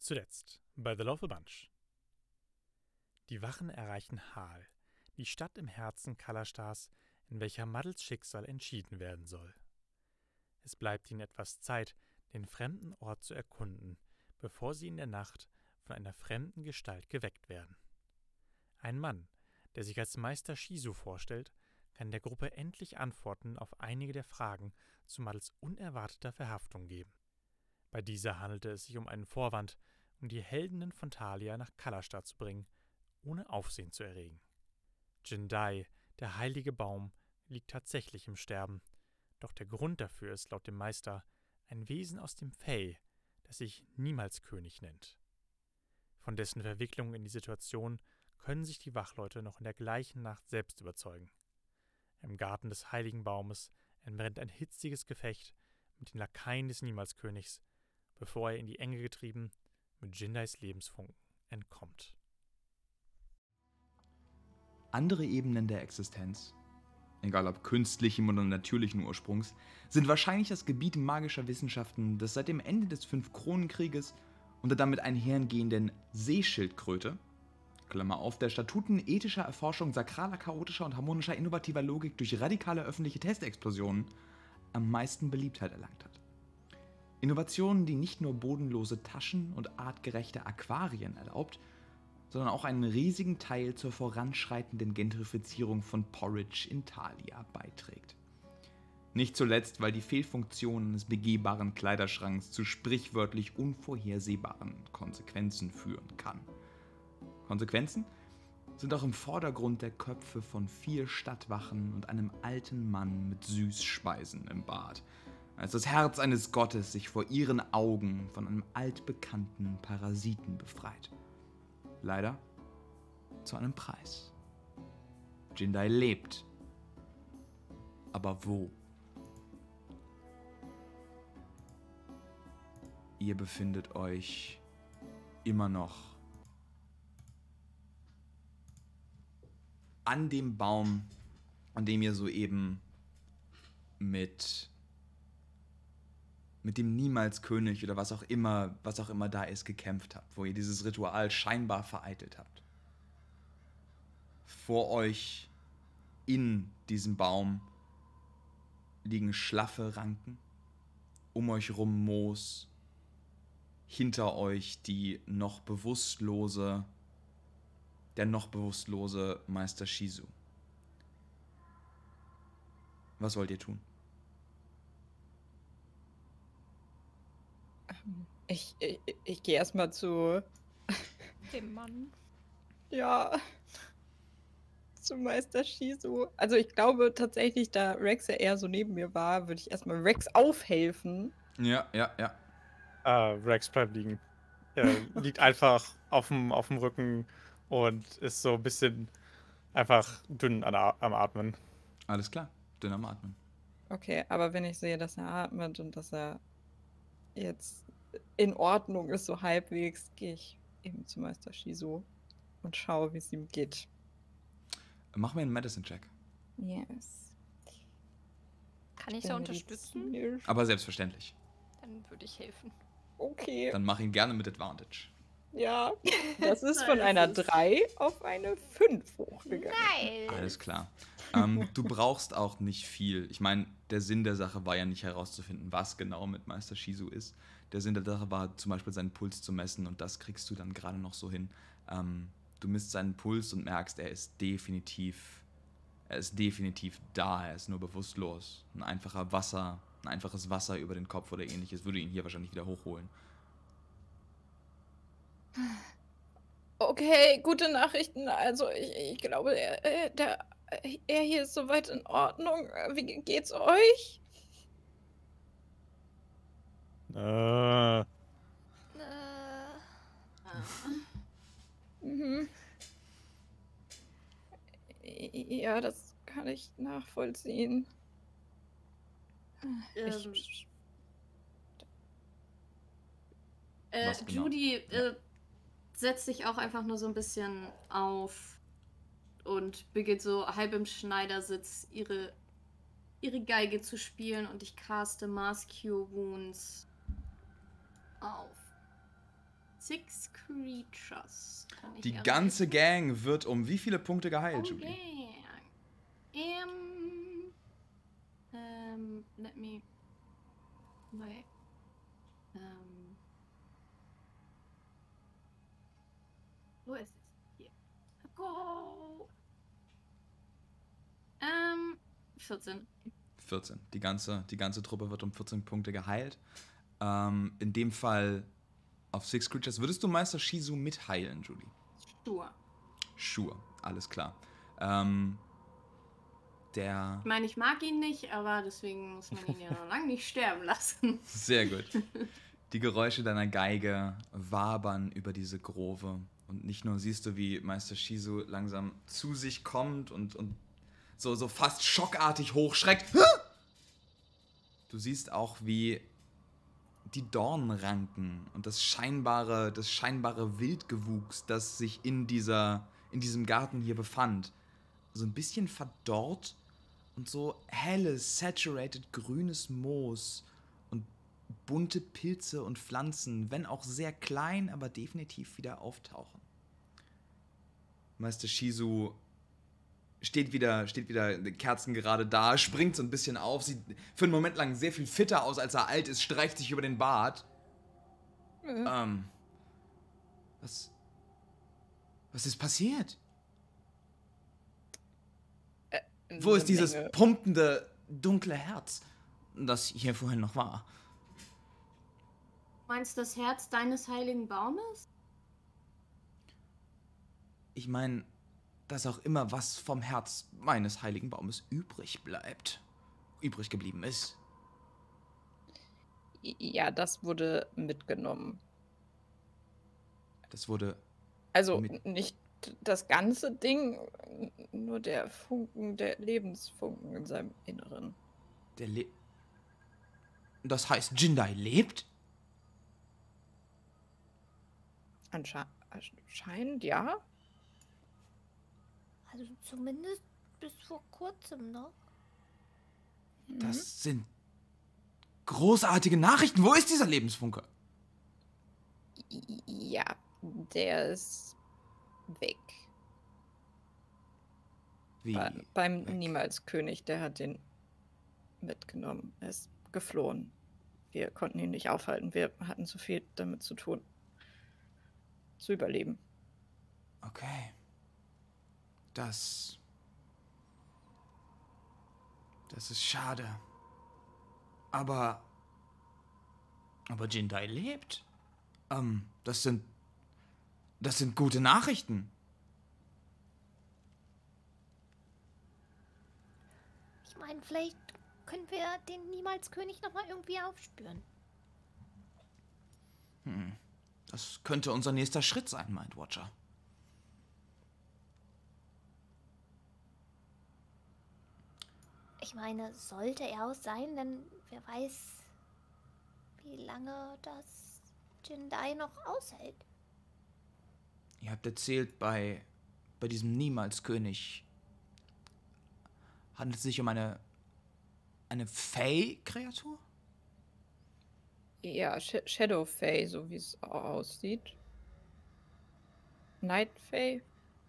Zuletzt bei The Lawful Bunch. Die Wachen erreichen Hal, die Stadt im Herzen Kalastars, in welcher Muddles Schicksal entschieden werden soll. Es bleibt ihnen etwas Zeit, den fremden Ort zu erkunden, bevor sie in der Nacht von einer fremden Gestalt geweckt werden. Ein Mann, der sich als Meister Shizu vorstellt, kann der Gruppe endlich Antworten auf einige der Fragen zu Muddles unerwarteter Verhaftung geben. Bei dieser handelte es sich um einen Vorwand, um die Heldinnen von Thalia nach Kalastar zu bringen, ohne Aufsehen zu erregen. Jindai, der heilige Baum, liegt tatsächlich im Sterben, doch der Grund dafür ist laut dem Meister ein Wesen aus dem Fey, das sich niemals König nennt. Von dessen Verwicklung in die Situation können sich die Wachleute noch in der gleichen Nacht selbst überzeugen. Im Garten des heiligen Baumes entbrennt ein hitziges Gefecht mit den Lakaien des Niemalskönigs, bevor er in die Enge getrieben mit Jindais Lebensfunken entkommt. Andere Ebenen der Existenz, egal ob künstlichem oder natürlichen Ursprungs, sind wahrscheinlich das Gebiet magischer Wissenschaften, das seit dem Ende des Fünf-Kronenkrieges und der damit einhergehenden Seeschildkröte, Klammer auf, der Statuten ethischer Erforschung sakraler, chaotischer und harmonischer innovativer Logik durch radikale öffentliche Testexplosionen am meisten Beliebtheit erlangt hat. Innovationen, die nicht nur bodenlose Taschen und artgerechte Aquarien erlaubt, sondern auch einen riesigen Teil zur voranschreitenden Gentrifizierung von Porridge in Thalia beiträgt. Nicht zuletzt, weil die Fehlfunktion eines begehbaren Kleiderschranks zu sprichwörtlich unvorhersehbaren Konsequenzen führen kann. Konsequenzen sind auch im Vordergrund der Köpfe von vier Stadtwachen und einem alten Mann mit Süßspeisen im Bad, als das Herz eines Gottes sich vor ihren Augen von einem altbekannten Parasiten befreit. Leider zu einem Preis. Jindai lebt. Aber wo? Ihr befindet euch immer noch an dem Baum, an dem ihr soeben mit mit dem niemals König oder was auch immer, was auch immer da ist, gekämpft habt, wo ihr dieses Ritual scheinbar vereitelt habt. Vor euch in diesem Baum liegen schlaffe Ranken, um euch rum Moos, hinter euch die noch bewusstlose, der noch bewusstlose Meister Shizu. Was wollt ihr tun? Ich, ich, ich gehe erstmal zu. Dem Mann. Ja. Zu Meister Shizu. Also ich glaube tatsächlich, da Rex ja eher so neben mir war, würde ich erstmal Rex aufhelfen. Ja, ja, ja. Äh, Rex bleibt liegen. Er liegt einfach auf dem, auf dem Rücken und ist so ein bisschen einfach dünn an, am Atmen. Alles klar, dünn am Atmen. Okay, aber wenn ich sehe, dass er atmet und dass er jetzt in Ordnung ist, so halbwegs, gehe ich eben zu Meister Shizu und schaue, wie es ihm geht. Mach mir einen Medicine-Check. Yes. Kann ich so unterstützen? Aber selbstverständlich. Dann würde ich helfen. Okay. Dann mach ihn gerne mit Advantage. Ja, das ist von einer ist- 3 auf eine 5 hochgegangen. Nein. Alles klar. ähm, du brauchst auch nicht viel. Ich meine, der Sinn der Sache war ja nicht herauszufinden, was genau mit Meister Shizu ist. Der Sinn der Sache war zum Beispiel seinen Puls zu messen und das kriegst du dann gerade noch so hin. Ähm, du misst seinen Puls und merkst, er ist definitiv, er ist definitiv da. Er ist nur bewusstlos. Ein einfacher Wasser, ein einfaches Wasser über den Kopf oder ähnliches würde ihn hier wahrscheinlich wieder hochholen. Okay, gute Nachrichten. Also ich, ich glaube, er, er- der, er hier ist soweit in Ordnung. Wie geht's euch? Äh, Äh, Mhm. Ja, das kann ich nachvollziehen. Ich, Ähm, Äh, genau? Judy äh, setzt sich auch einfach nur so ein bisschen auf und beginnt so halb im Schneidersitz ihre, ihre Geige zu spielen und ich caste Mass Cure Wounds auf Six Creatures. Kann ich Die ganze Gang wird um wie viele Punkte geheilt, Oh, Julie? yeah. Ähm. Ähm, let me. Wait. Ähm. Wo ist es? Hier. Go! Ähm, 14. 14. Die ganze, die ganze Truppe wird um 14 Punkte geheilt. Ähm, in dem Fall auf Six Creatures. Würdest du Meister Shizu mitheilen, Julie? Stur. Sure, alles klar. Ähm, der. Ich meine, ich mag ihn nicht, aber deswegen muss man ihn ja noch lange nicht sterben lassen. Sehr gut. Die Geräusche deiner Geige wabern über diese Grove. Und nicht nur siehst du, wie Meister Shizu langsam zu sich kommt und, und so, so fast schockartig hochschreckt. Du siehst auch, wie die Dornranken und das scheinbare, das scheinbare Wildgewuchs, das sich in, dieser, in diesem Garten hier befand, so ein bisschen verdorrt und so helles, saturated grünes Moos und bunte Pilze und Pflanzen, wenn auch sehr klein, aber definitiv wieder auftauchen. Meister Shizu steht wieder, steht wieder Kerzen gerade da, springt so ein bisschen auf, sieht für einen Moment lang sehr viel fitter aus, als er alt ist, streicht sich über den Bart. Äh, Ähm. Was. Was ist passiert? Wo ist dieses Menge- pumpende, dunkle Herz, das hier vorhin noch war? Meinst du das Herz deines heiligen Baumes? Ich meine, dass auch immer was vom Herz meines heiligen Baumes übrig bleibt, übrig geblieben ist. Ja, das wurde mitgenommen. Das wurde. Also Mit- nicht das ganze Ding, nur der Funken, der Lebensfunken in seinem Inneren. Der Le Das heißt, Jindai lebt? Ansche anscheinend ja. Also zumindest bis vor kurzem noch. Mhm. Das sind großartige Nachrichten. Wo ist dieser Lebensfunke? Ja, der ist weg. Wie? Bei, beim weg? Niemals-König, der hat den mitgenommen. Er ist geflohen. Wir konnten ihn nicht aufhalten. Wir hatten zu viel damit zu tun. Zu überleben. Okay. Das. Das ist schade. Aber. Aber Jindai lebt. Ähm, das sind. Das sind gute Nachrichten. Ich meine, vielleicht können wir den Niemals-König nochmal irgendwie aufspüren. Hm. Das könnte unser nächster Schritt sein, meint Watcher. Ich meine, sollte er aus sein, denn wer weiß, wie lange das Jindai noch aushält. Ihr habt erzählt, bei, bei diesem Niemals-König handelt es sich um eine. eine Fey-Kreatur? Ja, Sh Shadow Fae, so wie es au- aussieht. Night Fae?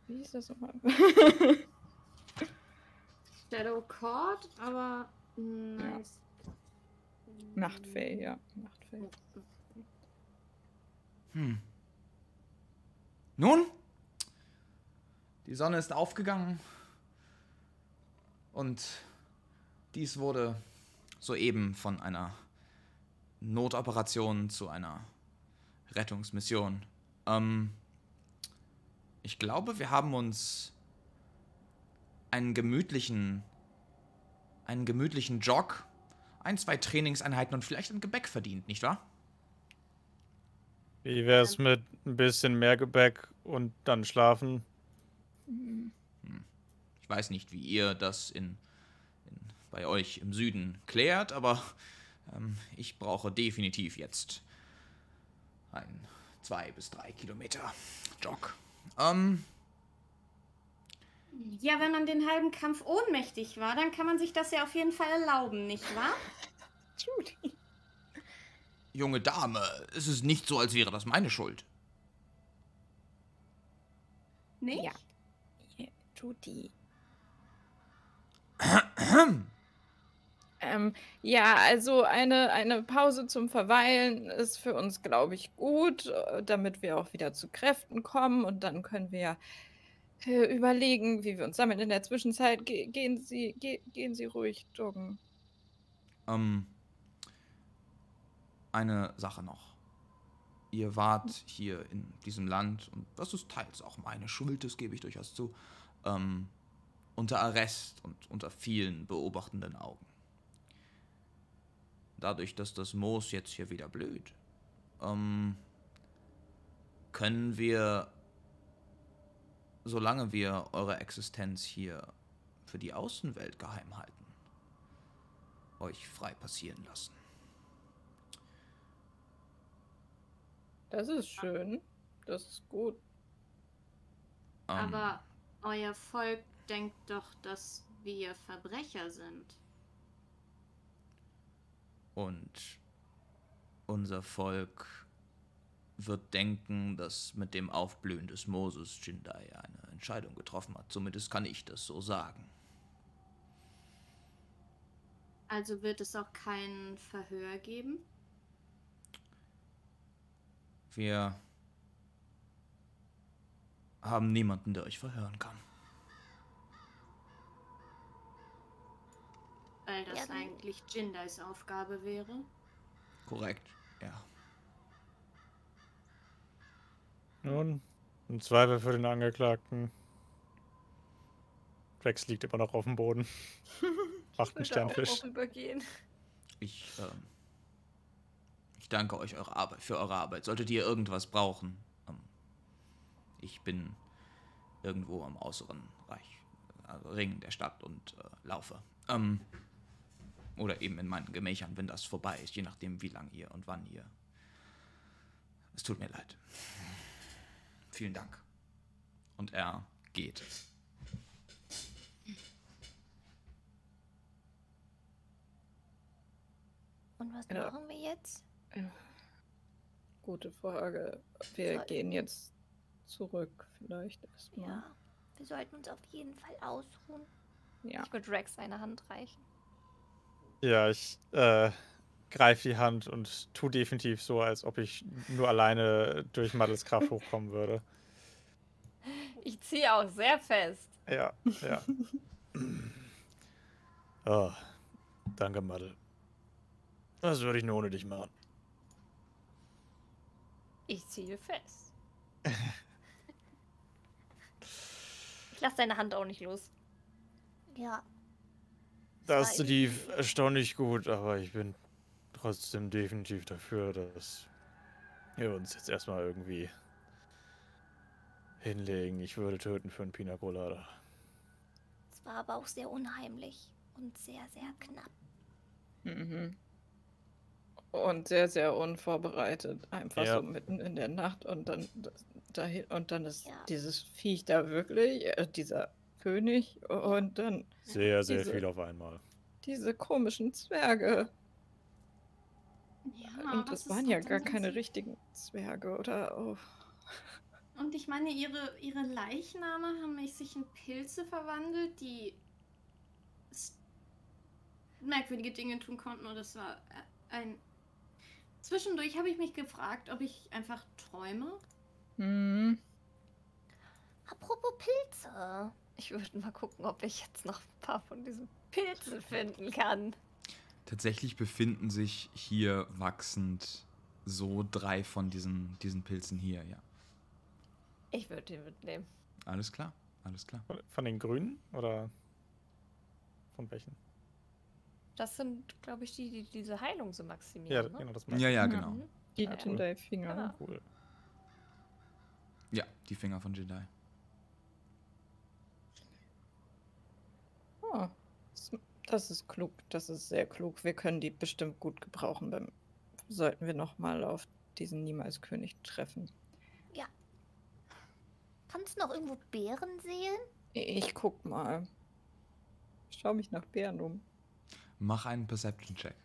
Wie hieß das nochmal? Shadow Court, aber nice. Nacht Fae, ja. Nacht Fae. Hm. Nun, die Sonne ist aufgegangen und dies wurde soeben von einer Notoperation zu einer Rettungsmission. Ähm, ich glaube, wir haben uns einen gemütlichen, einen gemütlichen Jog, ein, zwei Trainingseinheiten und vielleicht ein Gebäck verdient, nicht wahr? Wie wär's mit ein bisschen mehr Gebäck und dann schlafen? Ich weiß nicht, wie ihr das in, in, bei euch im Süden klärt, aber ähm, ich brauche definitiv jetzt einen zwei bis drei Kilometer Jog. Ähm, Ja, wenn man den halben Kampf ohnmächtig war, dann kann man sich das ja auf jeden Fall erlauben, nicht wahr? Judy. Junge Dame, es ist nicht so, als wäre das meine Schuld. Nicht? Ja. Judy. Ähm, ja, also eine, eine Pause zum Verweilen ist für uns, glaube ich, gut, damit wir auch wieder zu Kräften kommen und dann können wir äh, überlegen, wie wir uns sammeln. In der Zwischenzeit ge gehen, Sie, ge gehen Sie ruhig joggen. Ähm, eine Sache noch. Ihr wart hier in diesem Land, und das ist teils auch meine Schuld, das gebe ich durchaus zu, ähm, unter Arrest und unter vielen beobachtenden Augen. Dadurch, dass das Moos jetzt hier wieder blüht, ähm, können wir, solange wir eure Existenz hier für die Außenwelt geheim halten, euch frei passieren lassen. Das ist schön. Das ist gut. Ähm, Aber euer Volk denkt doch, dass wir Verbrecher sind. Und unser Volk wird denken, dass mit dem Aufblühen des Moses Jindai eine Entscheidung getroffen hat. Zumindest kann ich das so sagen. Also wird es auch kein Verhör geben? Wir haben niemanden, der euch verhören kann. Weil das Ja, eigentlich Jindais Aufgabe wäre. Korrekt, ja. Nun, im Zweifel für den Angeklagten. Rex liegt immer noch auf dem Boden. Macht einen Sternfisch. übergehen. Ich, ähm, ich danke euch eure Arbeit, für eure Arbeit. Solltet ihr irgendwas brauchen, ähm, ich bin irgendwo am äußeren Reich, also Ring der Stadt und äh, laufe. Ähm, oder eben in meinen Gemächern, wenn das vorbei ist, je nachdem, wie lang ihr und wann ihr. Es tut mir leid. Vielen Dank. Und er geht. Und was Ja. machen wir jetzt? Gute Frage. Wir Soll- gehen jetzt zurück, vielleicht erstmal. Ja, wir sollten uns auf jeden Fall ausruhen. Ja. Ich würde Rex seine Hand reichen. Ja, ich äh, greife die Hand und tu definitiv so, als ob ich nur alleine durch Maddels Kraft hochkommen würde. Ich ziehe auch sehr fest. Ja, ja. oh, danke, Maddel. Das würde ich nur ohne dich machen. Ich ziehe fest. ich lasse deine Hand auch nicht los. Ja. Das war lief erstaunlich gut, aber ich bin trotzdem definitiv dafür, dass wir uns jetzt erstmal irgendwie hinlegen. Ich würde töten für einen Pina Colada. Es war aber auch sehr unheimlich und sehr, sehr knapp. Mhm. Und sehr, sehr unvorbereitet. Einfach Ja. so mitten in der Nacht und dann dahin und dann ist Ja. dieses Viech da wirklich, äh, dieser König und dann Sehr, sehr Diese- viel auf einmal. diese komischen Zwerge. Ja, und das waren ja gar keine richtigen Zwerge, oder? Oh. Und ich meine, ihre, ihre Leichname haben mich sich in Pilze verwandelt, die merkwürdige Dinge tun konnten. Und das war äh, ein. Zwischendurch habe ich mich gefragt, ob ich einfach träume. Hm. Apropos Pilze. Ich würde mal gucken, ob ich jetzt noch ein paar von diesen Pilzen finden kann. Tatsächlich befinden sich hier wachsend so drei von diesen, diesen Pilzen hier, ja. Ich würde die mitnehmen. Alles klar, alles klar. Von- Von den Grünen oder von welchen? Das sind, glaube ich, die, die diese Heilung so maximieren. Ja, ne? genau, das Ja, ja, Ja. genau. Mhm. Die Ja. Jedi-Finger. Genau. Cool. Ja, die Finger von Jedi. Oh, das- ist klug, das ist sehr klug. Wir können die bestimmt gut gebrauchen. Beim, sollten wir nochmal auf diesen Niemals-König treffen. Kannst du noch irgendwo Beeren sehen? Ich guck mal. Ich schau mich nach Bären um. Mach einen Perception-Check.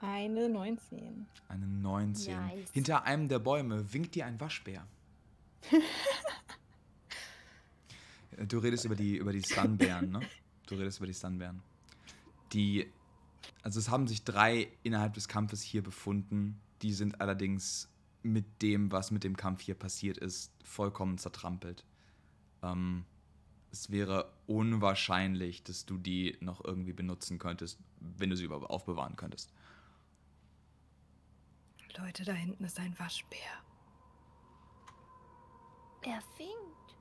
Eine 19. Eine 19. Nice. Hinter einem der Bäume winkt dir ein Waschbär. du redest über die, über die Stunbären, ne? Du redest über die Stunbären. Die, also es haben sich drei innerhalb des Kampfes hier befunden. Die sind allerdings mit dem, was mit dem Kampf hier passiert ist, vollkommen zertrampelt. Ähm, es wäre unwahrscheinlich, dass du die noch irgendwie benutzen könntest, wenn du sie überhaupt aufbewahren könntest. Leute, da hinten ist ein Waschbär. Er winkt.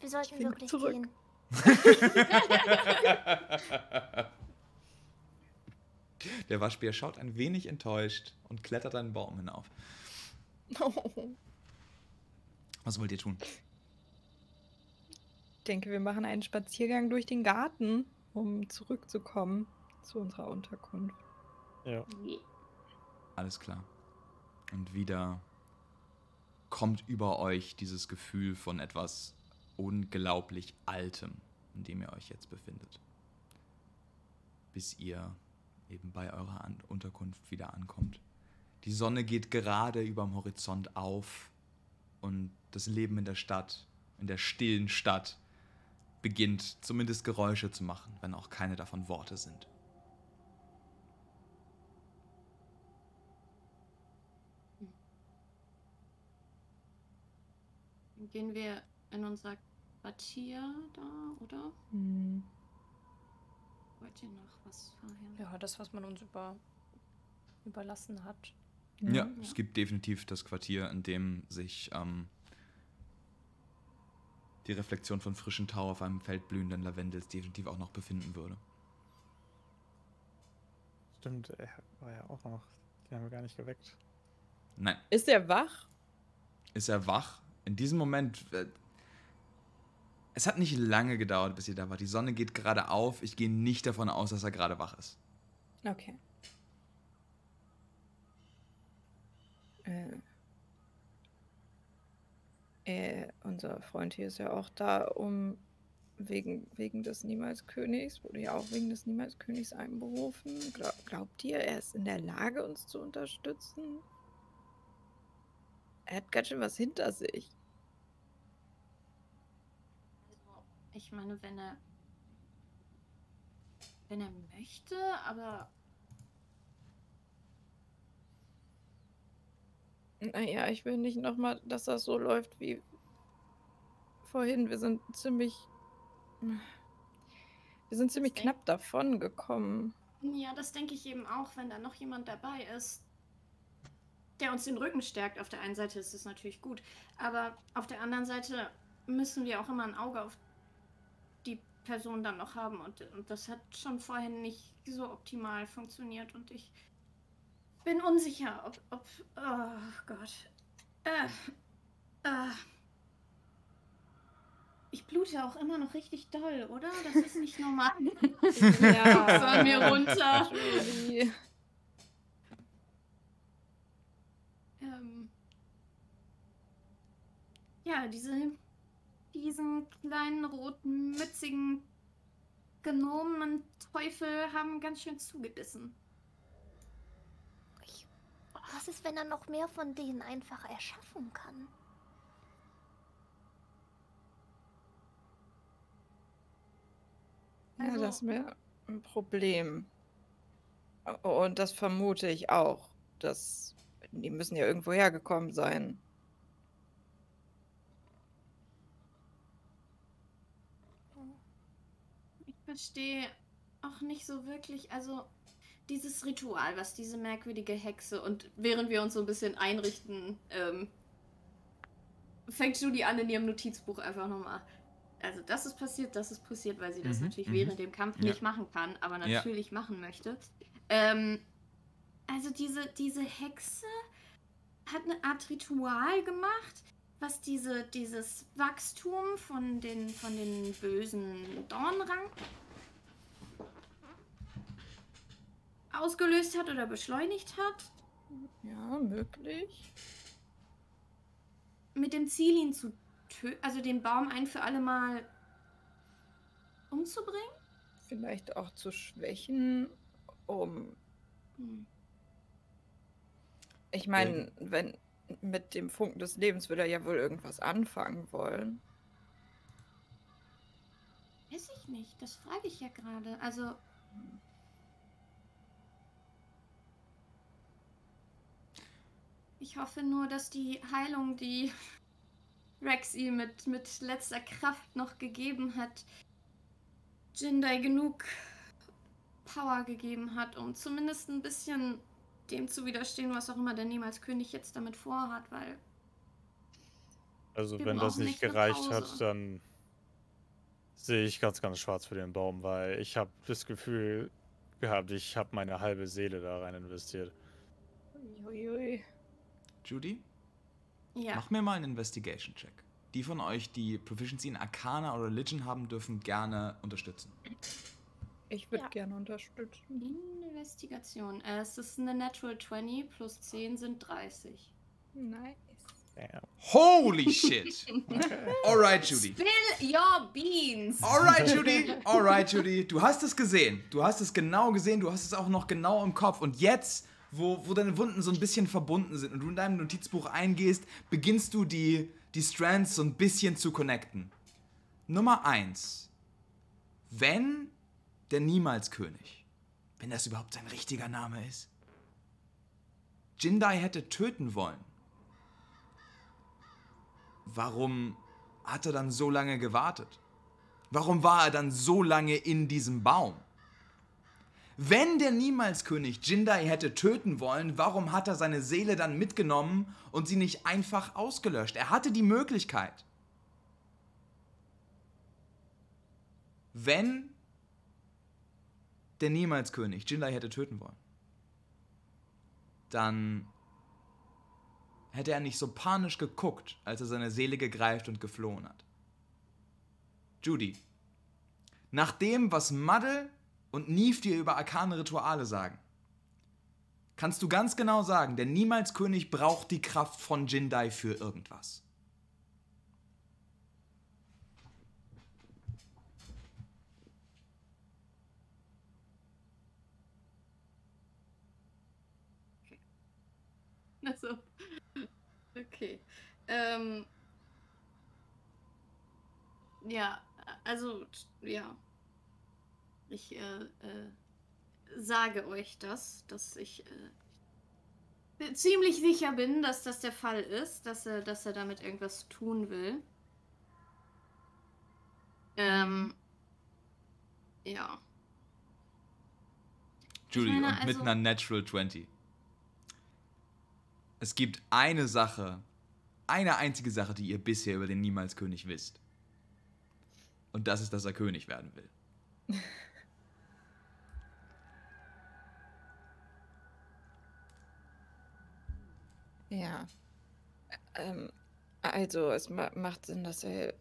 Wir sollten wink wirklich zurück. gehen. Der Waschbär schaut ein wenig enttäuscht und klettert einen Baum hinauf. Was wollt ihr tun? Ich denke, wir machen einen Spaziergang durch den Garten, um zurückzukommen zu unserer Unterkunft. Ja. Alles klar. Und wieder kommt über euch dieses Gefühl von etwas unglaublich Altem, in dem ihr euch jetzt befindet. Bis ihr eben bei eurer An Unterkunft wieder ankommt. Die Sonne geht gerade überm Horizont auf und das Leben in der Stadt, in der stillen Stadt, beginnt zumindest Geräusche zu machen, wenn auch keine davon Worte sind. Gehen wir in unser Quartier da, oder? Hm. Wollt ihr noch was vorher? Ja, das, was man uns über, überlassen hat. Ja, es gibt definitiv das Quartier, in dem sich ähm, die Reflexion von frischen Tau auf einem Feld blühenden Lavendels definitiv auch noch befinden würde. Stimmt, er war ja auch noch. Den haben wir gar nicht geweckt. Nein, Ist er wach? ist er wach? In diesem Moment. Äh, es hat nicht lange gedauert, bis ihr da war. Die Sonne geht gerade auf. Ich gehe nicht davon aus, dass er gerade wach ist. Okay. Äh, äh, unser Freund hier ist ja auch da, um wegen, wegen des Niemalskönigs, wurde ja auch wegen des Niemalskönigs einberufen. Glaub, glaubt ihr, er ist in der Lage, uns zu unterstützen? Er hat ganz schön was hinter sich. Also, ich meine, wenn er. Wenn er möchte, aber. Naja, ich will nicht nochmal, dass das so läuft wie vorhin. Wir sind ziemlich. Wir sind ziemlich denk- knapp davon gekommen. Ja, das denke ich eben auch, wenn da noch jemand dabei ist, der uns den Rücken stärkt. Auf der einen Seite ist es natürlich gut, aber auf der anderen Seite müssen wir auch immer ein Auge auf die Person dann noch haben und, und das hat schon vorhin nicht so optimal funktioniert und ich bin unsicher, ob, ob, oh Gott, äh, äh, ich blute auch immer noch richtig doll, oder? Das ist nicht normal. Ja. Soll mir runter. Ähm, ja, diese, diesen kleinen roten, mützigen Gnomen-Teufel haben ganz schön zugebissen. Was ist, wenn er noch mehr von denen einfach erschaffen kann? Ja, Also- das wäre ein Problem. Und das vermute ich auch. Das, die müssen ja irgendwo hergekommen sein. Ich verstehe auch nicht so wirklich, also dieses Ritual, was diese merkwürdige Hexe und während wir uns so ein bisschen einrichten, ähm, fängt Judy an in ihrem Notizbuch einfach nochmal. Also das ist passiert, das ist passiert, weil sie das Mhm, natürlich mhm. während dem Kampf Ja. nicht machen kann, aber Ja. natürlich machen möchte. Ähm, also diese, diese Hexe hat eine Art Ritual gemacht, was diese, dieses Wachstum von den, von den bösen Dornranken ausgelöst hat oder beschleunigt hat, Ja, möglich. mit dem Ziel, ihn zu töten, also den Baum ein für alle Mal umzubringen. Vielleicht auch zu schwächen um. Hm. Ich meine, wenn mit dem Funken des Lebens will er ja wohl irgendwas anfangen wollen. Weiß ich nicht, das frage ich ja gerade. Also. Ich hoffe nur, dass die Heilung, die Rex ihm mit, mit letzter Kraft noch gegeben hat, Jindai genug Power gegeben hat, um zumindest ein bisschen dem zu widerstehen, was auch immer der niemals König jetzt damit vorhat, weil Also wenn das nicht gereicht hat, dann sehe ich ganz, ganz schwarz für den Baum, weil ich habe das Gefühl gehabt, ich habe meine halbe Seele da rein investiert. Uiuiui. Judy, ja. mach mir mal einen Investigation-Check. Die von euch, die Proficiency in Arcana oder Religion haben, dürfen gerne unterstützen. Ich würde Ja. gerne unterstützen. Investigation. Äh, Es ist eine Natural 20 plus 10 sind 30. Nice. Damn. Holy shit! Alright, Judy. Spill your beans! Alright, Judy. Alright, Judy. Du hast es gesehen. Du hast es genau gesehen. Du hast es auch noch genau im Kopf. Und jetzt, wo, wo deine Wunden so ein bisschen verbunden sind und du in deinem Notizbuch eingehst, beginnst du die, die Strands so ein bisschen zu connecten. Nummer eins. Wenn der Niemalskönig, wenn das überhaupt sein richtiger Name ist, Jindai hätte töten wollen, warum hat er dann so lange gewartet? Warum war er dann so lange in diesem Baum? Wenn der Niemalskönig Jindai hätte töten wollen, warum hat er seine Seele dann mitgenommen und sie nicht einfach ausgelöscht? Er hatte die Möglichkeit. Wenn der Niemalskönig Jindai hätte töten wollen, dann hätte er nicht so panisch geguckt, als er seine Seele gegreift und geflohen hat. Judy, nach dem, was Muddle und Neve dir über arkane Rituale sagen, kannst du ganz genau sagen, der Niemalskönig braucht die Kraft von Jindai für irgendwas. Also, okay. Ähm, ja, also, ja. Ich äh, äh, sage euch das, dass ich äh, ziemlich sicher bin, dass das der Fall ist, dass er, dass er damit irgendwas tun will. Ähm, ja. Judy, meine, und mit also- einer Natural 20. Es gibt eine Sache, eine einzige Sache, die ihr bisher über den Niemalskönig wisst. Und das ist, dass er König werden will. Ja. Ähm, also, es ma macht Sinn, dass er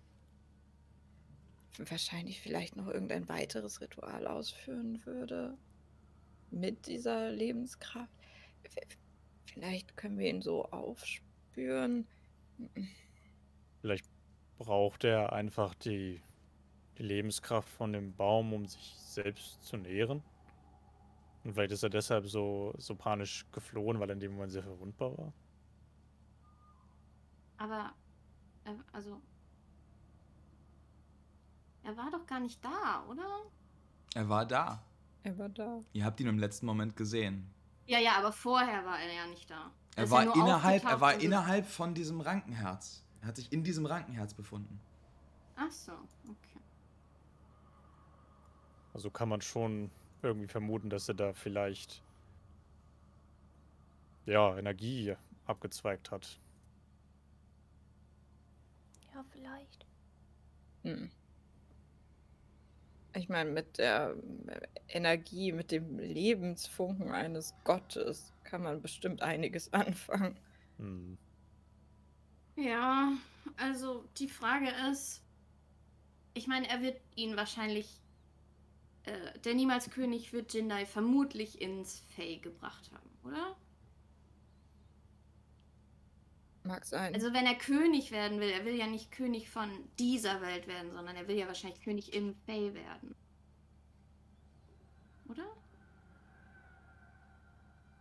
wahrscheinlich vielleicht noch irgendein weiteres Ritual ausführen würde. Mit dieser Lebenskraft. Vielleicht können wir ihn so aufspüren. Vielleicht braucht er einfach die, die Lebenskraft von dem Baum, um sich selbst zu nähren. Und vielleicht ist er deshalb so, so panisch geflohen, weil er in dem Moment sehr verwundbar war. Aber, äh, also. Er war doch gar nicht da, oder? Er war da. Er war da. Ihr habt ihn im letzten Moment gesehen. Ja, ja, aber vorher war er ja nicht da. Er war nur innerhalb, er war innerhalb von diesem Rankenherz. Er hat sich in diesem Rankenherz befunden. Ach so, okay. Also kann man schon irgendwie vermuten, dass er da vielleicht ja, Energie abgezweigt hat. Ja, vielleicht. Hm. Ich meine, mit der äh, Energie, mit dem Lebensfunken eines Gottes kann man bestimmt einiges anfangen. Hm. Ja, also die Frage ist, ich meine, er wird ihn wahrscheinlich, äh, der Niemalskönig wird Jindai vermutlich ins Fey gebracht haben, oder? Mag sein. Also wenn er König werden will, er will ja nicht König von dieser Welt werden, sondern er will ja wahrscheinlich König im Fey werden. Oder?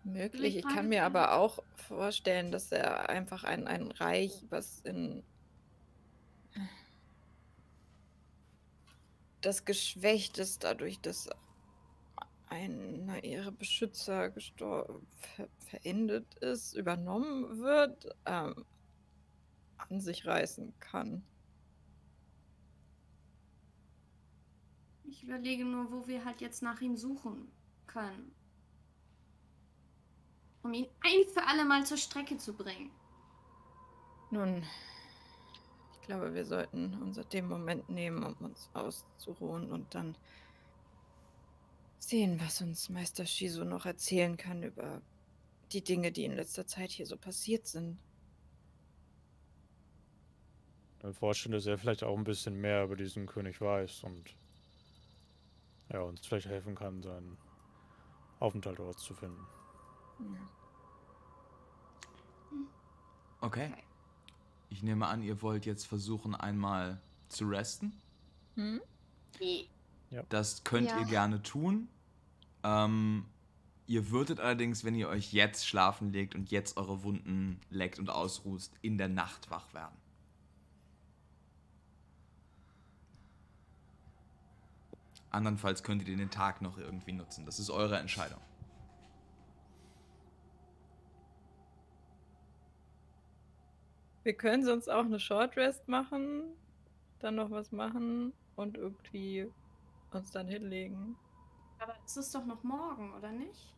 Möglich. Ich kann mir aber auch vorstellen, dass er einfach ein, ein Reich, was in das geschwächt ist, dadurch, dass einer ihrer Beschützer ver verendet ist, übernommen wird, ähm, an sich reißen kann. Ich überlege nur, wo wir halt jetzt nach ihm suchen können. Um ihn ein für alle Mal zur Strecke zu bringen. Nun, ich glaube, wir sollten uns den Moment nehmen, um uns auszuruhen und dann sehen, was uns Meister Shizu noch erzählen kann über die Dinge, die in letzter Zeit hier so passiert sind. Dann vorstellen, dass er vielleicht auch ein bisschen mehr über diesen König weiß und ja, uns vielleicht helfen kann, seinen Aufenthaltsort zu finden. Ja. Okay. Ich nehme an, ihr wollt jetzt versuchen, einmal zu resten. Hm? Das könnt Ja. ihr gerne tun. Ähm, ihr würdet allerdings, wenn ihr euch jetzt schlafen legt und jetzt eure Wunden leckt und ausruht, in der Nacht wach werden. Andernfalls könnt ihr den Tag noch irgendwie nutzen. Das ist eure Entscheidung. Wir können sonst auch eine Short Rest machen, dann noch was machen und irgendwie uns dann hinlegen. Aber es ist doch noch morgen, oder nicht?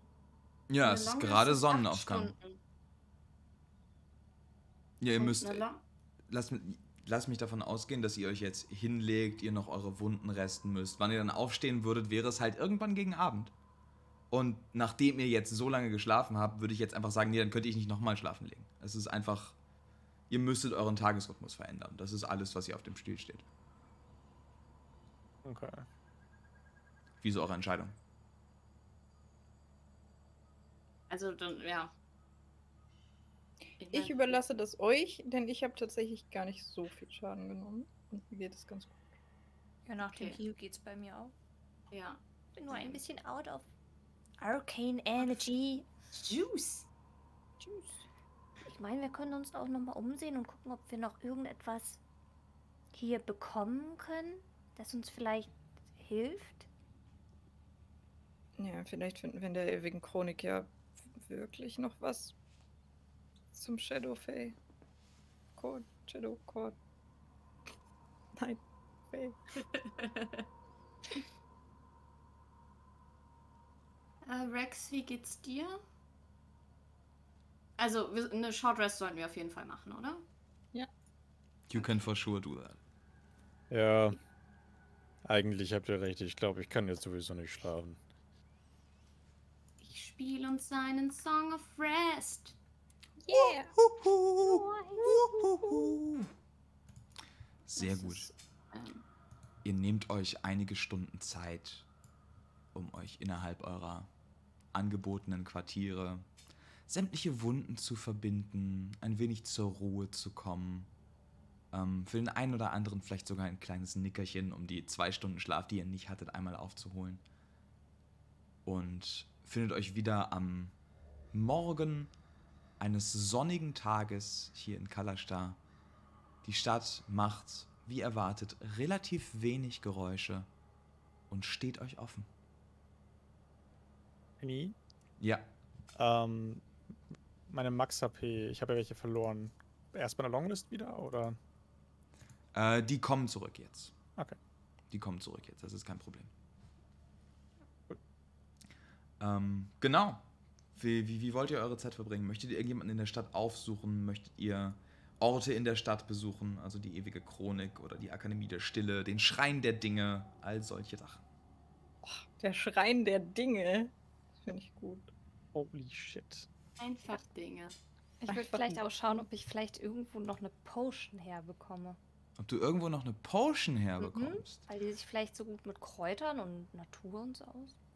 Ja, es ist gerade ist Sonnenaufgang. Ja, ihr Und müsst. mi- lasst mich davon ausgehen, dass ihr euch jetzt hinlegt, ihr noch eure Wunden resten müsst. Wann ihr dann aufstehen würdet, wäre es halt irgendwann gegen Abend. Und nachdem ihr jetzt so lange geschlafen habt, würde ich jetzt einfach sagen, nee, dann könnte ich nicht nochmal schlafen legen. Es ist einfach, ihr müsstet euren Tagesrhythmus verändern. Das ist alles, was hier auf dem Spiel steht. Okay. Wieso eure Entscheidung? Also dann, ja. Ich Ich überlasse das euch, denn ich habe tatsächlich gar nicht so viel Schaden genommen. Und mir geht es ganz gut. Ja, nach dem Okay. Heal geht's bei mir auch. Ja. Bin nur ein bisschen out of Arcane Energy. Juice. Tschüss. Ich meine, wir können uns auch nochmal umsehen und gucken, ob wir noch irgendetwas hier bekommen können, das uns vielleicht hilft. Ja, vielleicht finden wir in der ewigen Chronik ja wirklich noch was zum Shadowfay. Chord, Shadow Chord. Nein, Fay. Äh, Rex, wie geht's dir? Also, eine Short Rest sollten wir auf jeden Fall machen, oder? You can for sure do that. Ja. Eigentlich habt ihr recht. Ich glaube, ich kann jetzt sowieso nicht schlafen. Ich spiele uns einen Song of Rest. Yeah! Sehr Das gut. Ist, ähm, Ihr nehmt euch einige Stunden Zeit, um euch innerhalb eurer angebotenen Quartiere sämtliche Wunden zu verbinden, ein wenig zur Ruhe zu kommen. Ähm, für den einen oder anderen vielleicht sogar ein kleines Nickerchen, um die zwei Stunden Schlaf, die ihr nicht hattet, einmal aufzuholen. Und findet euch wieder am Morgen eines sonnigen Tages hier in Kalastar. Die Stadt macht, wie erwartet, relativ wenig Geräusche und steht euch offen. Emi? Ja, Ähm, meine Max-HP, ich habe ja welche verloren. Erst bei der Longlist wieder, oder? äh, die kommen zurück jetzt. Okay. Die kommen zurück jetzt, das ist kein Problem. Ähm, genau. Wie, wie, wie wollt ihr eure Zeit verbringen? Möchtet ihr irgendjemanden in der Stadt aufsuchen? Möchtet ihr Orte in der Stadt besuchen? Also die ewige Chronik oder die Akademie der Stille, den Schrein der Dinge, all solche Sachen. Der Schrein der Dinge. Finde ich gut. Holy shit. einfach Dinge. Ich würde vielleicht auch schauen, ob ich vielleicht irgendwo noch eine Potion herbekomme. Ob du irgendwo noch eine Potion herbekommst? Weil die sich vielleicht so gut mit Kräutern und Natur und so auskennen.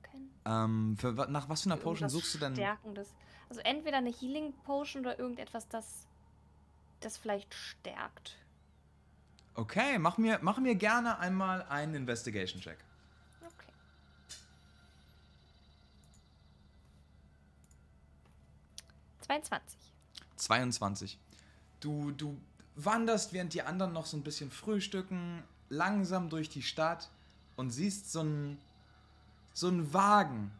Ähm, für, nach was für einer Potion suchst du denn? Stärkendes. Also entweder eine Healing Potion oder irgendetwas, das das vielleicht stärkt. Okay, mach mir, mach mir gerne einmal einen Investigation-Check. Okay. 22. 22. Du, du wanderst, während die anderen noch so ein bisschen frühstücken, langsam durch die Stadt und siehst so einen so einen Wagen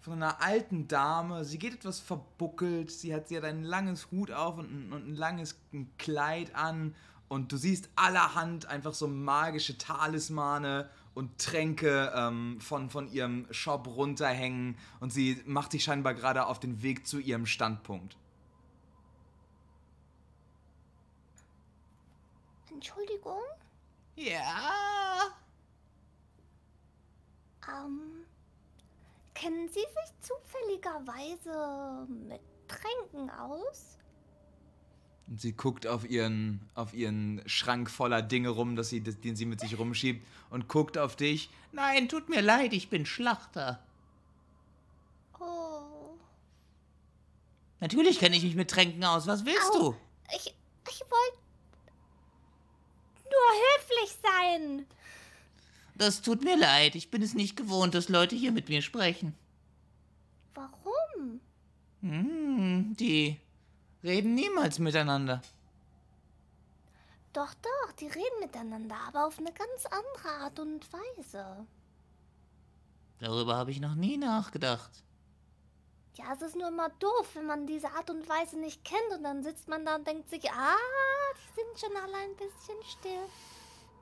von einer alten Dame. Sie geht etwas verbuckelt. Sie hat, sie hat ein langes Hut auf und ein, und ein langes Kleid an. Und du siehst allerhand einfach so magische Talismane und Tränke ähm, von, von ihrem Shop runterhängen. Und sie macht sich scheinbar gerade auf den Weg zu ihrem Standpunkt. Entschuldigung? Ja. Ähm, kennen Sie sich zufälligerweise mit Tränken aus? Und sie guckt auf ihren, auf ihren Schrank voller Dinge rum, dass sie, den sie mit sich rumschiebt, und guckt auf dich. Nein, tut mir leid, ich bin Schlachter. Oh. Natürlich kenne ich mich mit Tränken aus. Was willst Au. du? Ich, ich wollte nur höflich sein. Das tut mir leid. Ich bin es nicht gewohnt, dass Leute hier mit mir sprechen. Warum? Hm, die reden niemals miteinander. Doch, doch, die reden miteinander, aber auf eine ganz andere Art und Weise. Darüber habe ich noch nie nachgedacht. Ja, es ist nur immer doof, wenn man diese Art und Weise nicht kennt und dann sitzt man da und denkt sich, ah, die sind schon alle ein bisschen still.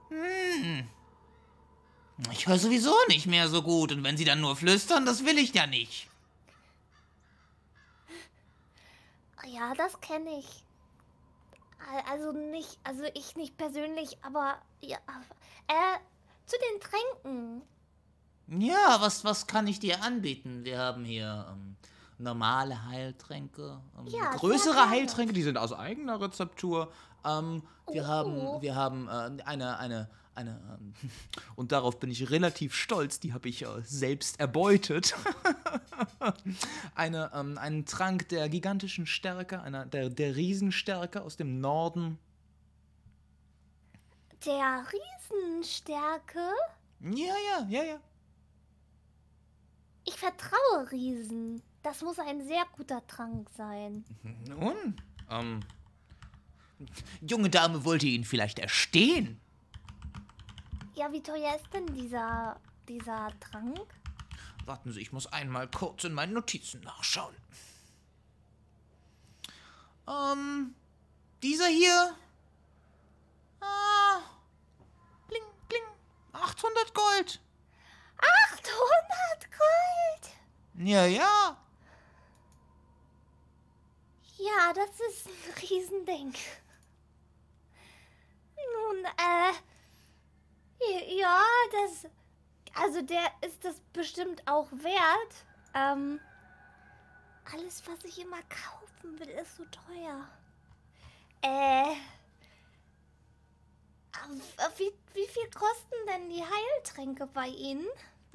Hm. Ich höre sowieso nicht mehr so gut und wenn sie dann nur flüstern, das will ich ja nicht. Ja, das kenne ich. Al- Also nicht, also ich nicht persönlich, aber ja, äh, zu den Tränken. Ja, was, was kann ich dir anbieten? Wir haben hier ähm, normale Heiltränke, ähm, Ja, größere. Heiltränke, die sind aus eigener Rezeptur. Ähm, wir Oh. haben, wir haben äh, eine, eine, eine, ähm, und darauf bin ich relativ stolz, die habe ich äh, selbst erbeutet. eine, ähm, einen Trank der gigantischen Stärke, einer, der, der Riesenstärke aus dem Norden. Der Riesenstärke. Ja, ja, ja, ja. Ich vertraue Riesen. Das muss ein sehr guter Trank sein. Nun, ähm, junge Dame wollte ihn vielleicht erstehen. Ja, wie teuer ist denn dieser, dieser Trank? Warten Sie, ich muss einmal kurz in meinen Notizen nachschauen. Ähm, dieser hier. Ah, bling, bling, 800 Gold. 800 Gold! Ja, ja. Ja, das ist ein Riesending. Nun, äh. Ja, das. Also, der ist das bestimmt auch wert. Ähm. Alles, was ich immer kaufen will, ist so teuer. Äh. Wie, wie viel kosten denn die Heiltränke bei Ihnen?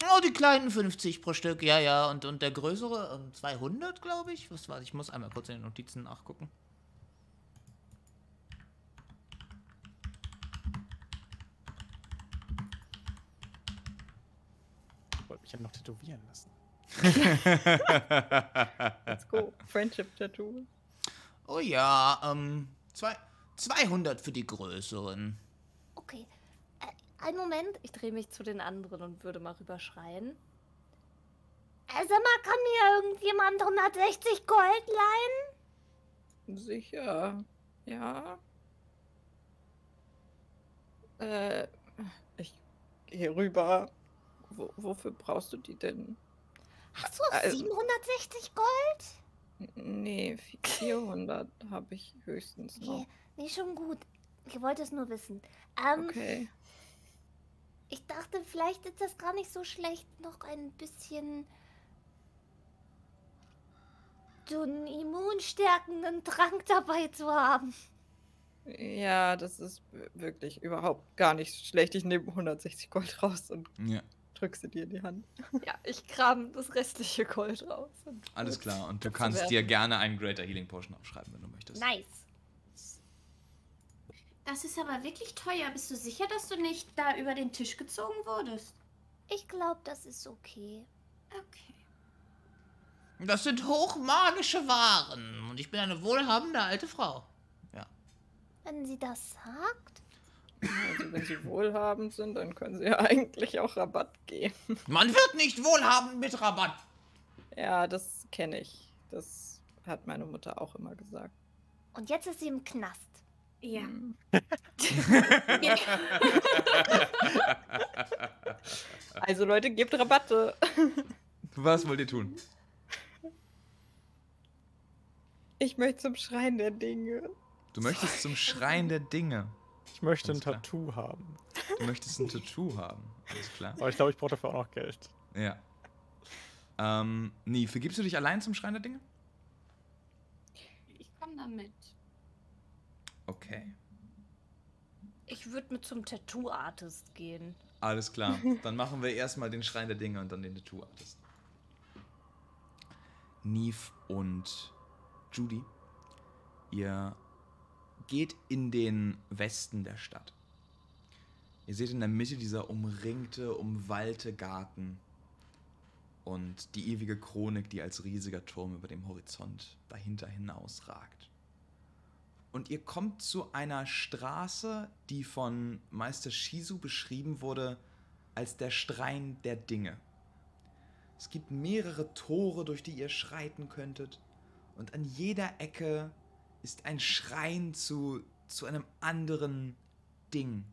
Oh, die kleinen 50 pro Stück, ja, ja. Und, und der größere, ähm, 200, glaube ich. Was war Ich muss einmal kurz in den Notizen nachgucken. Ich ja noch tätowieren lassen. Let's go. Friendship-Tattoo. Oh ja, ähm, zwei, 200 für die größeren. Okay. Einen Moment, ich drehe mich zu den anderen und würde mal rüberschreien. Also mal, kann mir irgendjemand 160 Gold leihen? Sicher. Ja. Äh, ich gehe rüber. Wo, wofür brauchst du die denn? Ach so, Also- 760 Gold? Nee, 400 habe ich höchstens noch. Nee, nee, schon gut. Ich wollte es nur wissen. Ähm, Okay. ich dachte, vielleicht ist das gar nicht so schlecht, noch ein bisschen so einen immunstärkenden Trank dabei zu haben. Ja, das ist wirklich überhaupt gar nicht schlecht. Ich nehme 160 Gold raus und Ja, drück sie dir in die Hand. Ja, ich kram das restliche Gold raus. Alles klar. Und du Kannst du dir gerne einen Greater Healing Potion aufschreiben, wenn du möchtest. Nice. Das ist aber wirklich teuer. Bist du sicher, dass du nicht da über den Tisch gezogen wurdest? Ich glaube, das ist okay. Okay. Das sind hochmagische Waren. Und ich bin eine wohlhabende alte Frau. Ja. Wenn sie das sagt. Also wenn sie wohlhabend sind, dann können sie ja eigentlich auch Rabatt geben. Man wird nicht wohlhabend mit Rabatt. Ja, das kenne ich. Das hat meine Mutter auch immer gesagt. Und jetzt ist sie im Knast. Ja. Hm. Also Leute, gebt Rabatte. Was wollt ihr tun? Ich möchte zum Schrein der Dinge. Du möchtest zum Schrein der Dinge. Ich möchte ein Alles klar. Tattoo haben. Du möchtest ein Tattoo haben. Alles klar. Aber ich glaube, ich brauche dafür auch noch Geld. Ja. Ähm, nie, vergibst du dich allein zum Schrein der Dinge? Ich komme damit. Okay. Ich würde mit zum Tattoo-Artist gehen. Alles klar. Dann machen wir erstmal den Schrein der Dinge und dann den Tattoo-Artist. Neve und Judy, ihr geht in den Westen der Stadt. Ihr seht in der Mitte dieser umringte, umwallte Garten und die ewige Chronik, die als riesiger Turm über dem Horizont dahinter hinausragt. Und ihr kommt zu einer Straße, die von Meister Shizu beschrieben wurde als der Schrein der Dinge. Es gibt mehrere Tore, durch die ihr schreiten könntet. Und an jeder Ecke ist ein Schrein zu, zu einem anderen Ding.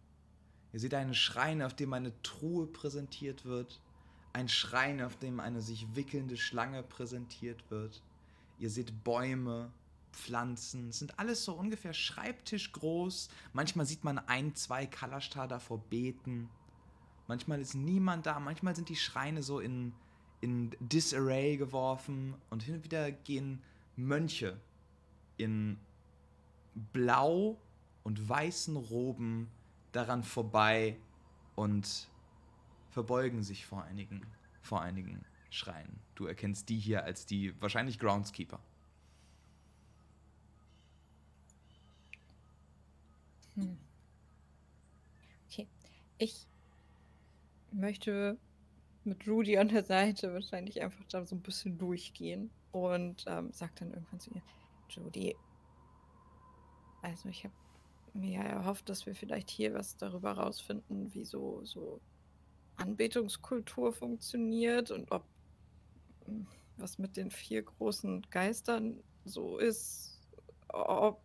Ihr seht einen Schrein, auf dem eine Truhe präsentiert wird. Ein Schrein, auf dem eine sich wickelnde Schlange präsentiert wird. Ihr seht Bäume, Pflanzen. Es sind alles so ungefähr Schreibtischgroß. Manchmal sieht man ein, zwei Kalashtar davor beten. Manchmal ist niemand da. Manchmal sind die Schreine so in, in Disarray geworfen. Und hin und wieder gehen Mönche in blau und weißen Roben daran vorbei und verbeugen sich vor einigen, vor einigen Schreinen. Du erkennst die hier als die wahrscheinlich Groundskeeper. Hm. Okay. Ich möchte mit Rudy an der Seite wahrscheinlich einfach da so ein bisschen durchgehen und ähm, sag dann irgendwann zu ihr, Judy, also ich habe mir ja erhofft, dass wir vielleicht hier was darüber rausfinden, wie so, so Anbetungskultur funktioniert und ob hm, was mit den vier großen Geistern so ist, ob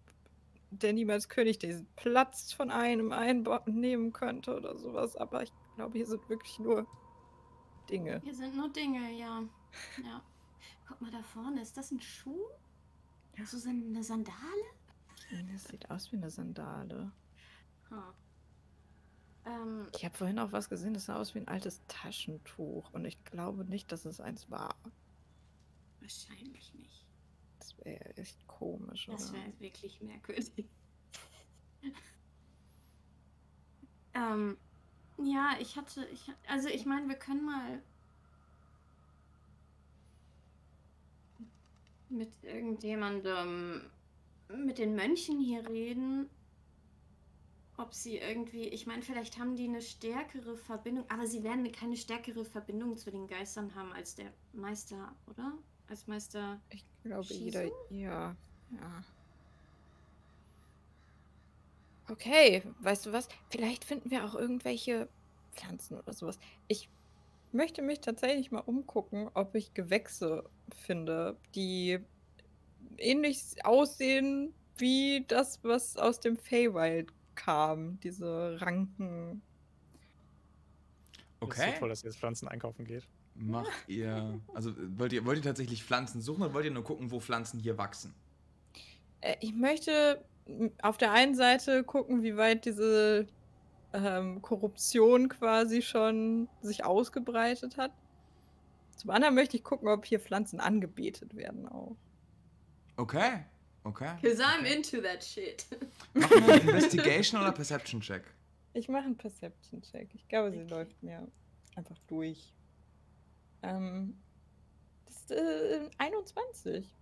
der niemals König diesen Platz von einem einnehmen könnte oder sowas. Aber ich glaube, hier sind wirklich nur Dinge. Hier sind nur Dinge, ja. Ja. Guck mal da vorne, ist das ein Schuh? Ja. So sind eine Sandale? Das sieht aus wie eine Sandale. Hm. Ähm, Ich habe vorhin auch was gesehen, das sah aus wie ein altes Taschentuch. Und ich glaube nicht, dass es eins war. wahrscheinlich nicht. Das wäre echt komisch, Das oder? wäre wirklich merkwürdig. ähm, ja, ich hatte, ich, also ich meine, wir können mal mit irgendjemandem, mit den Mönchen hier reden, ob sie irgendwie, ich meine, vielleicht haben die eine stärkere Verbindung, aber sie werden keine stärkere Verbindung zu den Geistern haben als der Meister, oder? Als Meister. Ich glaube, Shizu? jeder. Ja, ja. Okay, weißt du was? Vielleicht finden wir auch irgendwelche Pflanzen oder sowas. Ich möchte mich tatsächlich mal umgucken, ob ich Gewächse finde, die ähnlich aussehen wie das, was aus dem Feywild kam. Diese Ranken. Das ist Okay. so toll, dass ihr jetzt Pflanzen einkaufen geht. Macht ihr. Also wollt ihr, wollt ihr tatsächlich Pflanzen suchen oder wollt ihr nur gucken, wo Pflanzen hier wachsen? Äh, Ich möchte auf der einen Seite gucken, wie weit diese ähm, Korruption quasi schon sich ausgebreitet hat. Zum anderen möchte ich gucken, ob hier Pflanzen angebetet werden auch. Okay. Okay. Cause I'm into that shit. Machen wir einen Investigation oder Perception Check? Ich mache einen Perception-Check. Ich glaube, sie läuft mir einfach durch. Ähm, das ist äh, 21.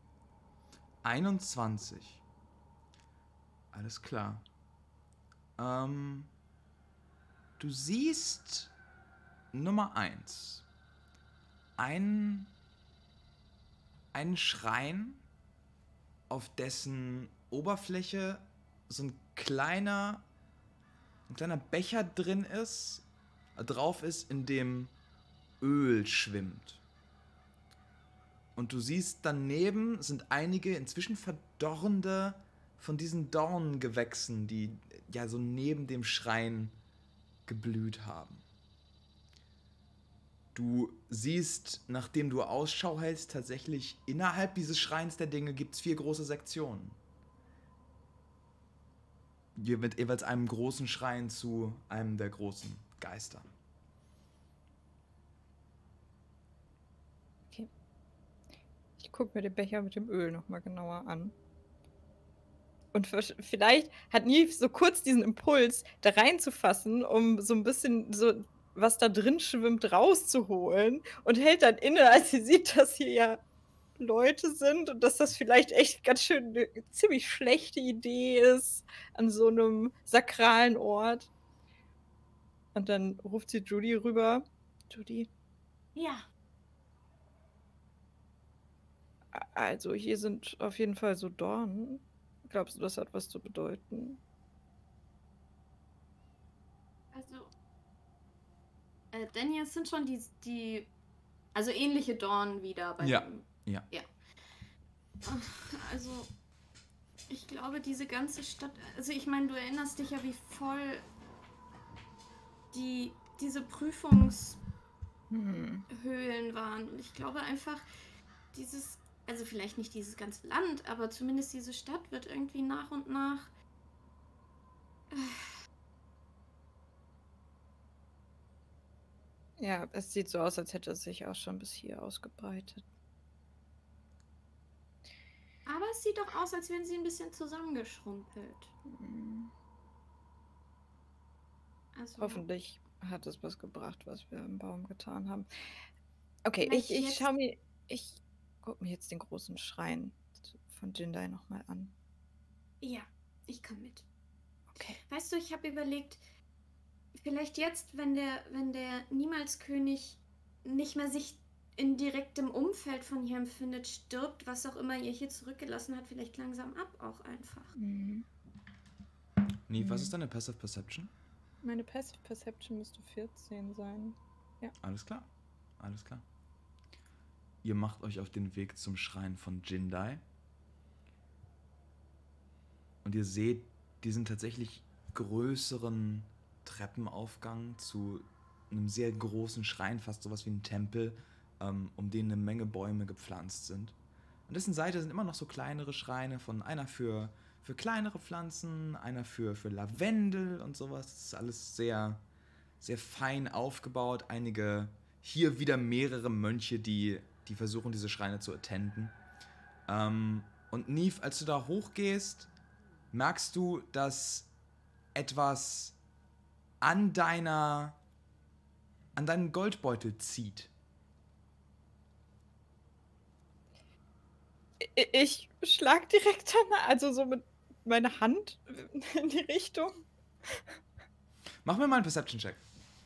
21. Alles klar. Ähm, du siehst Nummer 1. Ein, einen Schrein auf dessen Oberfläche so ein kleiner, ein kleiner Becher drin ist, drauf ist, in dem Öl schwimmt. Und du siehst daneben sind einige inzwischen verdorrende von diesen Dornengewächsen, die ja so neben dem Schrein geblüht haben. Du siehst, nachdem du Ausschau hältst, tatsächlich innerhalb dieses Schreins der Dinge gibt es vier große Sektionen. Mit jeweils einem großen Schrein zu einem der großen Geister. Ich gucke mir den Becher mit dem Öl nochmal genauer an. Und vielleicht hat Neve so kurz diesen Impuls, da reinzufassen, um so ein bisschen so, was da drin schwimmt, rauszuholen und hält dann inne, als sie sieht, dass hier ja Leute sind und dass das vielleicht echt ganz schön eine ziemlich schlechte Idee ist an so einem sakralen Ort. Und dann ruft sie Judy rüber. Judy, Ja. Also, hier sind auf jeden Fall so Dornen. Glaubst du, das hat was zu bedeuten? Also. Äh, Daniel, es sind schon die, die. Also ähnliche Dornen wieder bei Ja, dem. ja. Ja. Also. Ich glaube, diese ganze Stadt. Also, ich meine, du erinnerst dich ja, wie voll die, diese Prüfungshöhlen Hm. waren. Und ich glaube einfach, dieses. Also, vielleicht nicht dieses ganze Land, aber zumindest diese Stadt wird irgendwie nach und nach. Ja, es sieht so aus, als hätte es sich auch schon bis hier ausgebreitet. Aber es sieht doch aus, als wären sie ein bisschen zusammengeschrumpelt. Hm. Also, Hoffentlich hat es was gebracht, was wir im Baum getan haben. Okay, ich, ich jetzt- schau mir. Ich guck mir jetzt den großen Schrein von Jindai nochmal an. Ja, ich komme mit. Okay. Weißt du, ich habe überlegt, vielleicht jetzt, wenn der, wenn der Niemalskönig nicht mehr sich in direktem Umfeld von hier empfindet, stirbt, was auch immer ihr hier zurückgelassen hat, vielleicht langsam ab auch einfach. Mhm. Was Mhm. ist deine Passive Perception? Meine Passive Perception müsste 14 sein. Alles klar. Alles klar. Ihr macht euch auf den Weg zum Schrein von Jindai. Und ihr seht diesen tatsächlich größeren Treppenaufgang zu einem sehr großen Schrein, fast sowas wie ein Tempel, ähm, um den eine Menge Bäume gepflanzt sind. An dessen Seite sind immer noch so kleinere Schreine von einer für, für kleinere Pflanzen, einer für, für Lavendel und sowas. Das ist alles sehr, sehr fein aufgebaut. Einige, hier wieder mehrere Mönche, die, die versuchen, diese Schreine zu attenden. Ähm, und Neve, als du da hochgehst, merkst du, dass etwas an deiner, an deinem Goldbeutel zieht. Ich schlag direkt danach, also so mit meiner Hand in die Richtung. Mach mir mal einen Perception-Check.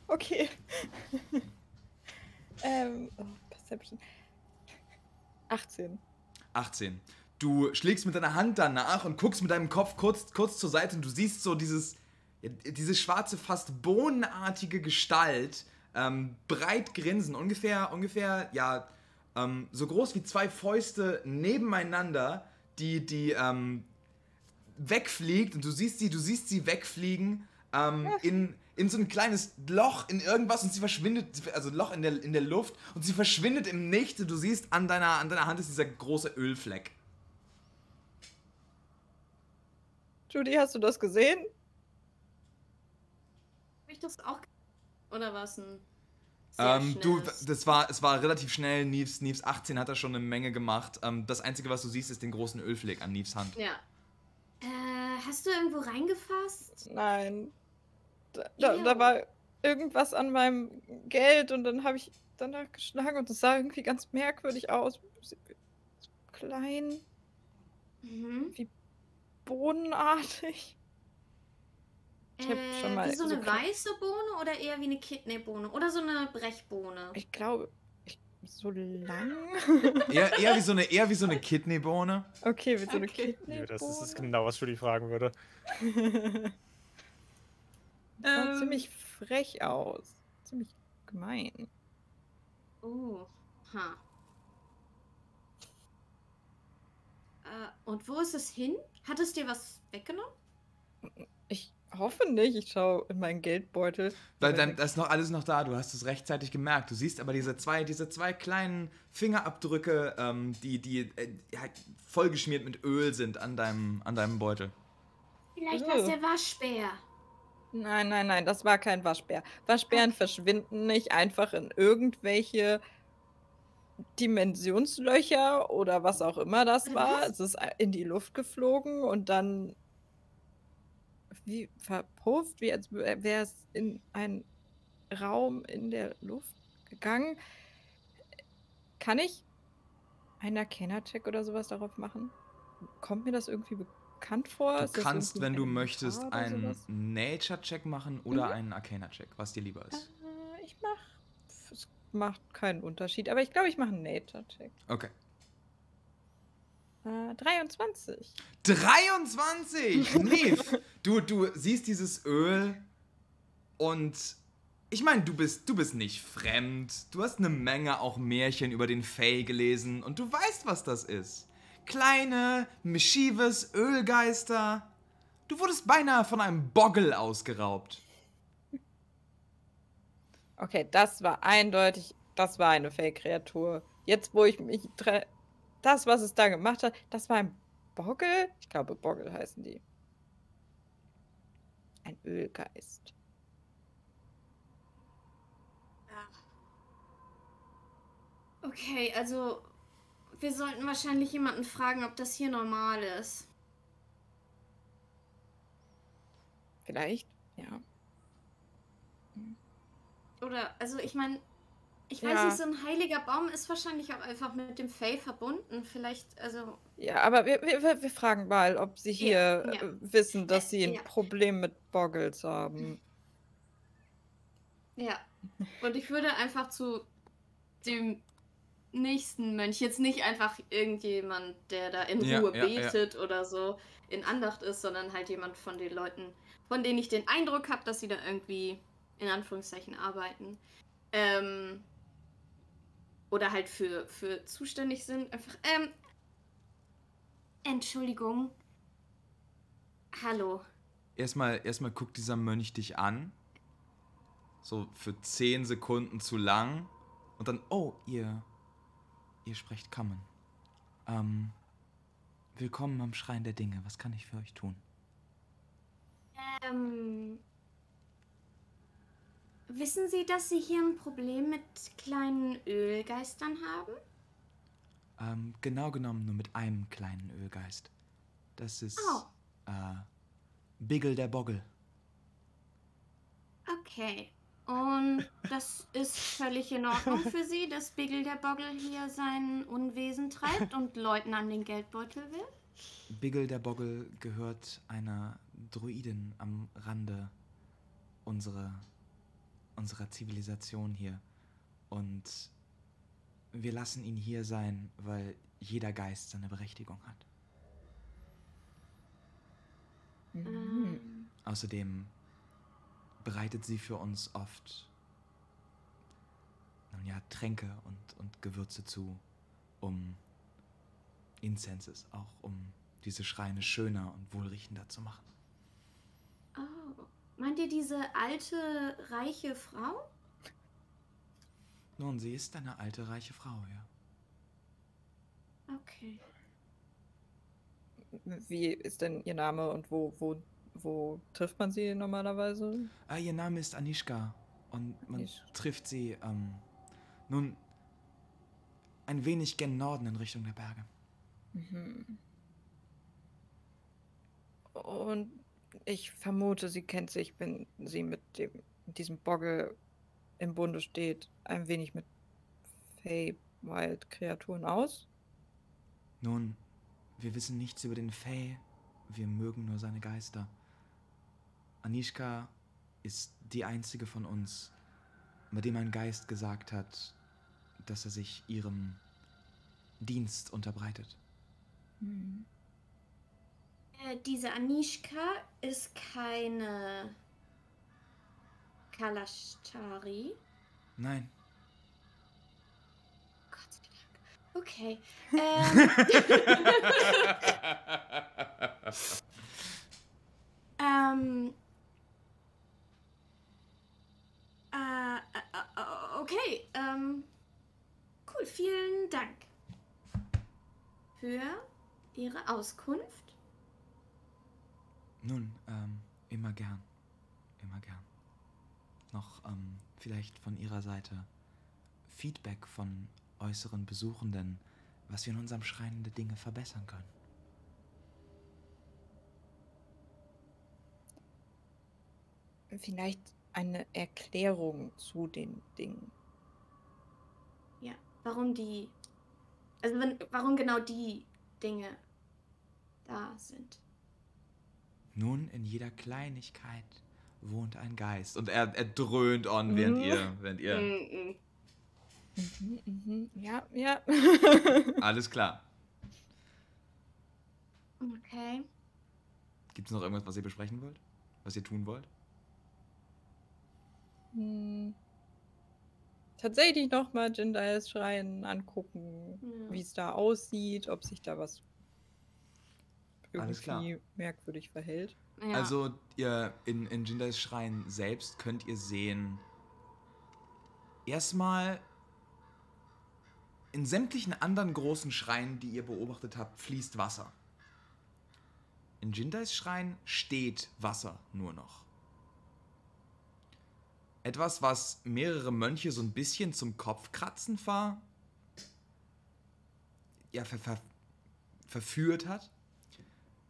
Okay. ähm, oh, Perception. 18. 18. Du schlägst mit deiner Hand danach und guckst mit deinem Kopf kurz, kurz zur Seite und du siehst so dieses, diese schwarze, fast bohnenartige Gestalt, ähm, breit grinsen, ungefähr, ungefähr, ja, ähm, so groß wie zwei Fäuste nebeneinander, die, die, ähm, wegfliegt und du siehst sie, du siehst sie wegfliegen, ähm, in, in so ein kleines Loch in irgendwas und sie verschwindet, also Loch in der, in der Luft und sie verschwindet im Nichts und du siehst an deiner, an deiner Hand ist dieser große Ölfleck. Judy, hast du das gesehen? Das auch. Oder was ein. Sehr Ähm, du, das war, es war relativ schnell. Neves, Neves 18 hat da schon eine Menge gemacht. Ähm, das Einzige, was du siehst, ist den großen Ölfleck an Neves Hand. Ja. Äh, hast du irgendwo reingefasst? Nein. Da, da, Ja. da war irgendwas an meinem Geld und dann habe ich danach geschlagen und es sah irgendwie ganz merkwürdig aus. So Klein, Mhm. bohnenartig. Ich hab äh, schon mal wie so so eine kle- weiße Bohne oder eher wie eine Kidneybohne? Oder so eine Brechbohne? Ich glaube, ich so lang? Eher, eher, wie so eine, eher wie so eine Kidneybohne. Okay, mit so einer Okay. Kidney. Ja, das ist genau, was Julie fragen würde. sah Ähm. ziemlich frech aus. Ziemlich gemein. Oh, ha. Äh, und wo ist es hin? Hat es dir was weggenommen? Ich hoffe nicht. Ich schaue in meinen Geldbeutel. Weil dann, das ist noch alles noch da, du hast es rechtzeitig gemerkt. Du siehst aber diese zwei, diese zwei kleinen Fingerabdrücke, ähm, die, die äh, halt vollgeschmiert mit Öl sind an deinem, an deinem Beutel. Vielleicht war es der Waschbär. Nein, nein, nein, das war kein Waschbär. Waschbären verschwinden nicht einfach in irgendwelche Dimensionslöcher oder was auch immer das war. Was? Es ist in die Luft geflogen und dann wie verpufft, wie als wäre es in einen Raum in der Luft gegangen. Kann ich einen Arcana-Check oder sowas darauf machen? Kommt mir das irgendwie bekannt vor? Du Ist kannst, wenn du möchtest, einen? Nature-Check machen oder Mhm. einen Arcana-Check, was dir lieber ist. Äh, Ich mach. Es macht keinen Unterschied, aber ich glaube, ich mache einen Nature-Check. Okay. Äh, 23. 23! Neve! Du, du siehst dieses Öl und ich meine, du bist, du bist nicht fremd. Du hast eine Menge auch Märchen über den Fae gelesen und du weißt, was das ist. Kleine, mischievous Ölgeister. Du wurdest beinahe von einem Boggle ausgeraubt. Okay, das war eindeutig, das war eine Fake-Kreatur. Jetzt, wo ich mich. Das, was es da gemacht hat, das war ein Boggle? Ich glaube, Boggle heißen die. Ein Ölgeist. Okay, also wir sollten wahrscheinlich jemanden fragen, ob das hier normal ist. Vielleicht? Ja. Oder, also ich meine, ich weiß Ja. nicht, so ein heiliger Baum ist wahrscheinlich auch einfach mit dem Fae verbunden. Vielleicht, also, Ja, aber wir, wir, wir- fragen mal, ob sie hier Ja, ja. äh, wissen, dass sie ein Ja. Problem mit Boggles haben. ja. Und ich würde einfach zu dem nächsten Mönch, jetzt nicht einfach irgendjemand, der da in Ruhe ja, ja. betet oder so in Andacht ist, sondern halt jemand von den Leuten, von denen ich den Eindruck habe, dass sie da irgendwie in Anführungszeichen arbeiten. Ähm, oder halt für, für zuständig sind. Einfach, ähm, Entschuldigung. Hallo. Erstmal, erstmal guckt dieser Mönch dich an. So für 10 Sekunden zu lang. Und dann, oh, ihr. Ihr sprecht Common. Ähm. Willkommen am Schrein der Dinge. Was kann ich für euch tun? Ähm, wissen Sie, dass Sie hier ein Problem mit kleinen Ölgeistern haben? Ähm, genau genommen nur mit einem kleinen Ölgeist. Das ist. Oh. Äh. Biggle der Boggle. Okay. Und das ist völlig in Ordnung für Sie, dass Biggle der Boggle hier sein Unwesen treibt und Leuten an den Geldbeutel will? Biggle der Boggle gehört einer Druidin am Rande unserer, unserer Zivilisation hier. Und wir lassen ihn hier sein, weil jeder Geist seine Berechtigung hat. Mhm. Außerdem bereitet sie für uns oft ja, Tränke und, und Gewürze zu, um Incenses, auch um diese Schreine schöner und wohlriechender zu machen. Meint ihr diese alte, reiche Frau? Nun, sie ist eine alte, reiche Frau, ja. Okay. Wie ist denn ihr Name und wo, wo, wo trifft man sie normalerweise? Ah, ihr Name ist Anishka und man Anish- trifft sie, ähm, nun, ein wenig gen Norden in Richtung der Berge. Mhm. Und ich vermute, sie kennt sich, wenn sie mit dem, mit diesem Boggle im Bunde steht, ein wenig mit Fey Wild Kreaturen aus. Nun, wir wissen nichts über den Fae, wir mögen nur seine Geister. Anishka ist die einzige von uns, bei dem ein Geist gesagt hat, dass er sich ihrem Dienst unterbreitet. Hm. Äh, diese Anishka ist keine Kalashtari. Nein, Gott sei Dank. Okay. Ähm, ähm, äh, äh, äh, okay. Ähm, cool, vielen Dank für Ihre Auskunft. Nun, ähm, immer gern. Immer gern. Noch, ähm, vielleicht von Ihrer Seite Feedback von äußeren Besuchenden, was wir in unserem Schrein der Dinge verbessern können. Vielleicht eine Erklärung zu den Dingen. Ja, warum die. Also, wenn, warum genau die Dinge da sind. Nun, in jeder Kleinigkeit wohnt ein Geist. Und er, er dröhnt on, während Mhm. ihr, während ihr. Mhm, mhm. Ja, ja. Alles klar. Okay. Gibt es noch irgendwas, was ihr besprechen wollt? Was ihr tun wollt? Hm. Tatsächlich nochmal Jindals Schrein angucken, Ja. wie es da aussieht, ob sich da was. Irgendwie merkwürdig verhält. Ja. Also, ihr in, in Jindals Schrein selbst könnt ihr sehen, erstmal in sämtlichen anderen großen Schreinen, die ihr beobachtet habt, fließt Wasser. In Jindals Schrein steht Wasser nur noch. Etwas, was mehrere Mönche so ein bisschen zum Kopfkratzen ver, ja, ver, ver, verführt hat.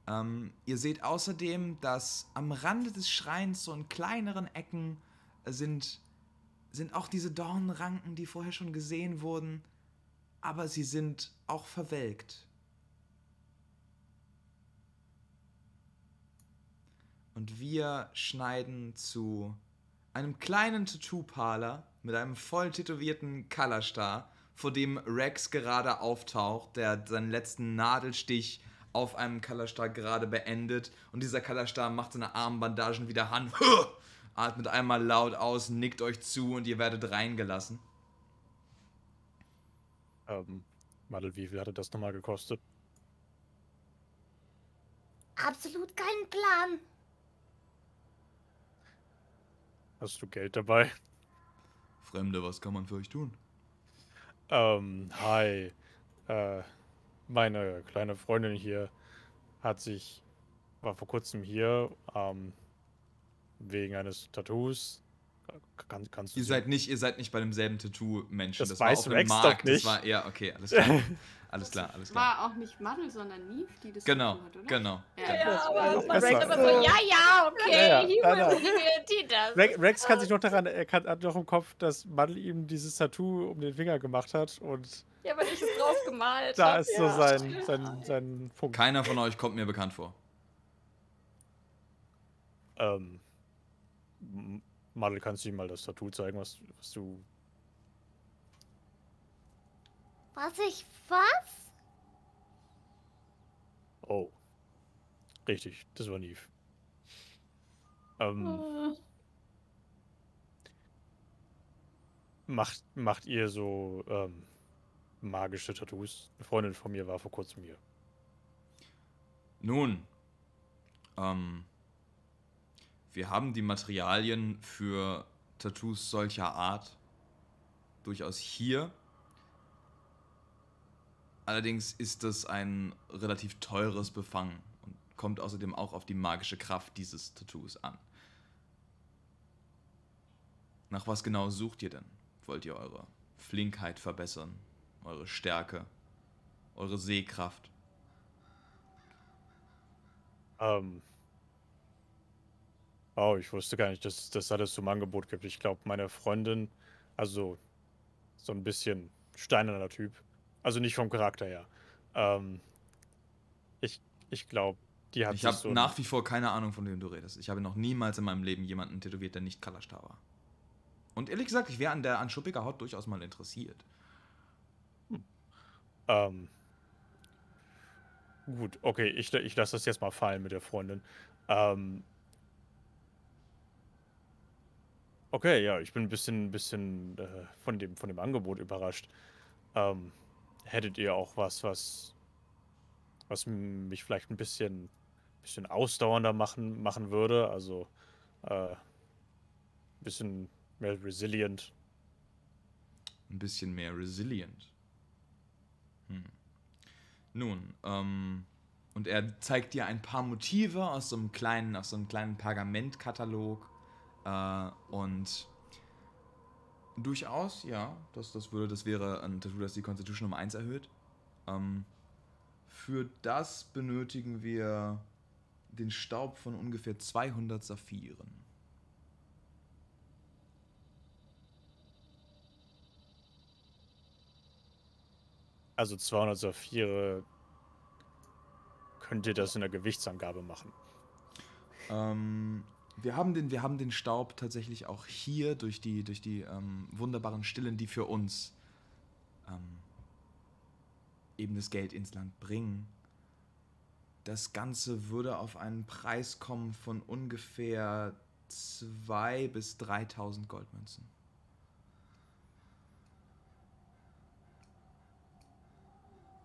Ähm, ihr seht außerdem, dass am Rande des Schreins, so in kleineren Ecken, äh, sind, sind auch diese Dornenranken, die vorher schon gesehen wurden, aber sie sind auch verwelkt. Und wir schneiden zu einem kleinen Tattoo-Parler mit einem voll tätowierten Kalerstar, vor dem Rex gerade auftaucht, der seinen letzten Nadelstich auf einem Kalerstar gerade beendet. Und dieser Kalerstar macht seine Armbandagen wieder an, atmet einmal laut aus, nickt euch zu und ihr werdet reingelassen. Ähm, Madel, wie viel hatte das nochmal gekostet? Absolut keinen Plan. Hast du Geld dabei? Fremde, was kann man für euch tun? Ähm, hi. Äh, meine kleine Freundin hier hat sich, war vor kurzem hier, ähm, wegen eines Tattoos. Kann, kannst du Ihr seid nicht, ihr seid nicht bei demselben Tattoo-Menschen. Das war weiß auf dem Rex doch Markt. nicht. Das war, ja, okay, alles klar. alles klar, alles Es klar. war auch nicht Muddle, sondern Neve, die das Genau, hat, oder? genau. Ja, Ja, Das aber war sagt aber so, ja, ja, okay, Ja, ja, reveal das. Rex, Rex kann sich noch daran, er kann, hat noch im Kopf, dass Madel ihm dieses Tattoo um den Finger gemacht hat und Ja, weil ich es drauf gemalt da hab, ist so ja. sein, sein, sein Punkt. Keiner von euch kommt mir bekannt vor. Ähm, Madel, kannst du ihm mal das Tattoo zeigen, was, was du. Was ich was? Oh. Richtig, das war Neve. Ähm, Äh, macht, macht ihr so ähm, magische Tattoos? Eine Freundin von mir war vor kurzem hier. Nun, ähm, wir haben die Materialien für Tattoos solcher Art durchaus hier. Allerdings ist es ein relativ teures Befangen und kommt außerdem auch auf die magische Kraft dieses Tattoos an. Nach was genau sucht ihr denn? Wollt ihr eure Flinkheit verbessern, eure Stärke, eure Sehkraft? Ähm. Oh, ich wusste gar nicht, dass das alles zum Angebot gibt. Ich glaube, meine Freundin, also so ein bisschen steinerner Typ. Also nicht vom Charakter her. Ähm, ich ich glaube, die hat Ich habe so nach wie vor keine Ahnung, von wem du redest. Ich habe noch niemals in meinem Leben jemanden tätowiert, der nicht Kalaschtar war. Und ehrlich gesagt, ich wäre an der an schuppiger Haut durchaus mal interessiert. Ähm. Gut, okay, ich, ich lasse das jetzt mal fallen mit der Freundin. Ähm. Okay, ja, ich bin ein bisschen, bisschen äh, von, dem, von dem Angebot überrascht. Ähm, hättet ihr auch was, was, was mich vielleicht ein bisschen, bisschen ausdauernder machen, machen würde? Also äh, ein bisschen mehr resilient. Ein bisschen mehr resilient. Hm. Nun, ähm, und er zeigt dir ein paar Motive aus so einem kleinen, aus so einem kleinen Pergamentkatalog. Äh, und durchaus, ja, das, das würde, das wäre ein Tattoo, das die Constitution um 1 erhöht. Ähm, für das benötigen wir den Staub von ungefähr 200 Saphiren. Also 200 Saphire. Könnt ihr das in der Gewichtsangabe machen? Ähm, wir, haben den, wir haben den Staub tatsächlich auch hier durch die, durch die ähm, wunderbaren Stillen, die für uns ähm, eben das Geld ins Land bringen. Das Ganze würde auf einen Preis kommen von ungefähr 2.000 bis 3.000 Goldmünzen.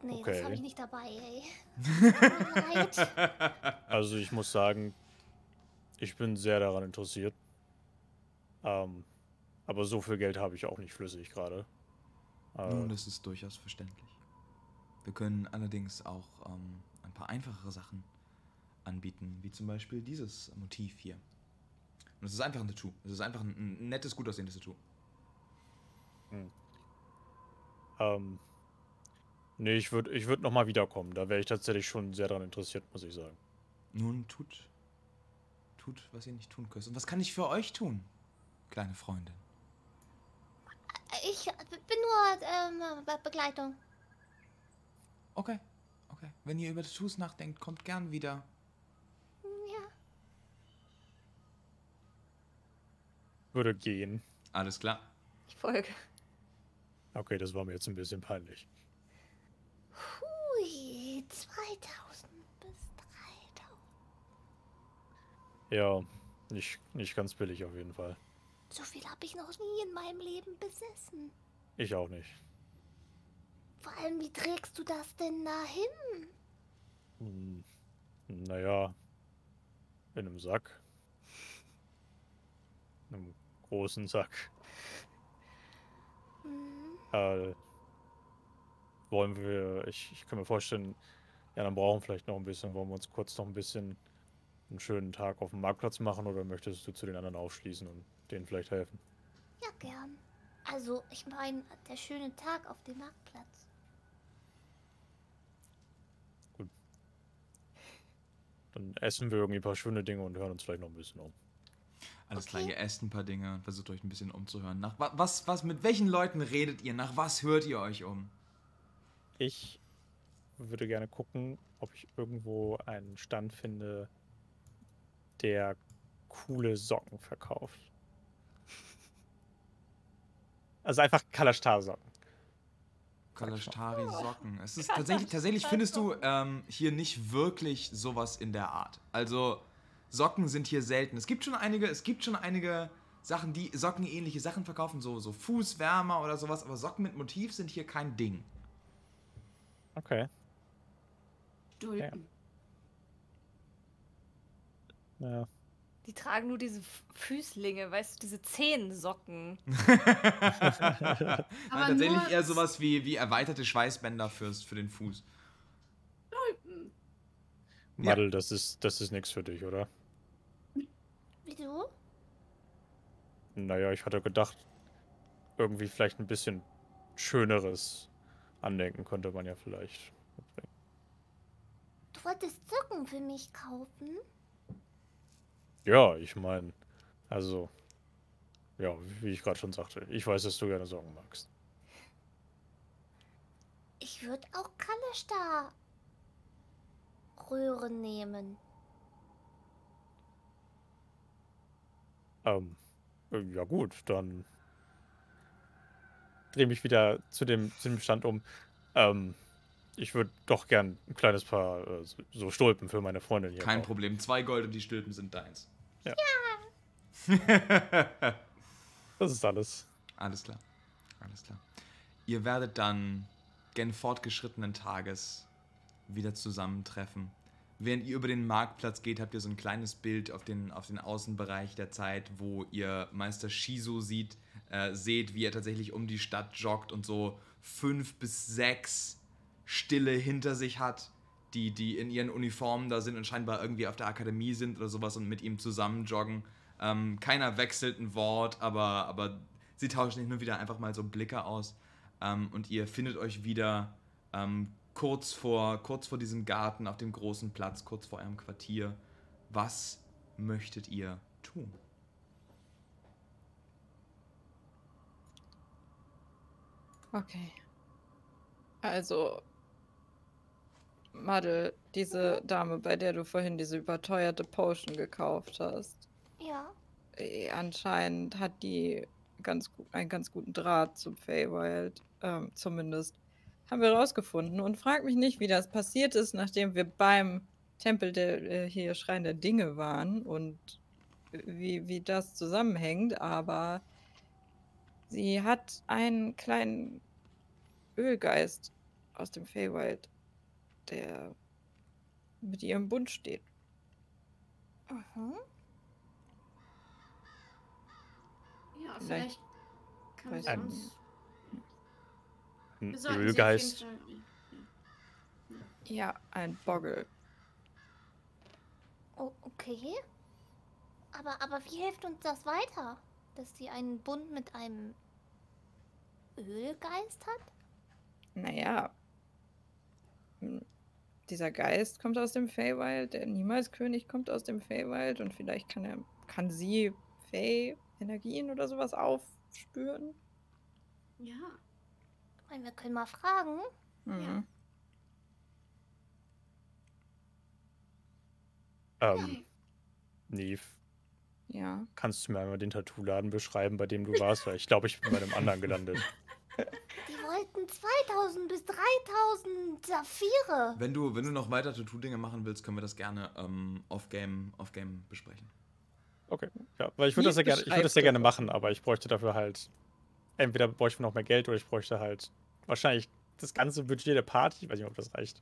Nee, Okay. das habe ich nicht dabei, ey. Also ich muss sagen, ich bin sehr daran interessiert. Ähm, aber so viel Geld habe ich auch nicht flüssig gerade. Nun, Äh, das ist durchaus verständlich. Wir können allerdings auch ähm, ein paar einfachere Sachen anbieten, wie zum Beispiel dieses Motiv hier. Und es ist einfach ein Tattoo. Es ist einfach ein, ein nettes, gut aussehendes Tattoo. ähm, nee, ich würde ich würd nochmal wiederkommen. Da wäre ich tatsächlich schon sehr daran interessiert, muss ich sagen. Nun, tut, tut, was ihr nicht tun könnt. Und was kann ich für euch tun, kleine Freundin? Ich bin nur ähm, Be Begleitung. Okay, okay. Wenn ihr über Tattoos nachdenkt, kommt gern wieder. Ja. Würde gehen. Alles klar. Ich folge. Okay, das war mir jetzt ein bisschen peinlich. Hui, 2000 bis 3000. Ja, nicht, nicht ganz billig auf jeden Fall. So viel habe ich noch nie in meinem Leben besessen. Ich auch nicht. Vor allem, wie trägst du das denn dahin? Hm, naja, in einem Sack. In einem großen Sack. Hm, Äh, wollen wir, ich, ich kann mir vorstellen, ja, dann brauchen wir vielleicht noch ein bisschen, wollen wir uns kurz noch ein bisschen einen schönen Tag auf dem Marktplatz machen oder möchtest du zu den anderen aufschließen und denen vielleicht helfen? ja, gern. Also, ich meine, der schöne Tag auf dem Marktplatz. Dann essen wir irgendwie ein paar schöne Dinge und hören uns vielleicht noch ein bisschen um. Alles Okay. klar, ihr esst ein paar Dinge und versucht euch ein bisschen umzuhören. Nach wa was, was, mit welchen Leuten redet ihr? Nach was hört ihr euch um? Ich würde gerne gucken, ob ich irgendwo einen Stand finde, der coole Socken verkauft. Also einfach Kalashtar-Socken. Kalashtari Socken. Es ist tatsächlich, tatsächlich findest du ähm, hier nicht wirklich sowas in der Art. Also Socken sind hier selten. Es gibt schon einige, es gibt schon einige Sachen, die sockenähnliche Sachen verkaufen, so, so Fußwärmer oder sowas, aber Socken mit Motiv sind hier kein Ding. Okay. Stulpen. Ja. Die tragen nur diese Füßlinge, weißt du, diese Zehensocken. Nein, Aber tatsächlich eher sowas wie, wie erweiterte Schweißbänder fürs, für den Fuß. Stulpen. Ja. Madel, das ist, das ist nichts für dich, oder? Wieso? Naja, ich hatte gedacht, irgendwie vielleicht ein bisschen schöneres Andenken könnte man ja vielleicht. Du wolltest Socken für mich kaufen? Ja, ich meine, also, ja, wie ich gerade schon sagte, ich weiß, dass du gerne Socken magst. Ich würde auch Kalestar Röhren nehmen. Ähm, äh, ja gut, dann drehe mich wieder zu dem, zu dem Stand um. Ähm, Ich würde doch gern ein kleines Paar äh, so- Stulpen für meine Freundin hier Kein kaufen. Problem. Zwei Gold und die Stülpen sind deins. Das ist alles. Alles klar. Alles klar. Ihr werdet dann gen fortgeschrittenen Tages wieder zusammentreffen. Während ihr über den Marktplatz geht, habt ihr so ein kleines Bild auf den, auf den Außenbereich der Zeit, wo ihr Meister Shiso sieht, äh, seht, wie er tatsächlich um die Stadt joggt und so fünf bis sechs Stille hinter sich hat, die, die in ihren Uniformen da sind und scheinbar irgendwie auf der Akademie sind oder sowas und mit ihm zusammen joggen. Ähm, keiner wechselt ein Wort, aber, aber sie tauschen hin und wieder einfach mal so Blicke aus. Ähm, und ihr findet euch wieder ähm, kurz, vor, kurz vor diesem Garten auf dem großen Platz, kurz vor eurem Quartier. Was möchtet ihr tun? Okay. Also, Madel, diese Dame, bei der du vorhin diese überteuerte Potion gekauft hast, Ja. eh, anscheinend hat die ganz einen ganz guten Draht zum Feywild. Ähm, zumindest haben wir rausgefunden. Und frag mich nicht, wie das passiert ist, nachdem wir beim Tempel der äh, hier Schrein der Dinge waren und wie, wie das zusammenhängt, aber sie hat einen kleinen Ölgeist aus dem Feywild, der mit ihr im Bund steht. Mhm. Ja, Vielleicht vielleicht kann sie uns. Ein Ölgeist. Ja, ein Boggle. Oh, okay. Aber, aber wie hilft uns das weiter? Dass sie einen Bund mit einem Ölgeist hat? Naja. hm, Dieser Geist kommt aus dem Feywild, der Niemals-König kommt aus dem Feywild und vielleicht kann er, kann sie Fey-Energien oder sowas aufspüren. Ja. Meine, wir können mal fragen. Mhm. Ähm, Neve, Ja. kannst du mir einmal den Tattoo-Laden beschreiben, bei dem du warst? Weil ich glaube, ich bin bei einem anderen gelandet. Die wollten 2000 bis 3000 Saphire. Wenn du, wenn du noch weiter Tattoo-Dinge machen willst, können wir das gerne ähm, off-game off -game besprechen. Okay, ja, weil ich würde das, ja Neve gerne, ich würde das sehr beschreibt gerne machen, aber ich bräuchte dafür halt, entweder bräuchte ich noch mehr Geld oder ich bräuchte halt wahrscheinlich das ganze Budget der Party. Ich weiß nicht, ob das reicht.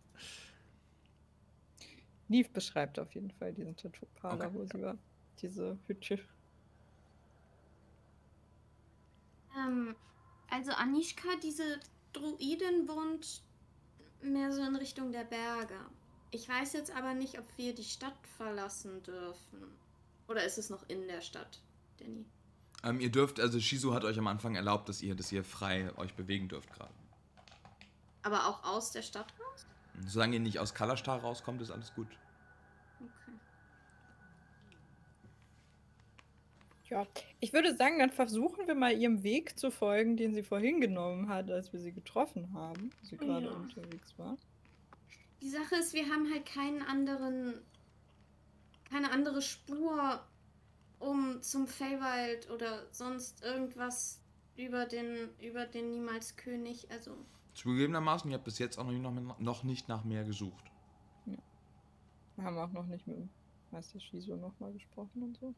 Neve beschreibt auf jeden Fall diesen Tattoo-Parler, Okay. wo sie war. Diese Hütte. Ähm, also Anishka, diese Druiden wohnt mehr so in Richtung der Berge. Ich weiß jetzt aber nicht, ob wir die Stadt verlassen dürfen. Oder ist es noch in der Stadt, Danny? Ähm, ihr dürft, also Shizu hat euch am Anfang erlaubt, dass ihr, dass ihr frei euch bewegen dürft gerade. Aber auch aus der Stadt raus? Solange ihr nicht aus Kalastar rauskommt, ist alles gut. Okay. Ja, ich würde sagen, dann versuchen wir mal ihrem Weg zu folgen, den sie vorhin genommen hat, als wir sie getroffen haben, als sie gerade Ja. unterwegs war. Die Sache ist, wir haben halt keinen anderen, keine andere Spur, um zum Feywild oder sonst irgendwas über den, über den Niemals-König. Also, Zugegebenermaßen, ihr habt bis jetzt auch noch nicht, noch, nicht nach mehr gesucht. Wir haben auch noch nicht mit dem Meister Shiso nochmal gesprochen und so.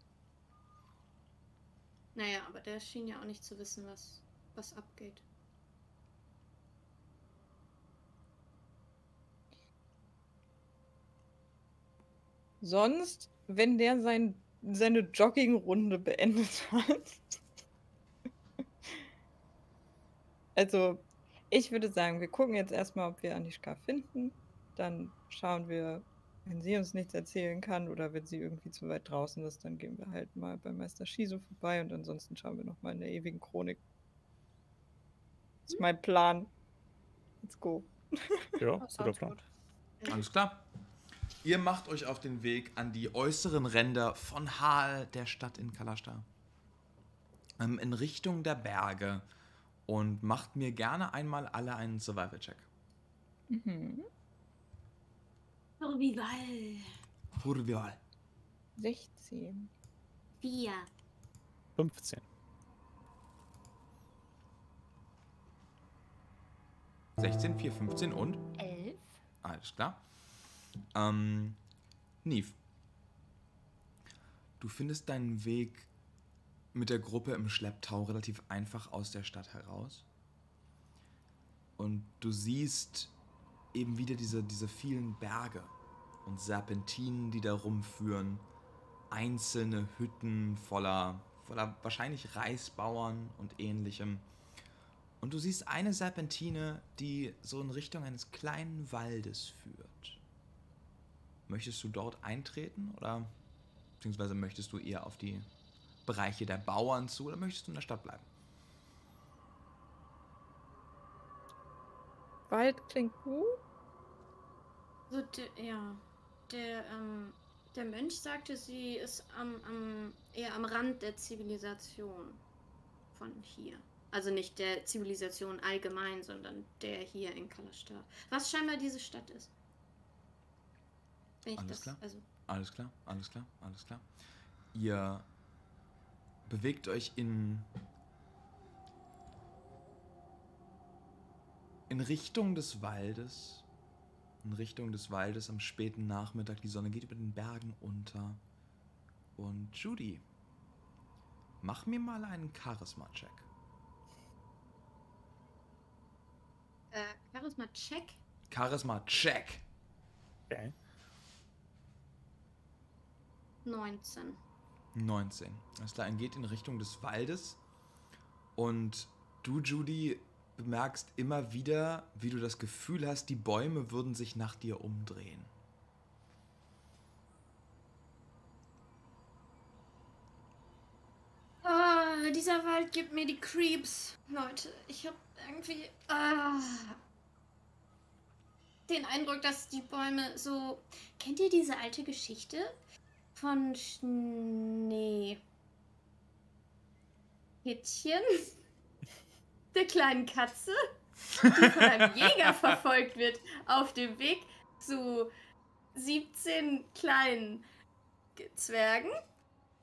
naja, aber der schien ja auch nicht zu wissen, was, was abgeht. Sonst, wenn der sein, seine Joggingrunde beendet hat. also, ich würde sagen, wir gucken jetzt erstmal, ob wir Anishka finden. Dann schauen wir, wenn sie uns nichts erzählen kann oder wenn sie irgendwie zu weit draußen ist, dann gehen wir halt mal bei Meister Shiso vorbei und ansonsten schauen wir nochmal in der ewigen Chronik. Das ist mein Plan. Let's go. Ja, guter Plan. gut. Alles klar. Ihr macht euch auf den Weg an die äußeren Ränder von Hal, der Stadt in Kalastar. Ähm, in Richtung der Berge. Und macht mir gerne einmal alle einen Survival-Check. Mhm. Survival. Survival. 16. Vier. 15. 16, 4, 15 und? Elf. Alles klar. Ähm, Neve. Du findest deinen Weg mit der Gruppe im Schlepptau relativ einfach aus der Stadt heraus. Und du siehst eben wieder diese, diese vielen Berge und Serpentinen, die da rumführen. Einzelne Hütten voller, voller wahrscheinlich Reisbauern und ähnlichem. Und du siehst eine Serpentine, die so in Richtung eines kleinen Waldes führt. Möchtest du dort eintreten oder beziehungsweise möchtest du eher auf die Bereiche der Bauern zu oder möchtest du in der Stadt bleiben? Wald klingt gut. So, der, ja. Der, ähm, der Mönch sagte, sie ist am, am, eher am Rand der Zivilisation von hier. Also nicht der Zivilisation allgemein, sondern der hier in Kalastar. Was scheinbar diese Stadt ist. Wenn ich Alles das, klar. also Alles klar, alles klar, alles klar. Ihr bewegt euch in in Richtung des Waldes. In Richtung des Waldes am späten Nachmittag. Die Sonne geht über den Bergen unter. Und Judy, mach mir mal einen Charisma-Check. äh, Charisma Check. Charisma-Check. Okay. 19. 19. Alles klar, er geht in Richtung des Waldes. Und du, Judy, bemerkst immer wieder, wie du das Gefühl hast, die Bäume würden sich nach dir umdrehen. Ah, dieser Wald gibt mir die Creeps. Leute, ich habe irgendwie ah, den Eindruck, dass die Bäume so. Kennt ihr diese alte Geschichte von Schnee? Hittchen? Der kleinen Katze, die von einem Jäger verfolgt wird auf dem Weg zu 17 kleinen Zwergen.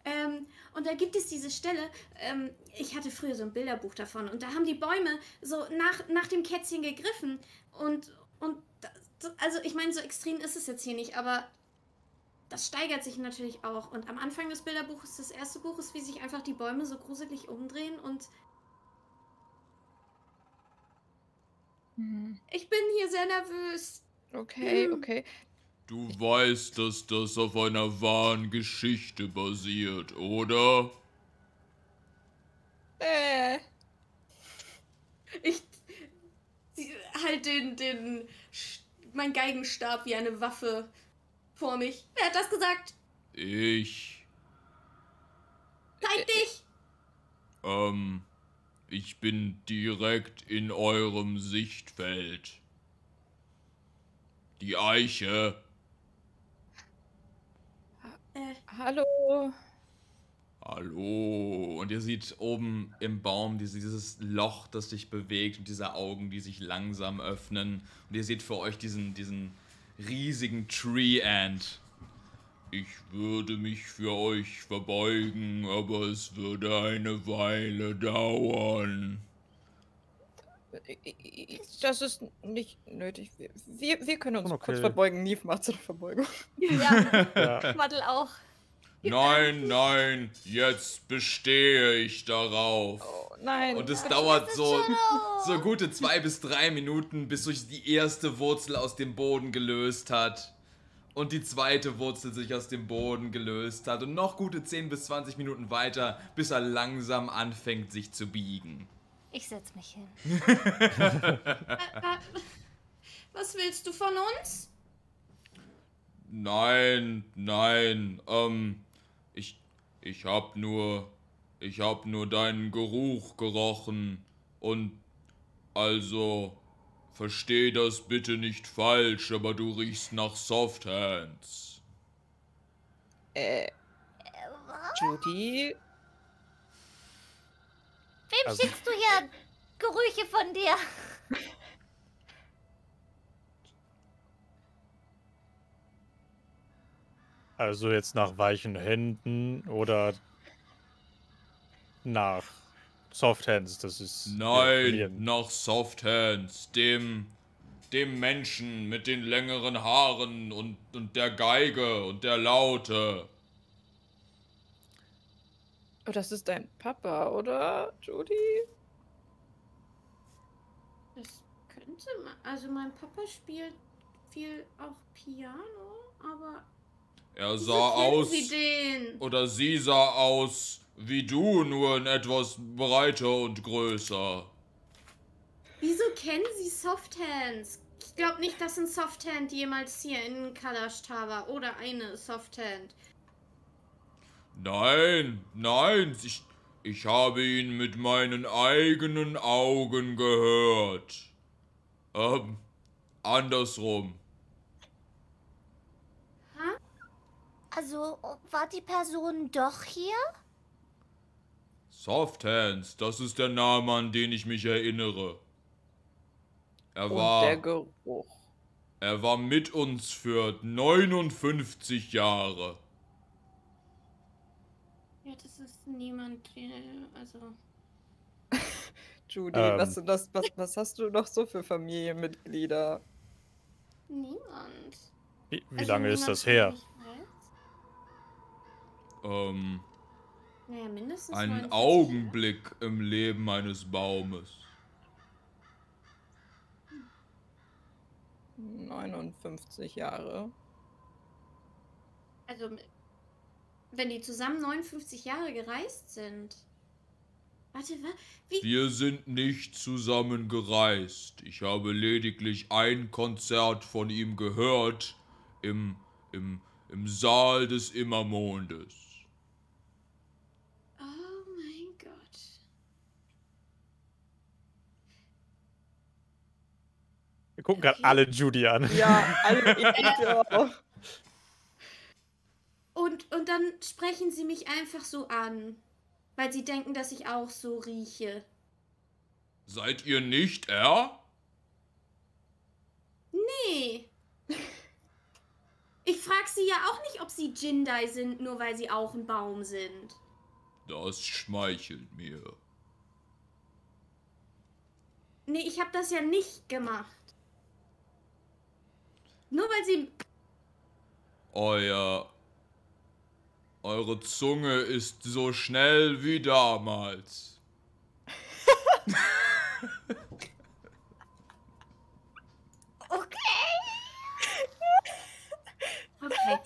Ähm, und da gibt es diese Stelle, ähm, ich hatte früher so ein Bilderbuch davon und da haben die Bäume so nach, nach dem Kätzchen gegriffen und, und das, also ich meine, so extrem ist es jetzt hier nicht, aber das steigert sich natürlich auch. Und am Anfang des Bilderbuches, des ersten Buches, wie sich einfach die Bäume so gruselig umdrehen und ich bin hier sehr nervös. Okay, Hm. okay. Du weißt, dass das auf einer wahren Geschichte basiert, oder? Äh, Ich halt den, den, mein Geigenstab wie eine Waffe vor mich. Wer hat das gesagt? Ich, Zeig dich! ähm, ich bin direkt in eurem Sichtfeld. Die Eiche. Äh, hallo. Hallo. Und ihr seht oben im Baum diese, dieses Loch, das sich bewegt und diese Augen, die sich langsam öffnen. Und ihr seht für euch diesen, diesen riesigen Tree Ant. Ich würde mich für euch verbeugen, aber es würde eine Weile dauern. Das ist nicht nötig. Wir, wir, können uns Okay. kurz verbeugen. Nief macht so eine Verbeugung. Ja, Ja. Auch. Nein, nein, jetzt bestehe ich darauf. Oh, nein. Und es dauert so, so gute zwei bis drei Minuten, bis sich die erste Wurzel aus dem Boden gelöst hat. Und die zweite Wurzel sich aus dem Boden gelöst hat. Und noch gute 10 bis 20 Minuten weiter, bis er langsam anfängt, sich zu biegen. Ich setz mich hin. was willst du von uns? Nein, nein, ähm, ich, ich hab nur, ich hab nur deinen Geruch gerochen und, also, versteh das bitte nicht falsch, aber du riechst nach Softhands. Äh, Judy? Wem Also- schickst du hier Gerüche von dir? Also jetzt nach weichen Händen oder nach Soft Hands, das ist. Nein, verlieren. nach Soft Hands, dem, dem Menschen mit den längeren Haaren und, und der Geige und der Laute. Oh, das ist dein Papa, oder, Judy? Das könnte man. Also mein Papa spielt viel auch Piano, aber. Er sah aus. Sie den? Oder sie sah aus wie du, nur in etwas breiter und größer. Wieso kennen Sie Softhands? Ich glaube nicht, dass ein Softhand jemals hier in Kalashtar war. Oder eine Softhand. Nein, nein, ich, ich habe ihn mit meinen eigenen Augen gehört. Ähm, andersrum. Also war die Person doch hier? Soft Hands, das ist der Name, an den ich mich erinnere. Er Und war, der Geruch. er war mit uns für 59 Jahre. Ja, das ist niemand. Also. Judy, Ähm. was, das, was, was hast du noch so für Familienmitglieder? Niemand. Wie, wie Also lange ist das her? Ähm, Naja, mindestens. ein 49 Augenblick im Leben eines Baumes. 59 Jahre. Also, wenn die zusammen 59 Jahre gereist sind. Warte, wa? Wie? Wir sind nicht zusammen gereist. Ich habe lediglich ein Konzert von ihm gehört im, im, im Saal des Immermondes. Oh mein Gott. Wir gucken gerade alle Judy an. Ja, alle auch. Und, und dann sprechen sie mich einfach so an. Weil sie denken, dass ich auch so rieche. Seid ihr nicht er? Nee. Ich frag sie ja auch nicht, ob sie Jindai sind, nur weil sie auch ein Baum sind. Das schmeichelt mir. Nee, ich hab das ja nicht gemacht. Nur weil sie. Euer. Eure Zunge ist so schnell wie damals. Okay.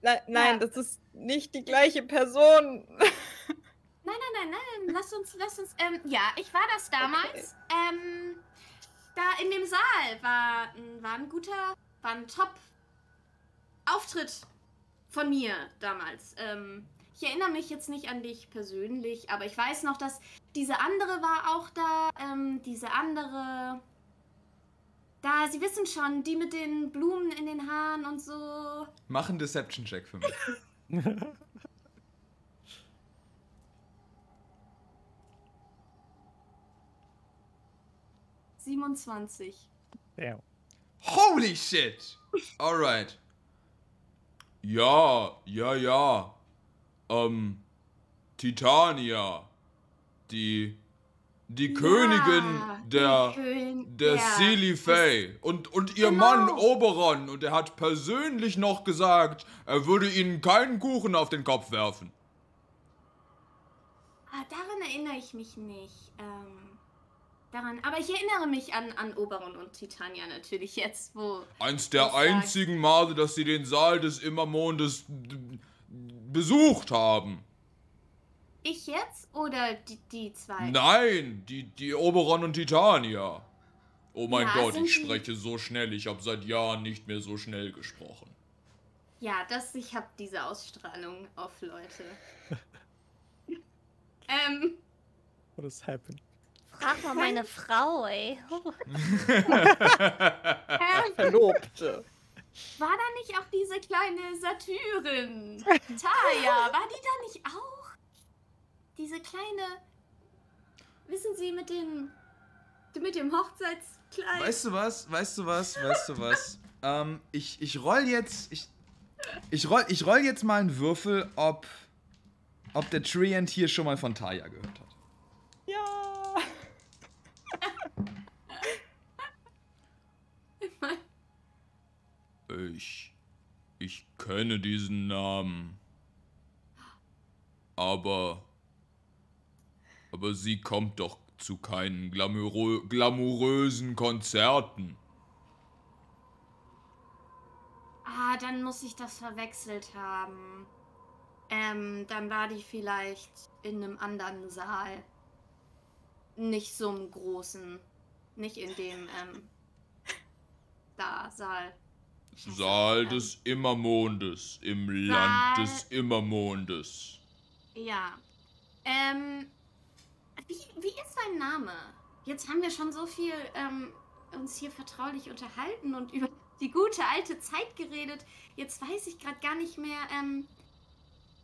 Nein, nein Ja. das ist nicht die gleiche Person. Nein, nein, nein, nein, lass uns, lass uns, ähm, ja, ich war das damals. Ähm, da in dem Saal war, ein- war ein guter, war ein Top-Auftritt von mir damals. Ähm, ich erinnere mich jetzt nicht an dich persönlich, aber ich weiß noch, dass diese andere war auch da, ähm, diese andere, da, Sie wissen schon, die mit den Blumen in den Haaren und so. Mach einen Deception-Check für mich. Siebenundzwanzig. Ja. Holy shit! Alright. Ja, ja, ja. Ähm, Titania. Die. Die Königin der. die Kön Der ja, Sealy Faye und, und ihr Genau. Mann Oberon und er hat persönlich noch gesagt, er würde ihnen keinen Kuchen auf den Kopf werfen. Ah, daran erinnere ich mich nicht. Ähm, daran, aber ich erinnere mich an, an Oberon und Titania natürlich jetzt, wo. Eins der einzigen Male, dass sie den Saal des Immermondes besucht haben. Ich jetzt oder die, die zwei? Nein, die, die Oberon und Titania. Oh mein Ja, Gott, ich die- spreche so schnell, ich habe seit Jahren nicht mehr so schnell gesprochen. Ja, das, ich habe diese Ausstrahlung auf Leute. ähm, What has happened? Frag mal meine Frau, ey. Verlobte. war da nicht auch diese kleine Satyrin? Taya, war die da nicht auch? Diese kleine. Wissen Sie, mit dem. mit dem Hochzeitskleid? Weißt du was? Weißt du was? Weißt du was? ähm, ich, ich roll jetzt. Ich, ich, roll, ich roll jetzt mal einen Würfel, ob. ob der Treant hier schon mal von Taya gehört hat. Ja. Ich. Ich kenne diesen Namen. Aber. Aber sie kommt doch zu keinen glamourö glamourösen Konzerten. Ah, dann muss ich das verwechselt haben. Ähm, dann war die vielleicht in einem anderen Saal. Nicht so einem großen. Nicht in dem, ähm, da, Saal. Saal des Immermondes im Saal- Land des Immermondes. Ja. Ähm, wie, wie ist sein Name? Jetzt haben wir schon so viel ähm, uns hier vertraulich unterhalten und über die gute alte Zeit geredet. Jetzt weiß ich gerade gar nicht mehr, ähm,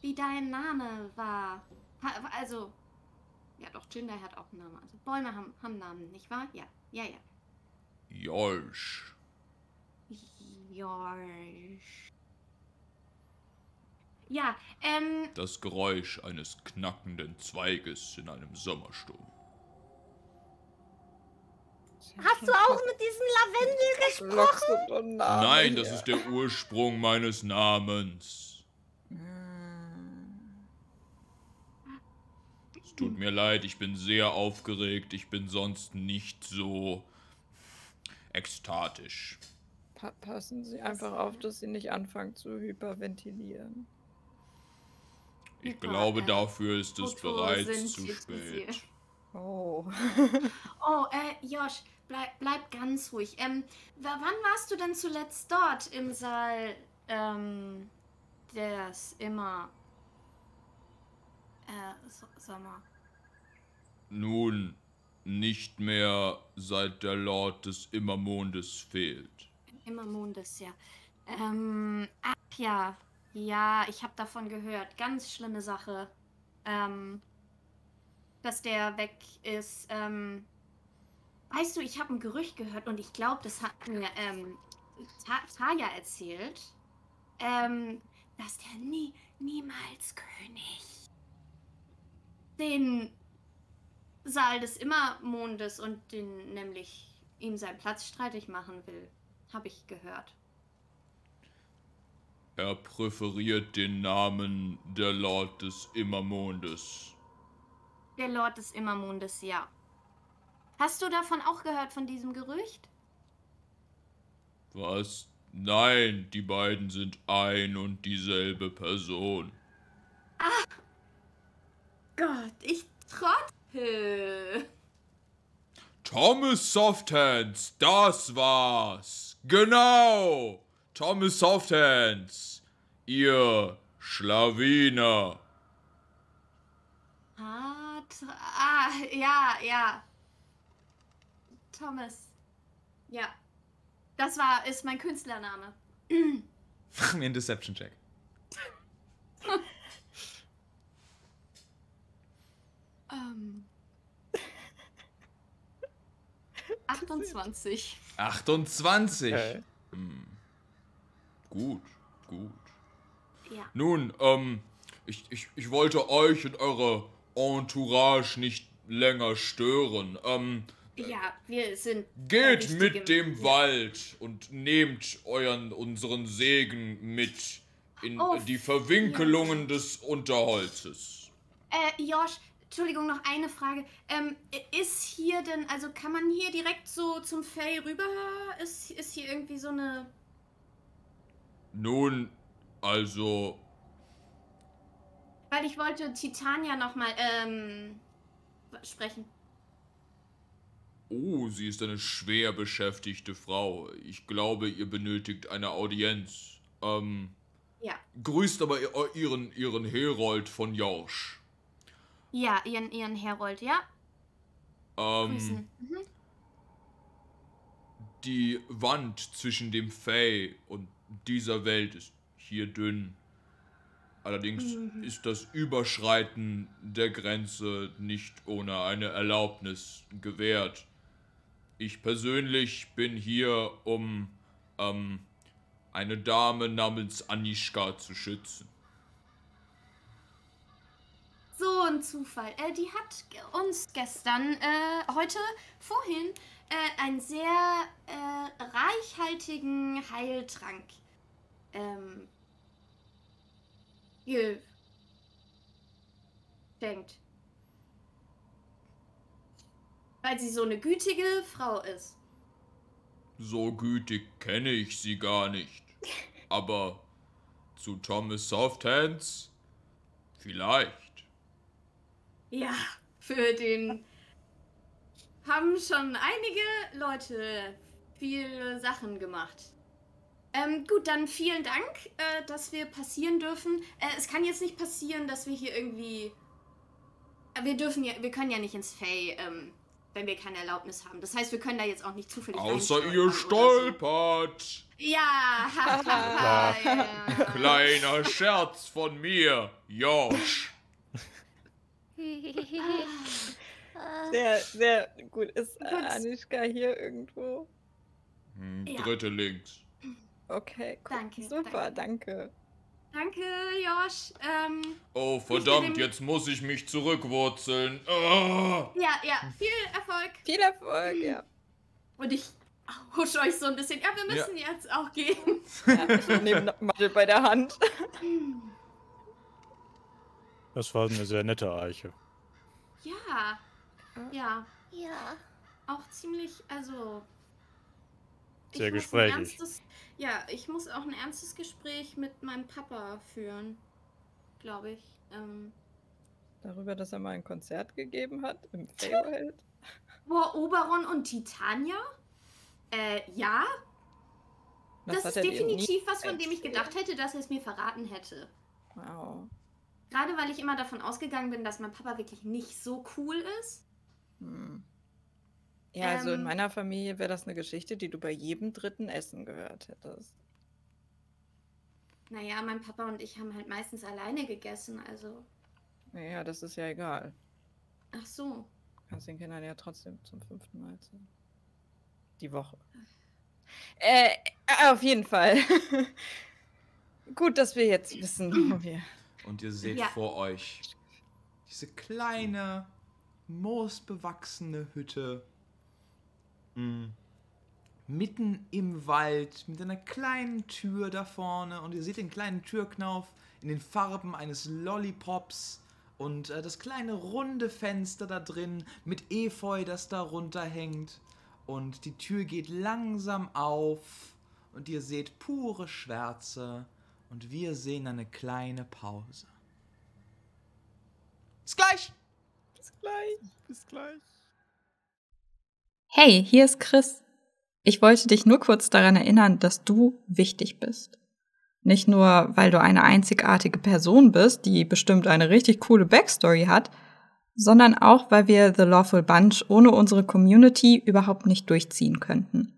wie dein Name war. Also, ja doch, Jinder hat auch einen Namen. Also Bäume haben, haben Namen, nicht wahr? Ja, ja, ja. Jolsch. Jorsch. Ja, ähm, Das Geräusch eines knackenden Zweiges in einem Sommersturm. Hast du auch mit diesem Lavendel gesprochen? Nein, das ist der Ursprung meines Namens. Es tut mir leid, ich bin sehr aufgeregt. Ich bin sonst nicht so ekstatisch. Pa passen Sie einfach auf, dass Sie nicht anfangen zu hyperventilieren. Ich glaube, dafür ist es bereits zu spät. Oh. Oh, äh, Josh, bleib, bleib ganz ruhig. Ähm, wa- wann warst du denn zuletzt dort im Saal, ähm, des immer, äh, so Sommer? Nun, nicht mehr seit der Lord des Immermondes fehlt. Immer Mondes, ja. Ähm, ach ja, ich habe davon gehört. Ganz schlimme Sache. Ähm, dass der weg ist. Ähm, weißt du, ich habe ein Gerücht gehört und ich glaube, das hat mir ähm, Ta Taya erzählt, ähm, dass der nie, niemals König den Saal des Immermondes und den nämlich ihm seinen Platz streitig machen will. Habe ich gehört. Er präferiert den Namen der Lord des Immermondes. Der Lord des Immermondes, ja. Hast du davon auch gehört, von diesem Gerücht? Was? Nein, die beiden sind ein und dieselbe Person. Gott, ich trottel. Thomas Softhands, das war's. Genau. Thomas Softhands, ihr Schlawiner. Ah, tr- ah, ja, ja. Thomas. Ja. Das war, ist mein Künstlername. Mach mir einen Deception-Check. Ähm. 28. 28. Okay. Gut, gut. Ja. Nun, ähm, ich, ich, ich wollte euch und eure Entourage nicht länger stören. Ähm, Ja, wir sind. geht mit dem ja. Wald und nehmt euren, unseren Segen mit in Oh, die Verwinkelungen des Unterholzes. Äh, Josh, Entschuldigung, noch eine Frage. Ähm, ist hier denn, also kann man hier direkt so zum Fay rüber? Ist, ist hier irgendwie so eine. Nun, also, Weil ich wollte Titania nochmal, ähm, sprechen. oh, sie ist eine schwer beschäftigte Frau. Ich glaube, ihr benötigt eine Audienz. Ähm, Ja. grüßt aber ihren, ihren Herold von Jorsch. Ja, ihren, ihren Herold, ja? Ähm. Mhm. die Wand zwischen dem Fey und dieser Welt ist hier dünn. Allerdings Mhm. ist das Überschreiten der Grenze nicht ohne eine Erlaubnis gewährt. Ich persönlich bin hier, um ähm, eine Dame namens Anishka zu schützen. Ein Zufall. Äh, die hat uns gestern, äh, heute, vorhin, äh, einen sehr äh, reichhaltigen Heiltrank ähm, geschenkt. Weil sie so eine gütige Frau ist. So gütig kenne ich sie gar nicht. Aber zu Thomas Softhands? Vielleicht. Ja, für den haben schon einige Leute viele Sachen gemacht. Ähm, gut, dann vielen Dank, äh, dass wir passieren dürfen. Äh, es kann jetzt nicht passieren, dass wir hier irgendwie. Äh, Wir dürfen ja, wir können ja nicht ins Fay, ähm, wenn wir keine Erlaubnis haben. Das heißt, wir können da jetzt auch nicht zufällig Außer ihr oder so. stolpert. Ja, ja. Kleiner Scherz von mir, Josh. Sehr, sehr gut. Ist äh, Gut. Anischka hier irgendwo? Hm, Ja. dritte links. Okay, cool. Danke, Super, danke. Danke, Josh. Ähm, Oh, verdammt, jetzt muss ich mich zurückwurzeln. Ah. ja, ja, viel Erfolg. Viel Erfolg, ja. Und ich husch euch so ein bisschen. Ja, wir müssen jetzt auch gehen. ja ich nehme Mattel bei der Hand. Das war eine sehr nette Eiche. Ja. Ja, Ja. auch ziemlich, also. ich Sehr muss ein gesprächig. ernstes- Ja, ich muss auch ein ernstes Gespräch mit meinem Papa führen. Glaube ich. Ähm, Darüber, dass er mal ein Konzert gegeben hat im Feywild. boah, Oberon und Titania? Äh, ja. Was das ist definitiv was, von dem ich gedacht hätte, dass er es mir verraten hätte. Wow. Gerade weil ich immer davon ausgegangen bin, dass mein Papa wirklich nicht so cool ist. Hm. Ja, also in Ähm. meiner Familie wäre das eine Geschichte, die du bei jedem dritten Essen gehört hättest. Naja, mein Papa und ich haben halt meistens alleine gegessen, also. Naja, das ist ja egal. Ach so. Kannst den Kindern ja trotzdem zum fünften Mal erzählen. Die Woche. Äh, auf jeden Fall. Gut, dass wir jetzt wissen, wo wir. Und ihr seht Ja. vor euch diese kleine, moosbewachsene Hütte. Mm. Mitten im Wald mit einer kleinen Tür da vorne. Und ihr seht den kleinen Türknauf in den Farben eines Lollipops. Und äh, das kleine runde Fenster da drin mit Efeu, das da runterhängt. Und die Tür geht langsam auf. Und ihr seht pure Schwärze. Und wir sehen eine kleine Pause. Bis gleich! Bis gleich. Bis gleich. Hey, hier ist Chris. Ich wollte dich nur kurz daran erinnern, dass du wichtig bist. Nicht nur, weil du eine einzigartige Person bist, die bestimmt eine richtig coole Backstory hat, sondern auch, weil wir The Lawful Bunch ohne unsere Community überhaupt nicht durchziehen könnten.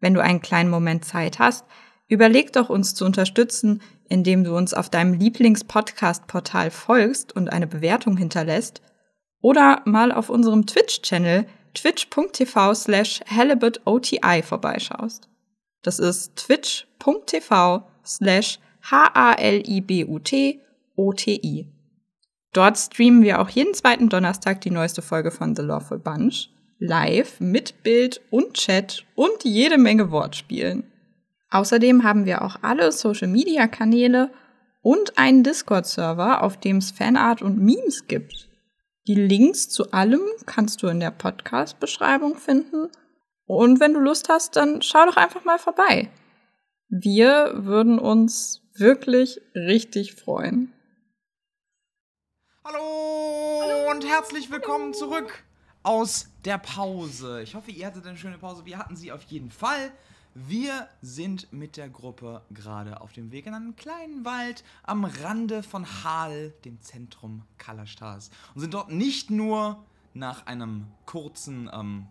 Wenn du einen kleinen Moment Zeit hast, überleg doch uns zu unterstützen, indem du uns auf deinem Lieblings-Podcast-Portal folgst und eine Bewertung hinterlässt oder mal auf unserem Twitch-Channel twitch.tv slash halibutoti vorbeischaust. Das ist twitch.tv slash h-a-l-i-b-u-t-o-t-i. Dort streamen wir auch jeden zweiten Donnerstag die neueste Folge von The Lawful Bunch, live mit Bild und Chat und jede Menge Wortspielen. Außerdem haben wir auch alle Social-Media-Kanäle und einen Discord-Server, auf dem es Fanart und Memes gibt. Die Links zu allem kannst du in der Podcast-Beschreibung finden. Und wenn du Lust hast, dann schau doch einfach mal vorbei. Wir würden uns wirklich richtig freuen. Hallo, und herzlich willkommen zurück aus der Pause. Ich hoffe, ihr hattet eine schöne Pause. Wir hatten sie auf jeden Fall. Wir sind mit der Gruppe gerade auf dem Weg in einen kleinen Wald am Rande von Hal, dem Zentrum Kalastars. Und sind dort nicht nur nach einem kurzen ähm,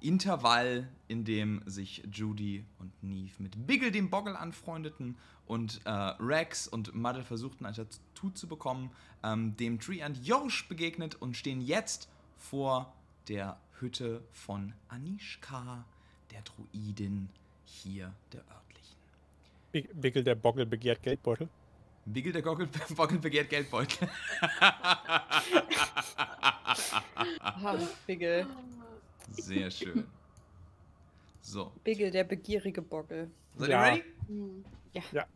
Intervall, in dem sich Judy und Neve mit Biggle dem Boggle anfreundeten und äh, Rex und Muddle versuchten, ein Tattoo zu bekommen, ähm, dem Tree and Yosh begegnet und stehen jetzt vor der Hütte von Anishka, der Druidin hier der örtlichen. Wickel der Boggle begehrt Geldbeutel. Bigel der Gockel, Bockel begehrt Geldbeutel. Bigel. Sehr schön. So. Bigel, der begierige Bockel. Seid Ja. ihr ready? Hm. Ja.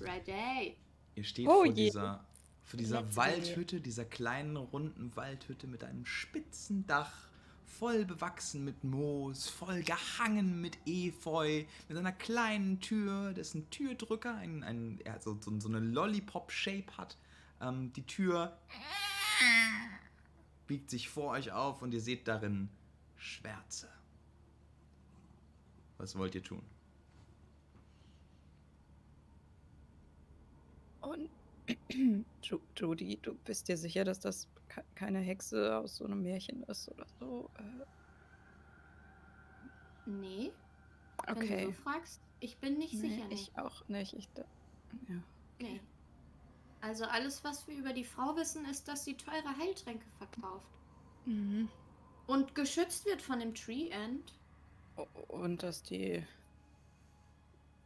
Ready. Ihr steht Oh vor je. dieser, vor dieser Let's Waldhütte, dieser kleinen runden Waldhütte mit einem spitzen Dach, voll bewachsen mit Moos, voll gehangen mit Efeu, mit einer kleinen Tür, dessen Türdrücker ein, ein, so, so, so eine Lollipop-Shape hat. Ähm, die Tür biegt sich vor euch auf und ihr seht darin Schwärze. Was wollt ihr tun? Und Ju- Judy, du bist dir sicher, dass das keine Hexe aus so einem Märchen ist oder so? Äh, Nee, wenn du okay. so fragst. Ich bin nicht Nee, sicher. Nee. ich auch nicht. Ich da, ja. nee. Also alles, was wir über die Frau wissen, ist, dass sie teure Heiltränke verkauft. Mhm. Und geschützt wird von dem Tree End. Und dass die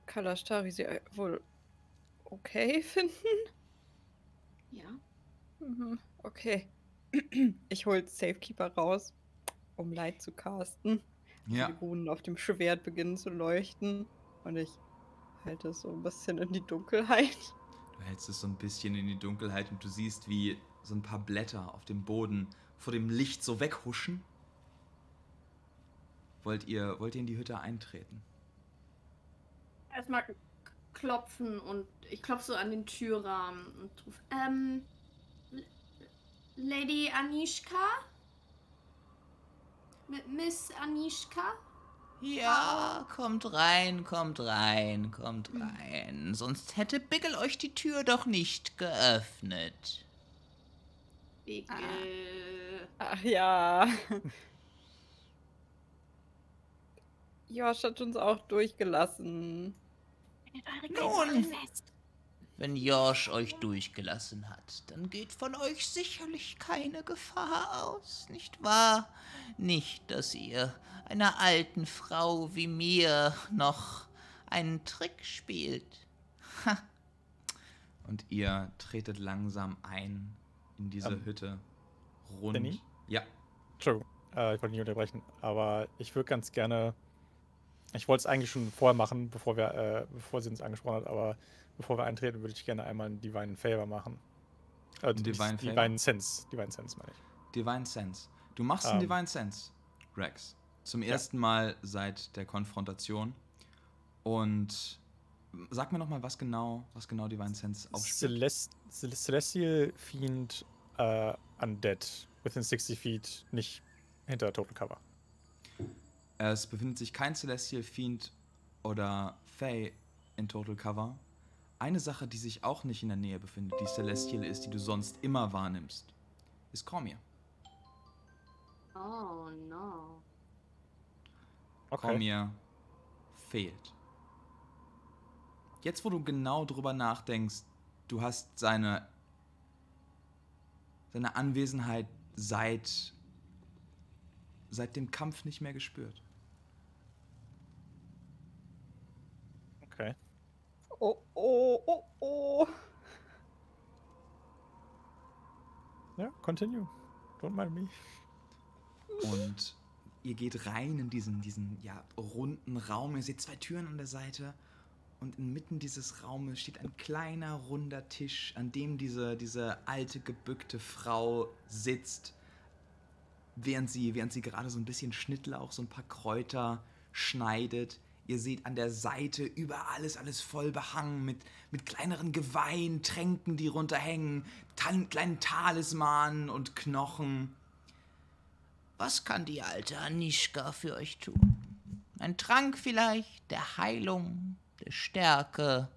Kalastari sie äh, wohl okay finden? Ja. Mhm, Okay. Ich hol Safekeeper raus, um Light zu casten. Ja. Die Runen auf dem Schwert beginnen zu leuchten. Und ich halte es so ein bisschen in die Dunkelheit. Du hältst es so ein bisschen in die Dunkelheit und du siehst, wie so ein paar Blätter auf dem Boden vor dem Licht so weghuschen. Wollt ihr, wollt ihr in die Hütte eintreten? Erstmal klopfen und ich klopfe so an den Türrahmen und rufe. Ähm. Lady Anishka? M Miss Anishka? Ja, kommt rein, kommt rein, kommt rein. Sonst hätte Bigel euch die Tür doch nicht geöffnet. Bigel. Ach ja. Josh hat uns auch durchgelassen. Nun, wenn Josh euch durchgelassen hat, dann geht von euch sicherlich keine Gefahr aus, nicht wahr? Nicht, dass ihr einer alten Frau wie mir noch einen Trick spielt. Und ihr tretet langsam ein in diese Ähm, Hütte. Rund. Danny? Ja. True. Äh, ich wollte nicht unterbrechen, aber ich würde ganz gerne. Ich wollte es eigentlich schon vorher machen, bevor wir, äh, bevor sie uns angesprochen hat, aber bevor wir eintreten, würde ich gerne einmal einen Divine Favor machen. Äh, Divine Favor? Divine Sense. Divine Sense meine ich. Divine Sense. Du machst einen Ähm. Divine Sense, Rex. Zum ersten Mal seit der Konfrontation. Und sag mir nochmal, was genau, was genau Divine Sense aufspielt. Celest Cel- Celestial Fiend äh, Undead. Within 60 feet, nicht hinter Total Cover. Es befindet sich kein Celestial Fiend oder Fae in Total Cover. Eine Sache, die sich auch nicht in der Nähe befindet, die Celestial ist, die du sonst immer wahrnimmst, ist Cormier. Oh no. Okay. Cormier fehlt. Jetzt, wo du genau drüber nachdenkst, du hast seine, seine Anwesenheit seit, seit dem Kampf nicht mehr gespürt. Okay. Oh, oh, oh, oh. Ja, continue. Don't mind me. Und ihr geht rein in diesen, diesen ja, runden Raum. Ihr seht zwei Türen an der Seite. Und inmitten dieses Raumes steht ein kleiner, runder Tisch, an dem diese, diese alte, gebückte Frau sitzt, während sie, während sie gerade so ein bisschen Schnittlauch, so ein paar Kräuter schneidet. Ihr seht an der Seite überall ist alles voll behangen mit, mit kleineren Geweihen, Tränken, die runterhängen, tal kleinen Talismanen und Knochen. Was kann die alte Anischka für euch tun? Ein Trank vielleicht, der Heilung, der Stärke.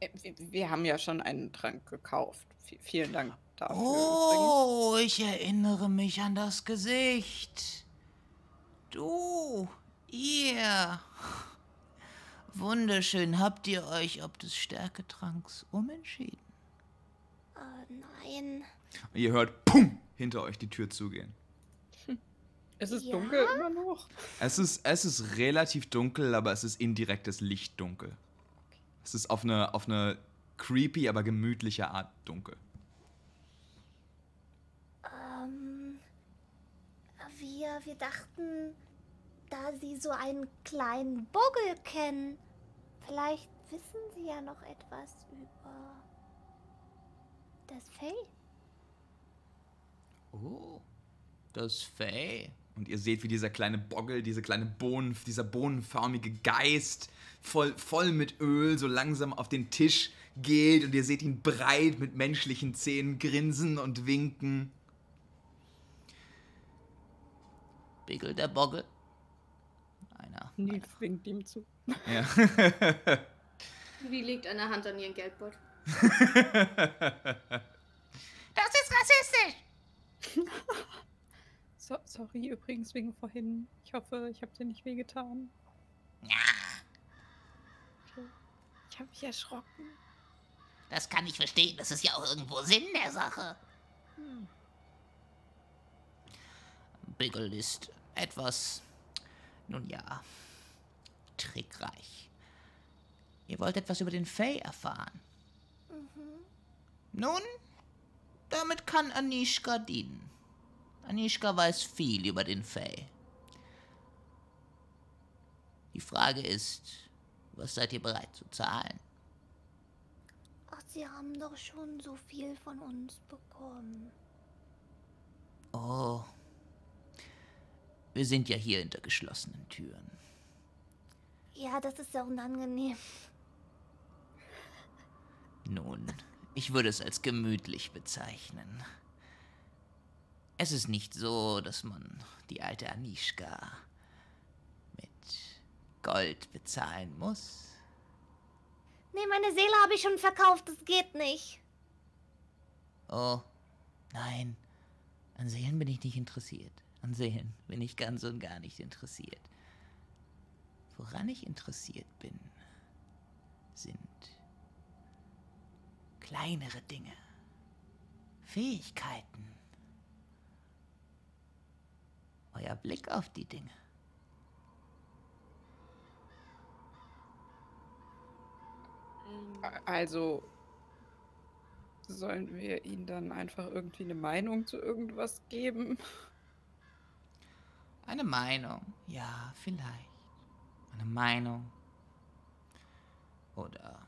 Äh, wir- Wir haben ja schon einen Trank gekauft. Vielen Dank dafür. übrigens. Oh, ich erinnere mich an das Gesicht. Du, ihr. Wunderschön, habt ihr euch ob des Stärketranks umentschieden? Oh nein. Und ihr hört, pum, hinter euch die Tür zugehen. Ist es Ja? dunkel immer noch? Es ist, es ist relativ dunkel, aber es ist indirektes Lichtdunkel. Es ist auf eine, auf eine creepy, aber gemütliche Art dunkel. Ähm, wir, dachten, da Sie so einen kleinen Buggel kennen, vielleicht wissen Sie ja noch etwas über das Fell. Oh, das Fell. Und ihr seht, wie dieser kleine Boggel, diese kleine Bohnen, dieser bohnenförmige Geist voll, voll mit Öl so langsam auf den Tisch geht. Und ihr seht ihn breit mit menschlichen Zähnen grinsen und winken. Bigel der Boggle. Einer. Nils winkt ihm zu. Ja. Wie legt eine Hand an ihren Geldbeutel? Das ist rassistisch! So, sorry übrigens wegen vorhin. Ich hoffe, ich habe dir nicht wehgetan. Ja, Okay. Ich habe mich erschrocken. das kann ich verstehen. Das ist ja auch irgendwo Sinn der Sache. Bigel ist etwas, nun ja, trickreich. Ihr wollt etwas über den Fay erfahren. Nun, damit kann Anishka dienen. Anishka weiß viel über den Fay. Die Frage ist, was seid ihr bereit zu zahlen? Ach, Sie haben doch schon so viel von uns bekommen. Oh. Wir sind ja hier hinter geschlossenen Türen. Ja, das ist ja unangenehm. Nun, ich würde es als gemütlich bezeichnen. Es ist nicht so, dass man die alte Anishka mit Gold bezahlen muss. Nee, meine Seele habe ich schon verkauft, das geht nicht. Oh, nein. An Seelen bin ich nicht interessiert. An Seelen bin ich ganz und gar nicht interessiert. Woran ich interessiert bin, sind kleinere Dinge, Fähigkeiten, euer Blick auf die Dinge. Also sollen wir ihnen dann einfach irgendwie eine Meinung zu irgendwas geben? Eine Meinung, ja, vielleicht. Eine Meinung. Oder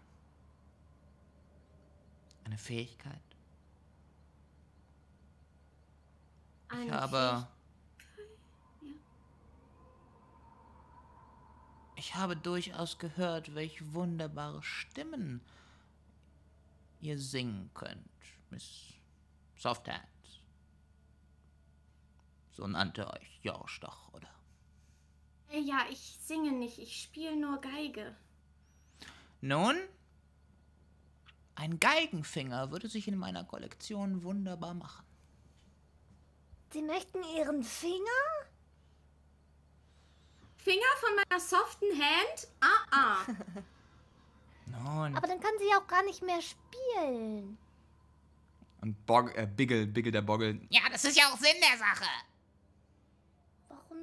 eine Fähigkeit. Ich Eine habe. Ich habe durchaus gehört, welche wunderbare Stimmen ihr singen könnt, Miss Softhands. So nannte euch Jorsch doch, oder? Äh, Ja, ich singe nicht, ich spiele nur Geige. Nun, ein Geigenfinger würde sich in meiner Kollektion wunderbar machen. Sie möchten Ihren Finger? Finger von meiner soften Hand? Ah, ah. Nun, Aber dann kann sie ja auch gar nicht mehr spielen. Und Bog, äh, Biggle, Biggle der Boggel. ja, das ist ja auch Sinn der Sache.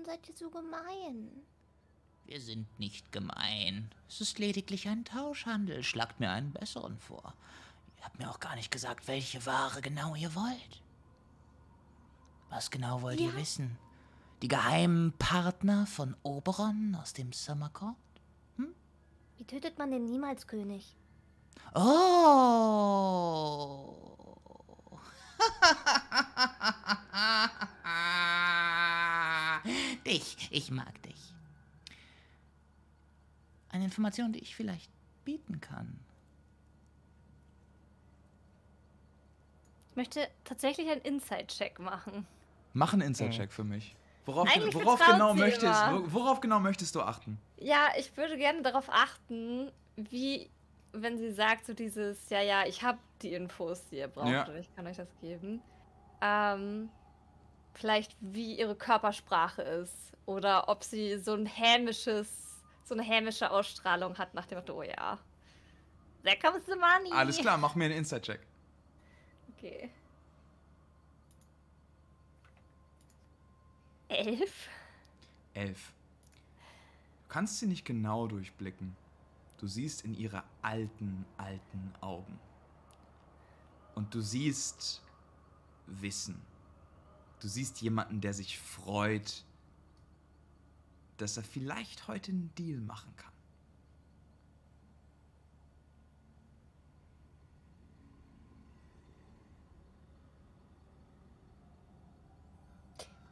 Seid ihr so gemein? Wir sind nicht gemein. Es ist lediglich ein Tauschhandel. Schlagt mir einen besseren vor. Ihr habt mir auch gar nicht gesagt, welche Ware genau ihr wollt. Was genau wollt ihr Ja. wissen? Die geheimen Partner von Oberon aus dem Summer Court? Wie tötet man den Niemalskönig? Oh. dich, ich mag dich. Eine Information, die ich vielleicht bieten kann. Ich möchte tatsächlich einen Inside-Check machen. Mach einen Inside-Check für mich. Worauf, worauf, genau möchtest, worauf genau möchtest du achten? Ja, ich würde gerne darauf achten, wie, wenn sie sagt, so dieses, ja, ja, ich habe die Infos, die ihr braucht Ja. und ich kann euch das geben. Ähm, vielleicht wie ihre Körpersprache ist oder ob sie so ein hämisches, so eine hämische Ausstrahlung hat nach dem Motto, oh ja. There comes the money. Alles klar, mach mir einen Inside-Check. Okay. Elf? Elf. Du kannst sie nicht genau durchblicken. Du siehst in ihre alten, alten Augen. Und du siehst Wissen. Du siehst jemanden, der sich freut, dass er vielleicht heute einen Deal machen kann.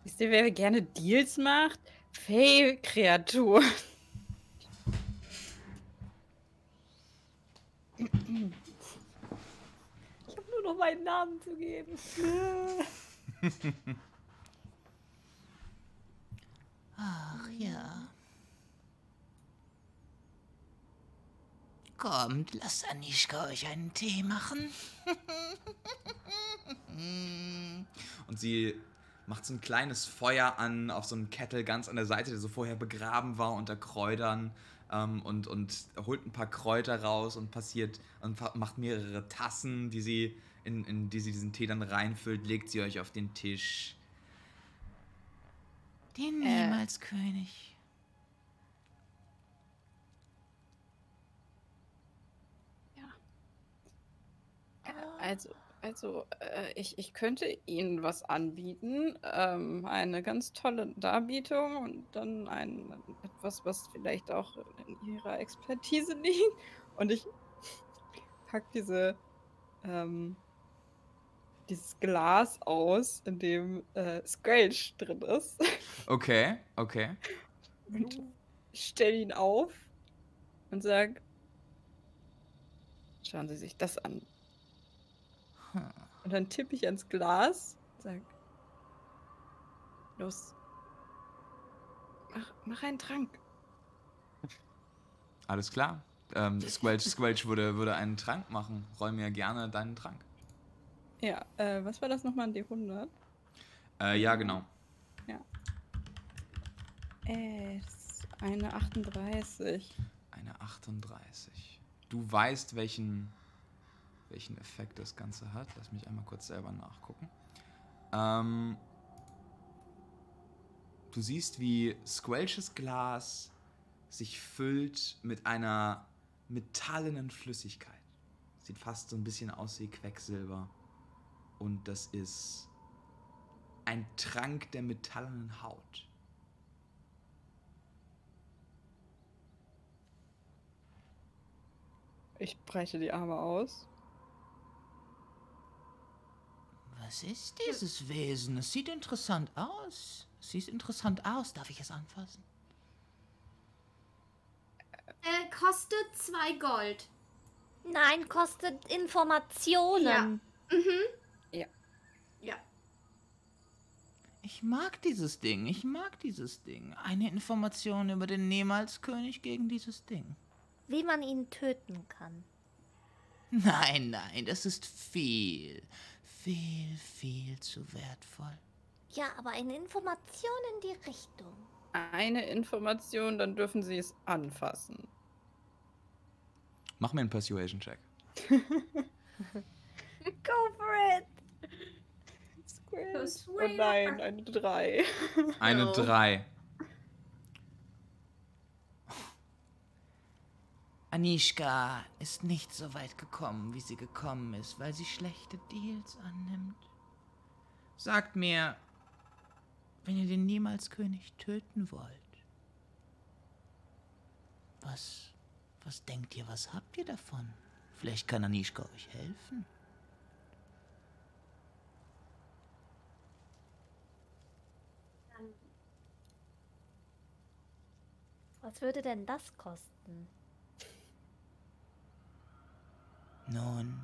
Wisst ihr, wer gerne Deals macht? Fey-Kreatur. Ich habe nur noch meinen Namen zu geben. Ach ja. Kommt, lasst Anischka euch einen Tee machen. Und sie macht so ein kleines Feuer an auf so einem Kettel ganz an der Seite, der so vorher begraben war unter Kräutern. Ähm, und, und holt ein paar Kräuter raus und passiert und macht mehrere Tassen, die sie in, in die sie diesen Tee dann reinfüllt, legt sie euch auf den Tisch. Den Äh. Niemals-König. Also, also äh, ich, ich könnte Ihnen was anbieten. Ähm, eine ganz tolle Darbietung und dann ein etwas, was vielleicht auch in Ihrer Expertise liegt. Und ich pack diese ähm, dieses Glas aus, in dem äh, Squelch drin ist. Okay, okay. Und stell ihn auf und sag, schauen Sie sich das an. Und dann tippe ich ans Glas und sag, los, mach, mach einen Trank. Alles klar. Ähm, Squelch, Squelch würde, würde einen Trank machen. Räum mir gerne deinen Trank. Ja, äh, was war das nochmal an D100? Äh, ja, genau. Äh, das ist eine 38. Eine 38. Du weißt, welchen, welchen Effekt das Ganze hat. Lass mich einmal kurz selber nachgucken. Ähm, du siehst, wie Squelches Glas sich füllt mit einer metallenen Flüssigkeit. Sieht fast so ein bisschen aus wie Quecksilber. Und das ist ein Trank der metallenen Haut. Ich breite die Arme aus. Was ist dieses Wesen? Es sieht interessant aus. Es sieht interessant aus. Darf ich es anfassen? Äh, kostet zwei Gold. Nein, kostet Informationen. Mhm. Ja. Ich mag dieses Ding. Ich mag dieses Ding. Eine Information über den Niemals-König gegen dieses Ding. Wie man ihn töten kann. Nein, nein, das ist viel, viel, viel zu wertvoll. Ja, aber eine Information in die Richtung. Eine Information, dann dürfen Sie es anfassen. Mach mir einen Persuasion-Check. Go for it! Oh nein, eine 3. Eine No. 3. Anischka ist nicht so weit gekommen, wie sie gekommen ist, weil sie schlechte Deals annimmt. Sagt mir, wenn ihr den Niemals-König töten wollt, was, was denkt ihr, was habt ihr davon? Vielleicht kann Anischka euch helfen. Was würde denn das kosten? Nun,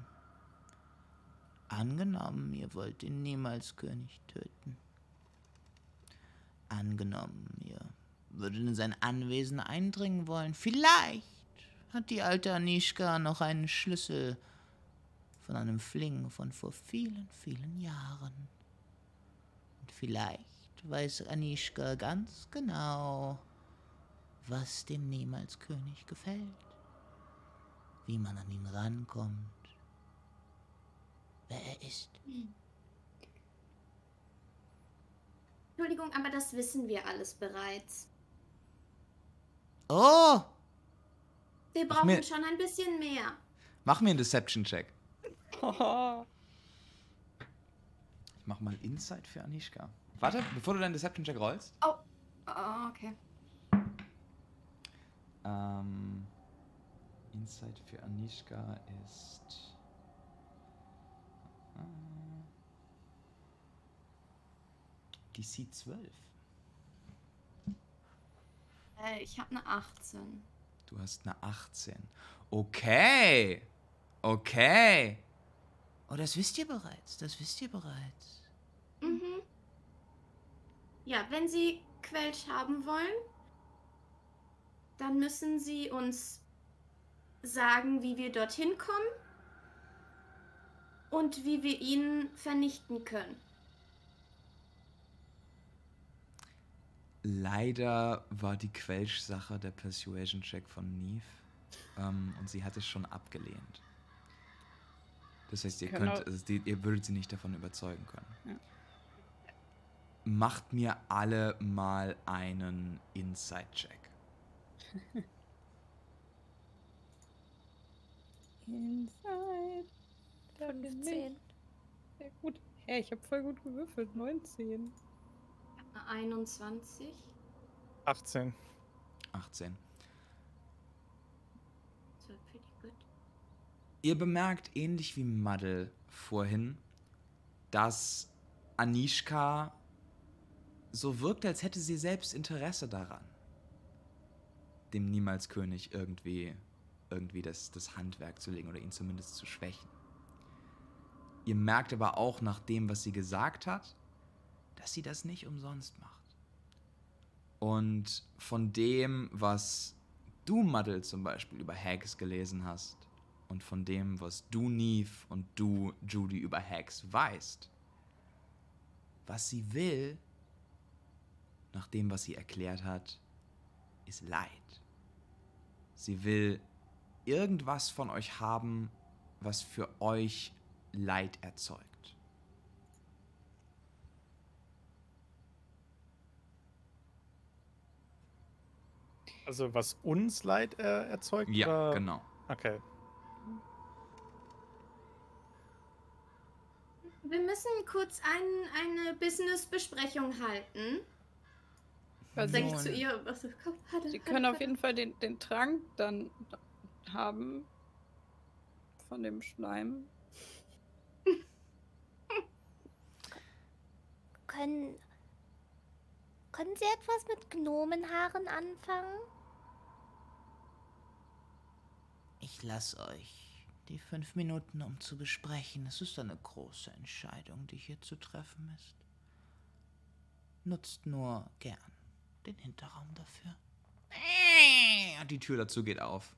angenommen, ihr wollt den Niemals-König töten. Angenommen, ihr würdet in sein Anwesen eindringen wollen. Vielleicht hat die alte Anischka noch einen Schlüssel von einem Fling von vor vielen, vielen Jahren. Und vielleicht weiß Anischka ganz genau, was dem Niemals-König gefällt wie man an ihn rankommt, wer er ist. Entschuldigung, aber das wissen wir alles bereits. Oh, Wir brauchen mir- schon ein bisschen mehr. Mach mir einen Deception-Check. Ich mach mal Insight für Anishka. Warte, bevor du deinen Deception-Check rollst. Oh, okay. Ähm, Insight für Anishka ist. Äh, DC 12. Äh, ich habe eine 18. Du hast eine 18. Okay. Okay. oh, das wisst ihr bereits. Das wisst ihr bereits. Mhm. Ja, wenn Sie Quelch haben wollen, dann müssen Sie uns sagen, wie wir dorthin kommen und wie wir ihn vernichten können. Leider war die Quelch-Sache der Persuasion-Check von Neve. Ähm, und sie hat es schon abgelehnt. Das heißt, ihr Können könnt, also die, ihr würdet sie nicht davon überzeugen können. Ja. Macht mir alle mal einen Inside-Check. Inside. 15. Sehr gut. Hey, ich habe voll gut gewürfelt. 19. Eine 21. 18. 18. Das war pretty good. Ihr bemerkt, ähnlich wie Muddle vorhin, dass Anishka so wirkt, als hätte sie selbst Interesse daran, dem Niemalskönig irgendwie, irgendwie das, das Handwerk zu legen oder ihn zumindest zu schwächen. Ihr merkt aber auch nach dem, was sie gesagt hat, dass sie das nicht umsonst macht. Und von dem, was du, Muddle, zum Beispiel über Hags gelesen hast, und von dem, was du, Neve, und du, Judy, über Hags weißt, was sie will, nach dem, was sie erklärt hat, ist Leid. Sie will irgendwas von euch haben, was für euch Leid erzeugt. Also was uns Leid äh, erzeugt? Ja, oder? genau. Okay. Wir müssen kurz ein, eine Business-Besprechung halten. Was Sag ich Nun. zu ihr. Was, komm, warte, Sie können auf warte. jeden Fall den, den Trank dann haben. Von dem Schleim. Können. Können Sie etwas mit Gnomenhaaren anfangen? Ich lasse euch die fünf Minuten, um zu besprechen. Es ist eine große Entscheidung, die hier zu treffen ist. Nutzt nur gern den Hinterraum dafür. Und die Tür dazu geht auf.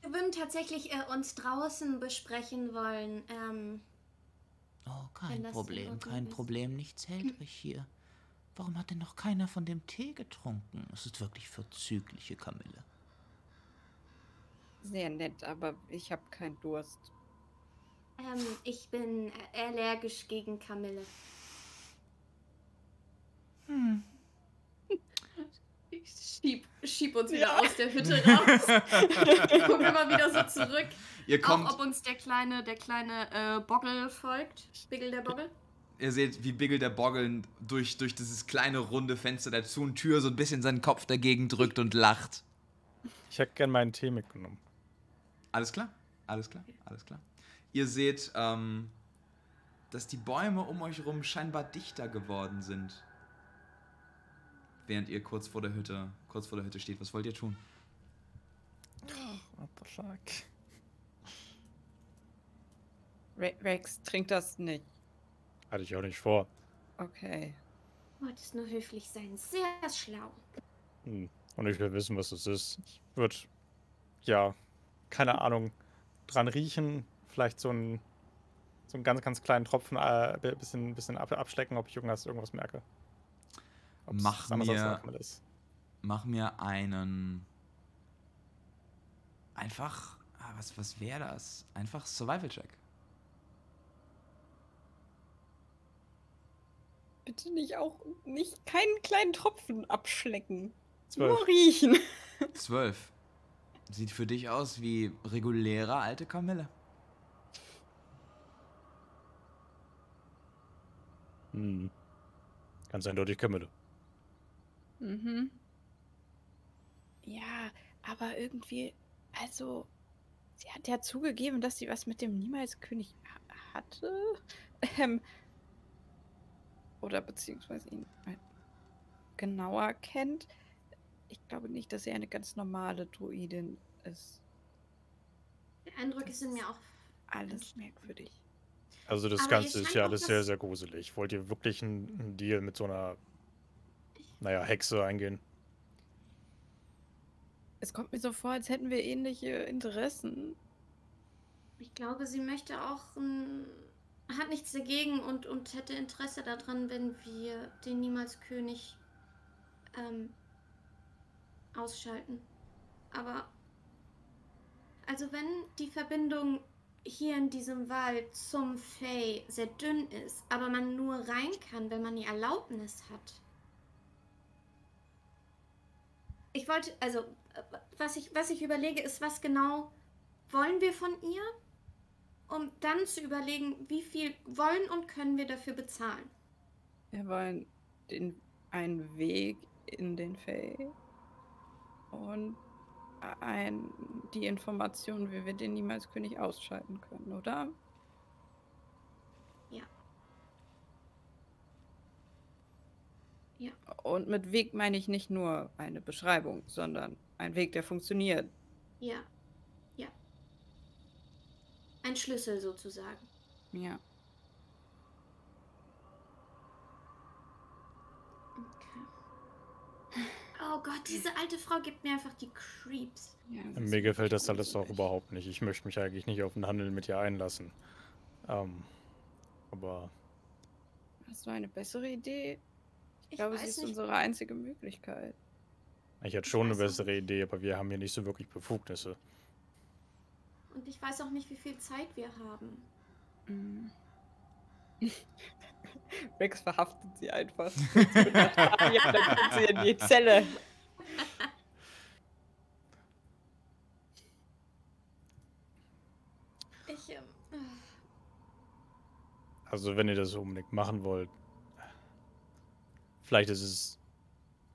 Wir würden tatsächlich äh, uns draußen besprechen wollen. Ähm, Oh, kein Problem, kein ist. Problem. Nichts hält euch hier. Warum hat denn noch keiner von dem Tee getrunken? Es ist wirklich vorzügliche Kamille. Sehr nett, aber ich habe keinen Durst. ähm, ich bin äh, allergisch gegen Kamille. Ich schieb, schieb uns wieder aus der Hütte raus. Gucken immer wieder so zurück. Ihr kommt, Auch ob uns der kleine, der kleine äh, Boggel folgt. Bigel der Boggel. ihr seht, wie Bigel der Boggle durch, durch dieses kleine runde Fenster der Zu- und Tür so ein bisschen seinen Kopf dagegen drückt und lacht. Ich hätte gern meinen Tee mitgenommen. Alles klar, alles klar, alles klar. Ihr seht, ähm, dass die Bäume um euch rum scheinbar dichter geworden sind. Während ihr kurz vor der Hütte, kurz vor der Hütte steht. Was wollt ihr tun? What the fuck? Re Rex trinkt das nicht. Hatte ich auch nicht vor. Okay. Wolltest nur höflich sein. Sehr schlau. Hm. Und ich will wissen, was es ist. Ich würde, ja, keine Ahnung, dran riechen. Vielleicht so einen, so einen ganz, ganz kleinen Tropfen, äh, bi- bisschen, bisschen ab, abschlecken, ob ich irgendwas, irgendwas merke. Ob's Mach mir-. Mach mir einen. Einfach. Ah, was was wäre das? Einfach Survival-Check. Bitte nicht auch nicht keinen kleinen Tropfen abschlecken. Zwölf. Nur riechen. Zwölf. Sieht für dich aus wie reguläre alte Kamille. Hm. Ganz eindeutig Kamille. Mhm. Ja, aber irgendwie, also, sie hat ja zugegeben, dass sie was mit dem Niemalskönig ha- hatte. Ähm, oder beziehungsweise ihn halt genauer kennt. Ich glaube nicht, dass sie eine ganz normale Druidin ist. Der Eindruck ist in mir auch. Alles merkwürdig. Also das Aber Ganze ist ja alles das- sehr, sehr gruselig. Wollt ihr wirklich einen, einen Deal mit so einer, naja, Hexe eingehen? Es kommt mir so vor, als hätten wir ähnliche Interessen. Ich glaube, sie möchte auch. ein- hat nichts dagegen und, und hätte Interesse daran, wenn wir den Niemalskönig ähm, ausschalten. Aber. Also, wenn die Verbindung hier in diesem Wald zum Fey sehr dünn ist, aber man nur rein kann, wenn man die Erlaubnis hat. Ich wollte, also, was ich, was ich überlege, ist, was genau wollen wir von ihr, um dann zu überlegen, wie viel wollen und können wir dafür bezahlen. Wir wollen den, einen Weg in den Fey und ein, die Information, wie wir den niemals König ausschalten können, oder? Ja. Und mit Weg meine ich nicht nur eine Beschreibung, sondern ein Weg, der funktioniert. Ja. Ja. Ein Schlüssel sozusagen. Ja. Okay. Oh Gott, diese alte Frau gibt mir einfach die Creeps. ja Mir gefällt das alles auch überhaupt nicht. Ich möchte mich eigentlich nicht auf den Handel mit ihr einlassen. Ähm, aber Hast du eine bessere Idee? Ich, Ich glaube, sie weiß ist nicht. unsere einzige Möglichkeit. ich hätte schon eine weiß auch bessere Idee, aber wir haben hier nicht so wirklich Befugnisse. Und ich weiß auch nicht, wie viel Zeit wir haben. Mm. Rex verhaftet sie einfach. ja, dann kommt sie in die Zelle. Ich, ähm, äh, Also wenn ihr das unbedingt machen wollt, vielleicht ist es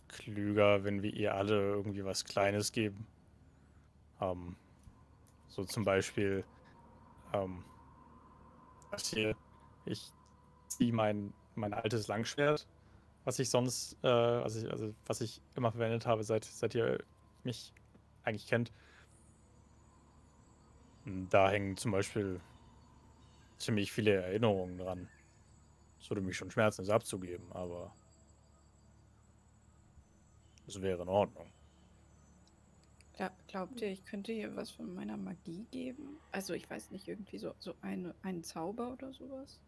klüger, wenn wir ihr alle irgendwie was Kleines geben. Ähm, so zum Beispiel, ähm, das hier, ich ziehe mein, mein altes Langschwert, was ich sonst, äh, also, ich, also was ich immer verwendet habe, seit, seit ihr mich eigentlich kennt. Da hängen zum Beispiel ziemlich viele Erinnerungen dran. Es würde mich schon schmerzen, es abzugeben, aber es wäre in Ordnung. Gla- Glaubt ihr, ich könnte ihr was von meiner Magie geben? Also ich weiß nicht, irgendwie so, so eine, einen Zauber oder sowas?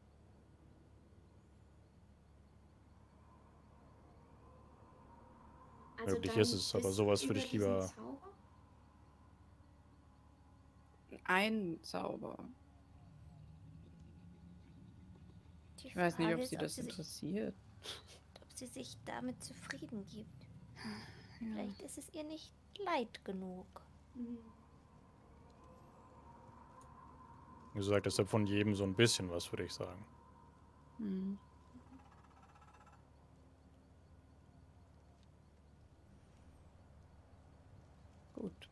also Möglich ist es, aber sowas würde ich lieber- Zauber? Ein Zauber. Die Ich weiß nicht, ob ist, sie das sich, interessiert. ob sie sich damit zufrieden gibt. Vielleicht ist es ihr nicht leid genug. Wie gesagt, deshalb von jedem so ein bisschen was, würde ich sagen. Hm. Gut.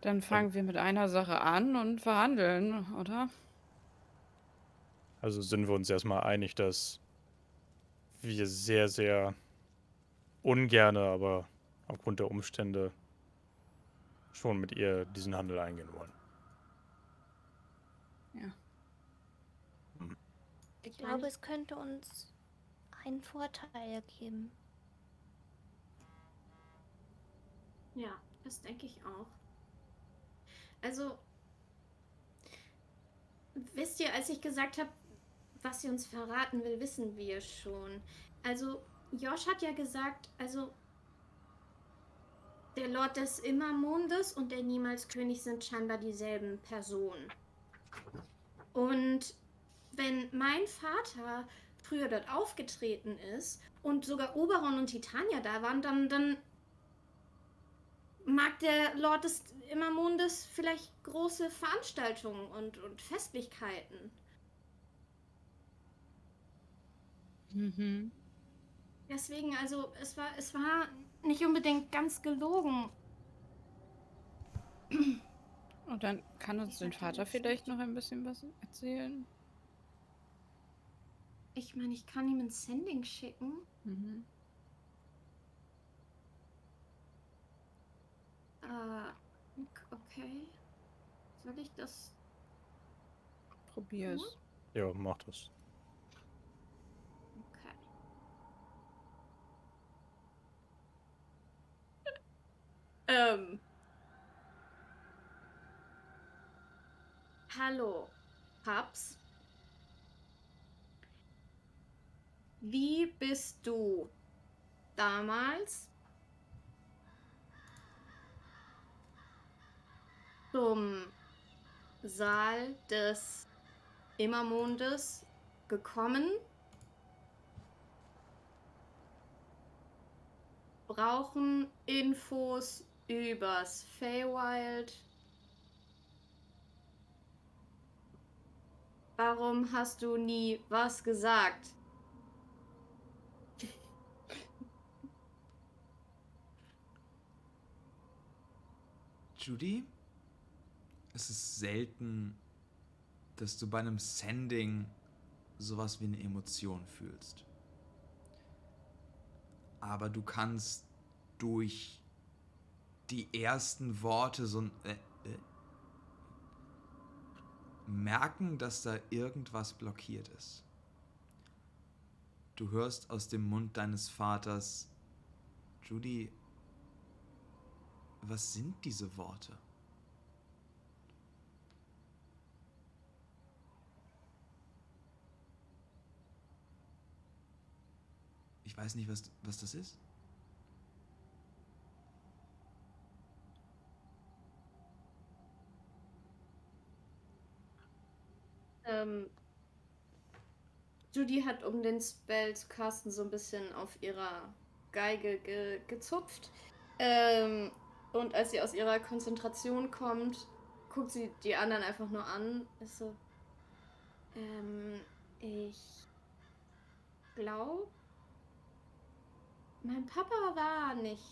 Dann fangen wir mit einer Sache an und verhandeln, oder? Also sind wir uns erstmal einig, dass wir sehr, sehr ungerne, aber aufgrund der Umstände schon mit ihr diesen Handel eingehen wollen. Ich glaube, es könnte uns einen Vorteil geben. Ja, das denke ich auch. Also, wisst ihr, als ich gesagt habe, was sie uns verraten will, wissen wir schon. Also, Josh hat ja gesagt, also der Lord des Immermondes und der Niemalskönig sind scheinbar dieselben Personen. Und wenn mein Vater früher dort aufgetreten ist und sogar Oberon und Titania da waren, dann, dann mag der Lord des Immermondes vielleicht große Veranstaltungen und, und Festlichkeiten. Mhm. Deswegen, also es war, es war nicht unbedingt ganz gelogen. Und dann kann uns dein Vater vielleicht noch ein bisschen was erzählen. Ich meine, ich kann ihm ein Sending schicken. Mhm. Äh, okay. Soll ich das? Probier's. Ja, mach das. Okay. Ähm. Hallo, Paps. Wie bist du damals zum Saal des Immermondes gekommen? Brauchen Infos übers Feywild? Warum hast du nie was gesagt? Judy, es ist selten, dass du bei einem Sending sowas wie eine Emotion fühlst. Aber du kannst durch die ersten Worte so äh, äh, merken, dass da irgendwas blockiert ist. Du hörst aus dem Mund deines Vaters, Judy, was sind diese Worte? Ich weiß nicht, was, was das ist. Ähm, Judy hat um den Spell zu casten so ein bisschen auf ihrer Geige ge gezupft. Ähm, und als sie aus ihrer Konzentration kommt, guckt sie die anderen einfach nur an. Ist so. Ähm, ich glaube, mein Papa war nicht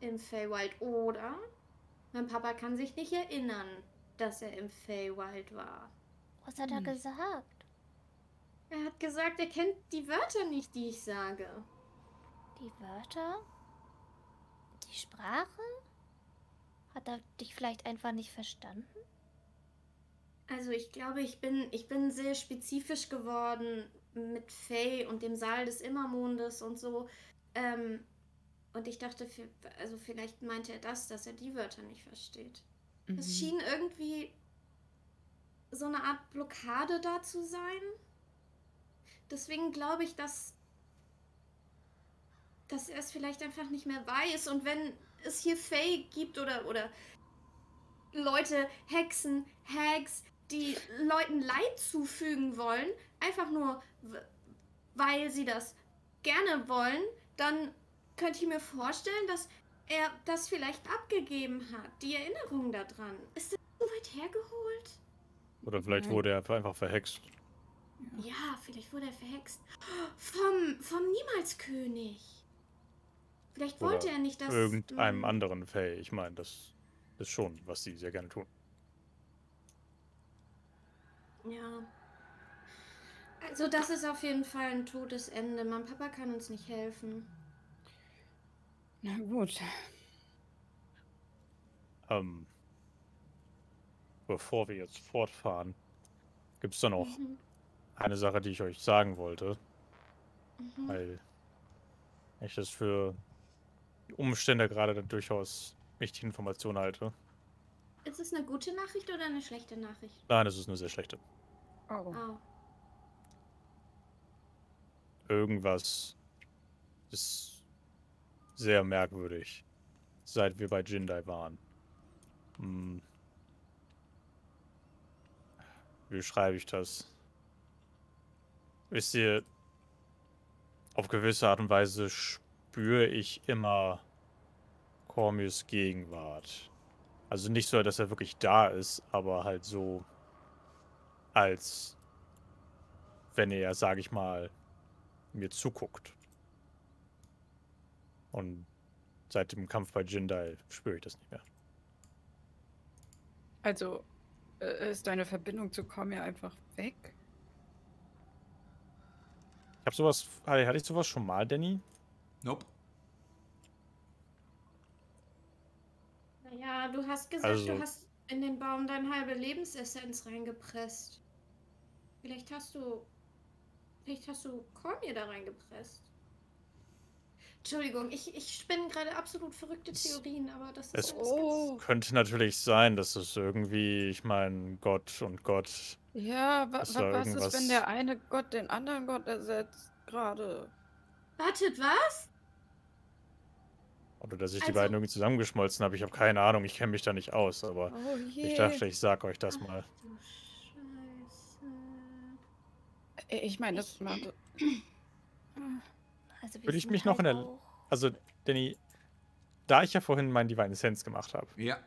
im Feywild, oder? Mein Papa kann sich nicht erinnern, dass er im Feywild war. Was hat er Hm. gesagt? Er hat gesagt, er kennt die Wörter nicht, die ich sage. Die Wörter? Die Sprache? Hat er dich vielleicht einfach nicht verstanden? Also ich glaube, ich bin, ich bin sehr spezifisch geworden mit Faye und dem Saal des Immermondes und so. Ähm, und ich dachte, also vielleicht meinte er das, dass er die Wörter nicht versteht. Mhm. Es schien irgendwie so eine Art Blockade da zu sein. Deswegen glaube ich, dass, dass er es vielleicht einfach nicht mehr weiß. Und wenn es hier Faye gibt oder, oder Leute, Hexen, Hags, die Leuten Leid zufügen wollen, einfach nur weil sie das gerne wollen, dann könnte ich mir vorstellen, dass er das vielleicht abgegeben hat, die Erinnerung daran. Ist das so weit hergeholt? Oder vielleicht Nein. wurde er einfach verhext. Ja, vielleicht wurde er verhext. Vom, vom Niemalskönig. Vielleicht Oder wollte er nicht, dass. Irgendeinem anderen Fay. Ich meine, das ist schon, was sie sehr gerne tun. Ja. Also, das ist auf jeden Fall ein totes Ende. Mein Papa kann uns nicht helfen. Na gut. Ähm, bevor wir jetzt fortfahren, gibt es da noch Mhm. eine Sache, die ich euch sagen wollte, Mhm. weil ich das für die Umstände gerade dann durchaus wichtige Information halte. Ist es eine gute Nachricht oder eine schlechte Nachricht? Nein, es ist eine sehr schlechte. Oh. Oh. Irgendwas ist sehr merkwürdig, seit wir bei Jindai waren. Hm. Wie schreibe ich das? Wisst ihr, auf gewisse Art und Weise spüre ich immer Cormius Gegenwart. Also nicht so, dass er wirklich da ist, aber halt so, als wenn er, sage ich mal, mir zuguckt. Und seit dem Kampf bei Jindal spüre ich das nicht mehr. Also ist deine Verbindung zu Cormier einfach weg? Ich habe sowas, hatte ich sowas schon mal, Danny? Nope. Naja, du hast gesagt, Also- du hast in den Baum deine halbe Lebensessenz reingepresst. Vielleicht hast du. Vielleicht hast du Cormier da reingepresst. Entschuldigung, ich, ich spinne gerade absolut verrückte Es- Theorien, aber das es- ist alles Oh. Könnte natürlich sein, dass es irgendwie, ich meine, Gott und Gott. Ja, wa Ist wa da was ist, wenn der eine Gott den anderen Gott ersetzt? Gerade. Wartet, was? Oder dass sich die Also- beiden irgendwie zusammengeschmolzen haben. Ich habe keine Ahnung, ich kenne mich da nicht aus, aber Oh je. ich dachte, ich sag euch das Ach, mal. du Scheiße. Ich meine, das macht. Also Würde ich mich noch in halt der- Also, Danny, da ich ja vorhin mein Divine Sense gemacht habe, Ja.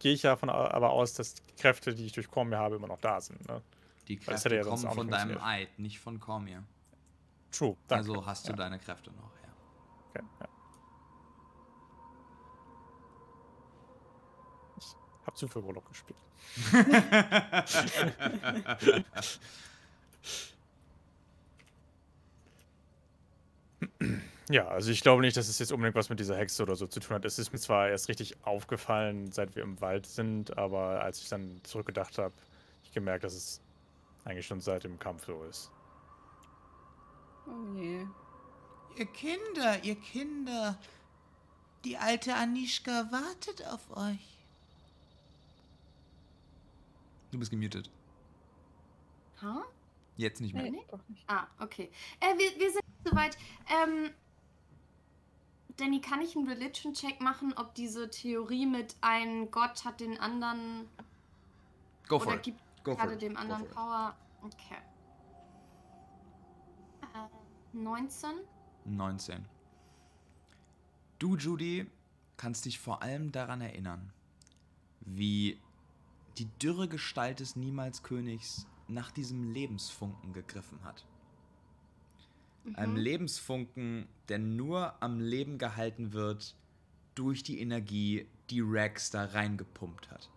gehe ich ja davon aber aus, dass die Kräfte, die ich durch Cormier habe, immer noch da sind. Ne? Die Kräfte ja kommen von nicht deinem. Eid, nicht von Cormier. True, danke. Also hast du ja, deine Kräfte noch, ja. okay, ja. Ich habe zu viel Urlaub gespielt. Ja, also ich glaube nicht, dass es jetzt unbedingt was mit dieser Hexe oder so zu tun hat. Es ist mir zwar erst richtig aufgefallen, seit wir im Wald sind, aber als ich dann zurückgedacht habe, ich gemerkt, dass es eigentlich schon seit dem Kampf so ist. Oh je. Ihr Kinder, ihr Kinder. Die alte Anischka wartet auf euch. Du bist gemutet. Ha? Jetzt nicht mehr. Nee, doch nicht. Ah, okay. Äh, wir, wir sind soweit. Ähm, Danny, kann ich einen Religion-Check machen, ob diese Theorie mit ein Gott hat den anderen Go for oder it. gibt Go for gerade it. dem anderen. Power? Okay. Äh, 19? 19. Du, Judy, kannst dich vor allem daran erinnern, wie die dürre Gestalt des Niemalskönigs nach diesem Lebensfunken gegriffen hat. Einem Mhm. Lebensfunken, der nur am Leben gehalten wird durch die Energie, die Rex da reingepumpt hat.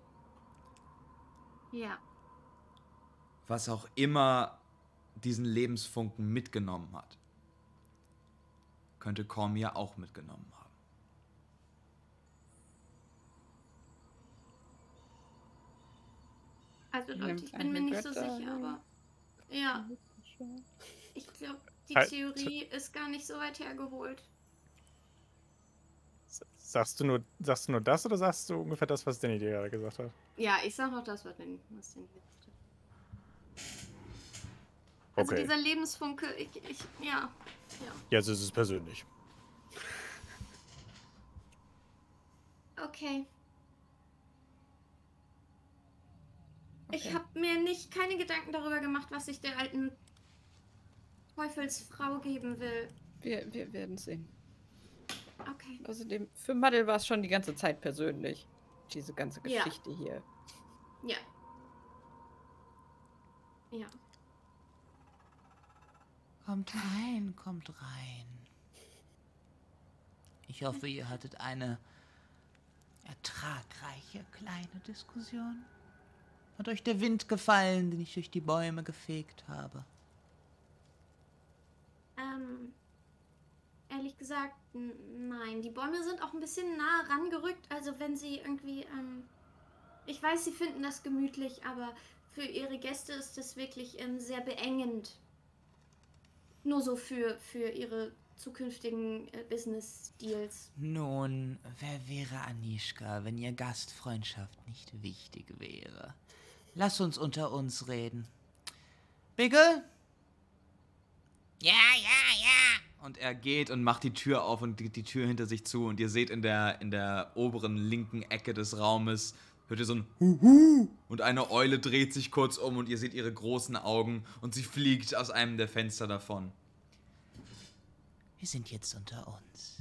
Ja. Was auch immer diesen Lebensfunken mitgenommen hat, könnte Cormier auch mitgenommen haben. Also Leute, ich bin mir nicht so Götter- sicher, aber ja, ich glaube, die Halt. Theorie ist gar nicht so weit hergeholt. Sagst du nur, sagst du nur das oder sagst du ungefähr das, was Danny dir gerade gesagt hat? Ja, ich sag auch das, was denn, was denn jetzt. Also Okay. dieser Lebensfunke, ich, ich, ja, ja. Jetzt ist es persönlich. Okay. Ich Okay. habe mir nicht keine Gedanken darüber gemacht, was ich der alten Teufelsfrau geben will. Wir, wir werden sehen. Okay. Außerdem, für Madel war es schon die ganze Zeit persönlich. Diese ganze Ja. Geschichte hier. Ja. Ja. Kommt rein, kommt rein. Ich hoffe, ihr hattet eine ertragreiche kleine Diskussion. Hat euch der Wind gefallen, den ich durch die Bäume gefegt habe? Ähm, ehrlich gesagt, nein. Die Bäume sind auch ein bisschen nah rangerückt. Also wenn sie irgendwie, ähm, ich weiß, sie finden das gemütlich, aber für ihre Gäste ist das wirklich ähm, sehr beengend. Nur so für, für ihre zukünftigen äh, Business-Deals. Nun, wer wäre Anischka, wenn ihr Gastfreundschaft nicht wichtig wäre? Lass uns unter uns reden. Bigel? Ja, ja, ja. Und er geht und macht die Tür auf und die, die Tür hinter sich zu und ihr seht in der, in der oberen linken Ecke des Raumes hört ihr so ein Huhu und eine Eule dreht sich kurz um und ihr seht ihre großen Augen und sie fliegt aus einem der Fenster davon. Wir sind jetzt unter uns.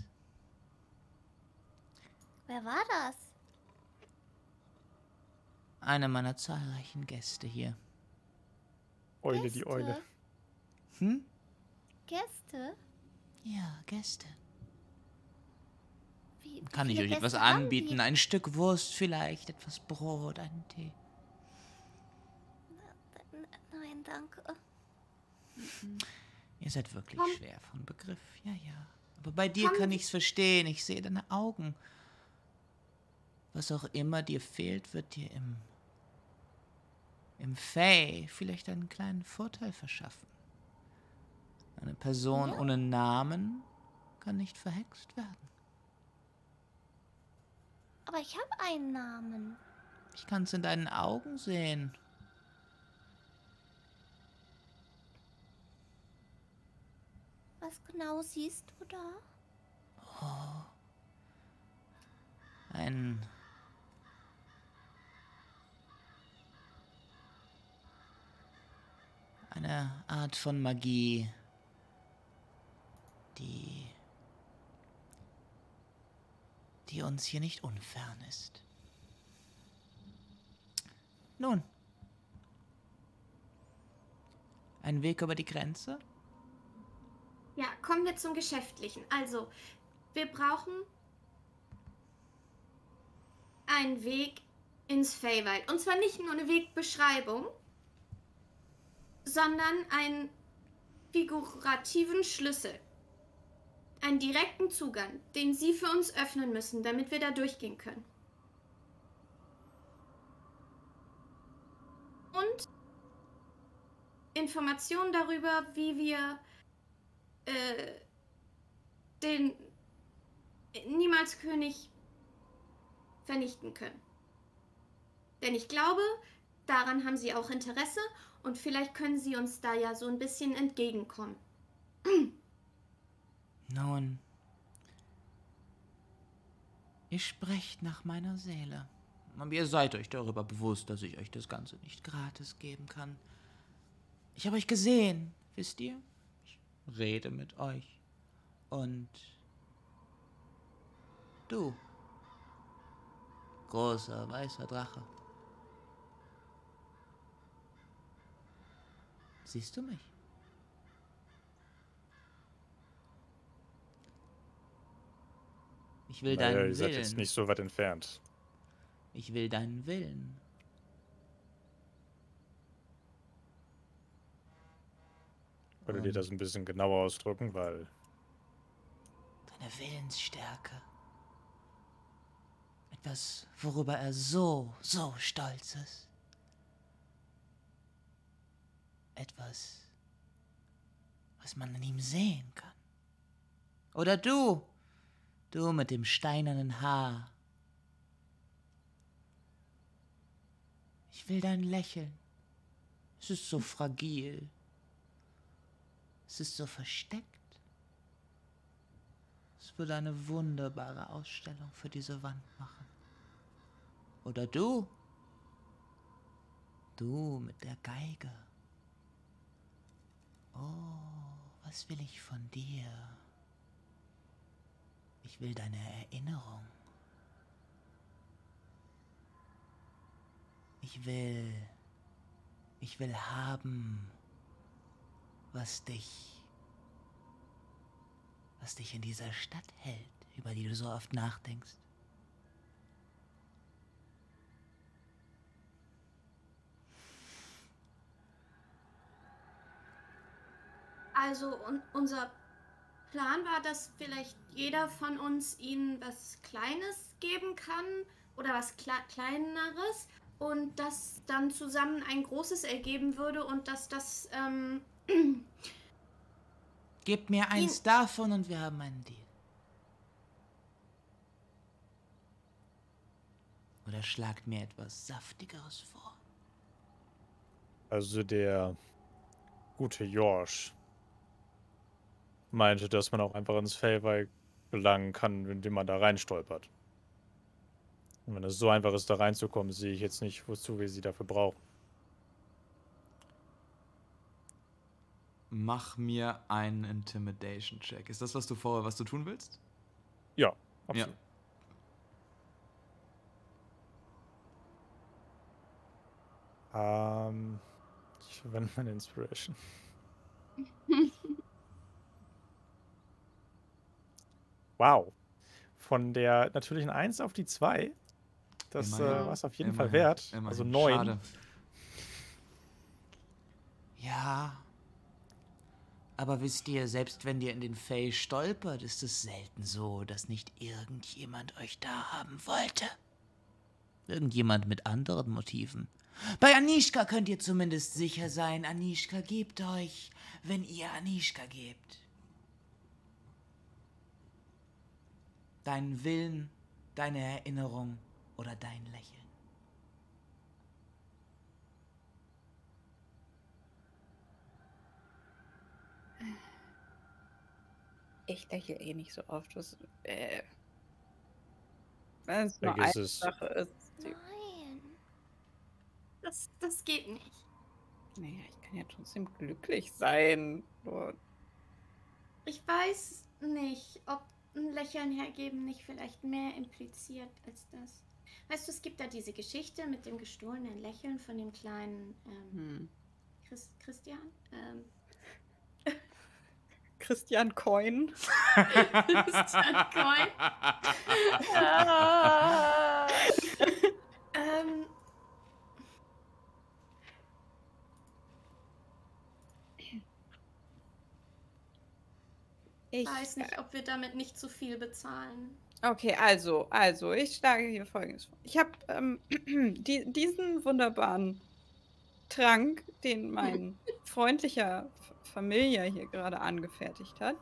Wer war das? Einer meiner zahlreichen Gäste hier. Eule, Gäste? die Eule. Hm? Gäste? Ja, Gäste. Wie, wie Kann ich euch etwas Gäste haben anbieten? Ein Stück Wurst vielleicht, etwas Brot, einen Tee. Nein, danke. Ihr seid wirklich Komm. schwer von Begriff, ja, ja. Aber bei dir Komm, kann ich's verstehen. Ich sehe deine Augen. Was auch immer dir fehlt, wird dir im im Fey vielleicht einen kleinen Vorteil verschaffen. Eine Person Ja. ohne Namen kann nicht verhext werden. Aber ich habe einen Namen. Ich kann's in deinen Augen sehen. Was genau siehst du da? Ein eine Art von Magie, die die uns hier nicht unfern ist. Nun, ein Weg über die Grenze? Ja, kommen wir zum Geschäftlichen. Also, wir brauchen einen Weg ins Feywild. Und zwar nicht nur eine Wegbeschreibung, sondern einen figurativen Schlüssel. Einen direkten Zugang, den Sie für uns öffnen müssen, damit wir da durchgehen können. Und Informationen darüber, wie wir äh, den niemals König vernichten können. Denn ich glaube, daran haben sie auch Interesse und vielleicht können sie uns da ja so ein bisschen entgegenkommen. Nun, ihr sprecht nach meiner Seele. Aber ihr seid euch darüber bewusst, dass ich euch das Ganze nicht gratis geben kann. Ich habe euch gesehen, wisst ihr? Ich rede mit euch. Und du, großer weißer Drache. Siehst du mich? Ich will Naja, deinen ihr seid jetzt Willen. nicht so weit entfernt. Ich will deinen Willen. Würde dir das ein bisschen genauer ausdrücken, weil Deine Willensstärke. Etwas, worüber er so, so stolz ist. Etwas, was man an ihm sehen kann. Oder du, du mit dem steinernen Haar. Ich will dein Lächeln. Es ist so fragil. Es ist so versteckt. Es würde eine wunderbare Ausstellung für diese Wand machen. Oder du. Du mit der Geige. Oh, was will ich von dir? Ich will deine Erinnerung. Ich will. Ich will haben, was dich was dich in dieser Stadt hält, über die du so oft nachdenkst. Also un unser Plan war, dass vielleicht jeder von uns ihnen was Kleines geben kann oder was Kle Kleineres und das dann zusammen ein Großes ergeben würde und dass das ähm, Gib mir eins davon und wir haben einen Deal. Oder schlagt mir etwas Saftigeres vor. also der gute Jorsch meinte, dass man auch einfach ins Fellweih gelangen kann, indem man da reinstolpert. Und wenn es so einfach ist, da reinzukommen, sehe ich jetzt nicht, wozu wir sie dafür brauchen. Mach mir einen Intimidation-Check. Ist das, was du vorher, was du tun willst? Ja, absolut. Ähm, ich verwende meine Inspiration. wow. Von der natürlichen 1 auf die 2. Das äh, war es auf jeden Immerhin. Fall wert. Immerhin. Also 9. Schade. Ja. Aber wisst ihr, selbst wenn ihr in den Fey stolpert, ist es selten so, dass nicht irgendjemand euch da haben wollte. Irgendjemand mit anderen Motiven. Bei Anishka könnt ihr zumindest sicher sein, Anishka gibt euch, wenn ihr Anishka gebt. Deinen Willen, deine Erinnerung oder dein Lächeln. Ich lächle eh nicht so oft. Das, äh, wenn es nur eine es. Sache ist. Die, Nein. Das, das geht nicht. naja, ich kann ja trotzdem glücklich sein. Nur, Ich weiß nicht, ob ein Lächeln hergeben nicht vielleicht mehr impliziert als das. Weißt du, es gibt da diese Geschichte mit dem gestohlenen Lächeln von dem kleinen ähm, hm. Chris, Christian. Ähm, Christian Coin. Christian Coin. Ah. Ähm, Ich weiß nicht, ob wir damit nicht zu viel bezahlen. Okay, also, also, ich schlage hier folgendes vor. Ich habe ähm, die, diesen wunderbaren Trank, den mein freundlicher Familie hier gerade angefertigt hat,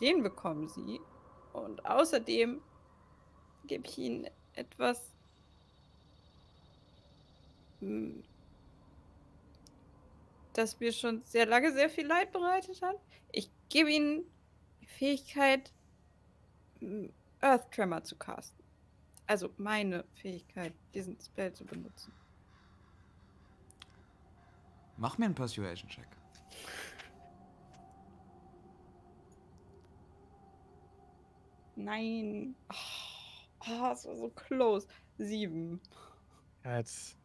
den bekommen Sie. Und außerdem gebe ich Ihnen etwas, mm, das mir schon sehr lange sehr viel Leid bereitet hat. Ich gebe Ihnen Fähigkeit, mm, Earth Tremor zu casten. Also meine Fähigkeit, diesen Spell zu benutzen. Mach mir einen Persuasion-Check. Nein. Oh, oh, es war so close. Sieben. Ja, jetzt.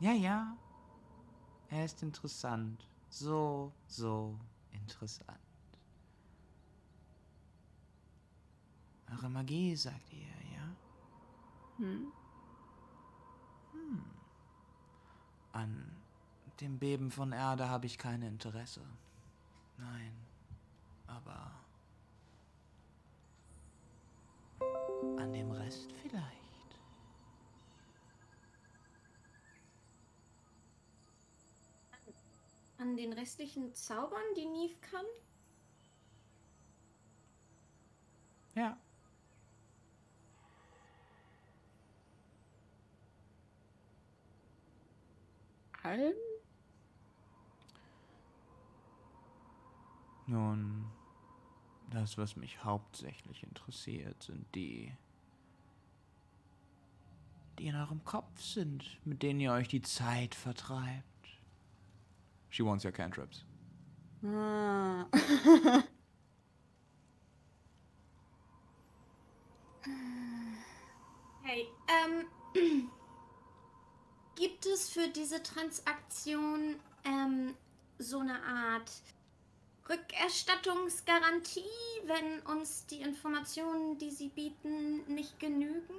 Ja, ja. Er ist interessant. So, so interessant. Eure Magie, sagt ihr, ja? Hm. Hm. An dem Beben von Erde habe ich kein Interesse. Nein. Aber. An dem Rest vielleicht. An den restlichen Zaubern, die Neve kann? Ja. Allen? Nun, das, was mich hauptsächlich interessiert, sind die, die in eurem Kopf sind, mit denen ihr euch die Zeit vertreibt. She wants your cantrips. Ah. Hey, ähm, gibt es für diese Transaktion ähm, so eine Art Rückerstattungsgarantie, wenn uns die Informationen, die sie bieten, nicht genügen?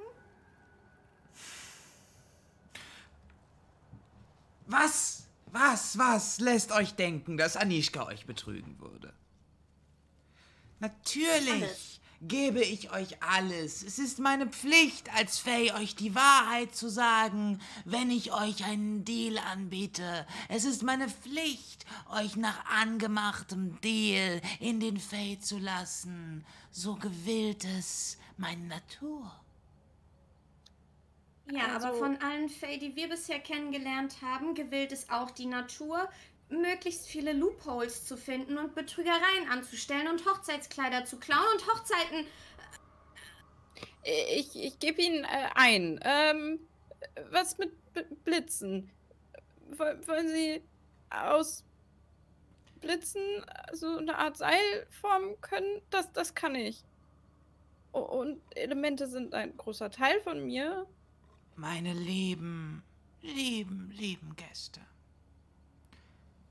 Was? Was, was lässt euch denken, dass Anishka euch betrügen würde? Natürlich Alles. gebe ich euch alles. Es ist meine Pflicht, als Fay euch die Wahrheit zu sagen, wenn ich euch einen Deal anbiete. Es ist meine Pflicht, euch nach angemachtem Deal in den Fay zu lassen. So gewillt es meine Natur. Ja, aber Also- von allen Fae, die wir bisher kennengelernt haben, gewillt es auch die Natur, möglichst viele Loopholes zu finden und Betrügereien anzustellen und Hochzeitskleider zu klauen und Hochzeiten Ich, ich gebe ihn äh, ein. Ähm, was mit Blitzen? Woll- Wollen Sie aus Blitzen so eine Art Seil formen können? Das, das kann ich. Und Elemente sind ein großer Teil von mir. Meine lieben, lieben, lieben Gäste.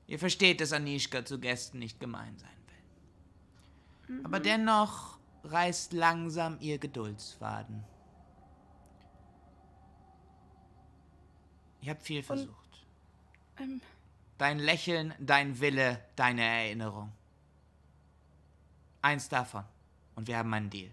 Ihr versteht, dass Anischka zu Gästen nicht gemein sein will. Aber dennoch reißt langsam ihr Geduldsfaden. Ich habe viel versucht. Ähm, Dein Lächeln, dein Wille, deine Erinnerung. Eins davon. Und wir haben einen Deal.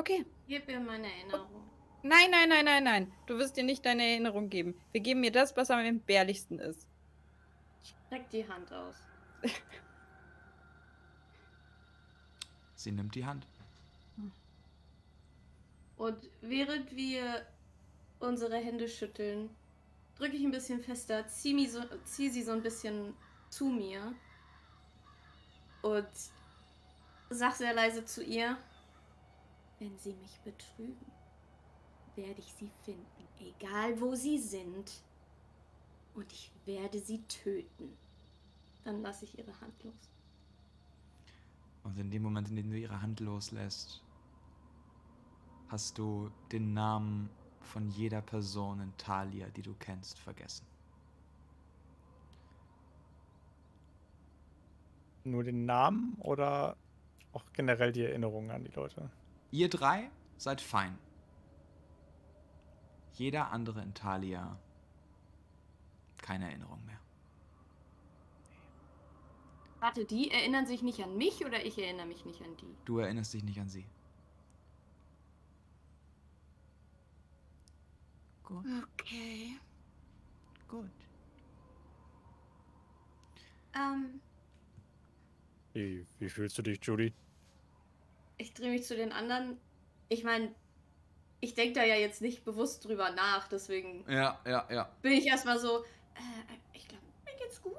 Okay. Gib mir meine Erinnerung. Nein, nein, nein, nein, nein. Du wirst dir nicht deine Erinnerung geben. Wir geben mir das, was am entbehrlichsten ist. Streck die Hand aus. Sie nimmt die Hand. Und während wir unsere Hände schütteln, drücke ich ein bisschen fester, zieh, mi so, zieh sie so ein bisschen zu mir und sag sehr leise zu ihr, wenn sie mich betrügen, werde ich sie finden, egal wo sie sind, und ich werde sie töten. Dann lasse ich ihre Hand los. Und in dem Moment, in dem du ihre Hand loslässt, hast du den Namen von jeder Person in Thalia, die du kennst, vergessen. Nur den Namen oder auch generell die Erinnerungen an die Leute? Ihr drei seid fein. Jeder andere in Thalia keine Erinnerung mehr. Warte, die erinnern sich nicht an mich oder ich erinnere mich nicht an die? Du erinnerst dich nicht an sie. Gut, Okay. gut. Ähm, Wie, wie fühlst du dich, Judy? Ich drehe mich zu den anderen. Ich meine, ich denke da ja jetzt nicht bewusst drüber nach, deswegen Ja, ja, ja. bin ich erstmal so, äh, ich glaube, mir geht's gut.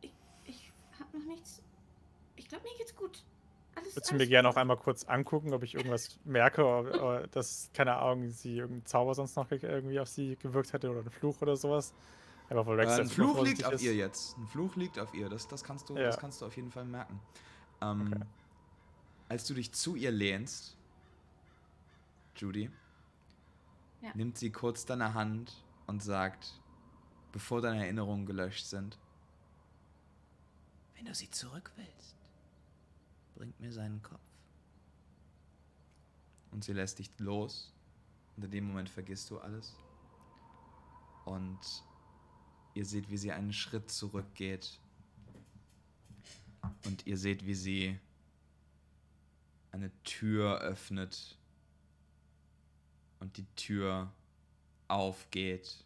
Ich, ich hab noch nichts. Ich glaube, mir geht's gut. Alles, Würdest du mir gerne auch einmal kurz angucken, ob ich irgendwas merke, oder, oder dass, keine Ahnung, sie irgendein Zauber sonst noch ge- irgendwie auf sie gewirkt hätte oder ein Fluch oder sowas? Einfach weil Äh, Rex ein Fluch liegt auf ist. ihr jetzt. Ein Fluch liegt auf ihr. Das, das, kannst, du, Ja. das kannst du auf jeden Fall merken. Ähm, Okay. Als du dich zu ihr lehnst, Judy, Ja. nimmt sie kurz deine Hand und sagt, bevor deine Erinnerungen gelöscht sind, Wenn du sie zurück willst, bringt mir seinen Kopf. und sie lässt dich los. Und in dem Moment vergisst du alles. Und ihr seht, wie sie einen Schritt zurückgeht. Und ihr seht, wie sie eine Tür öffnet. Und die Tür aufgeht.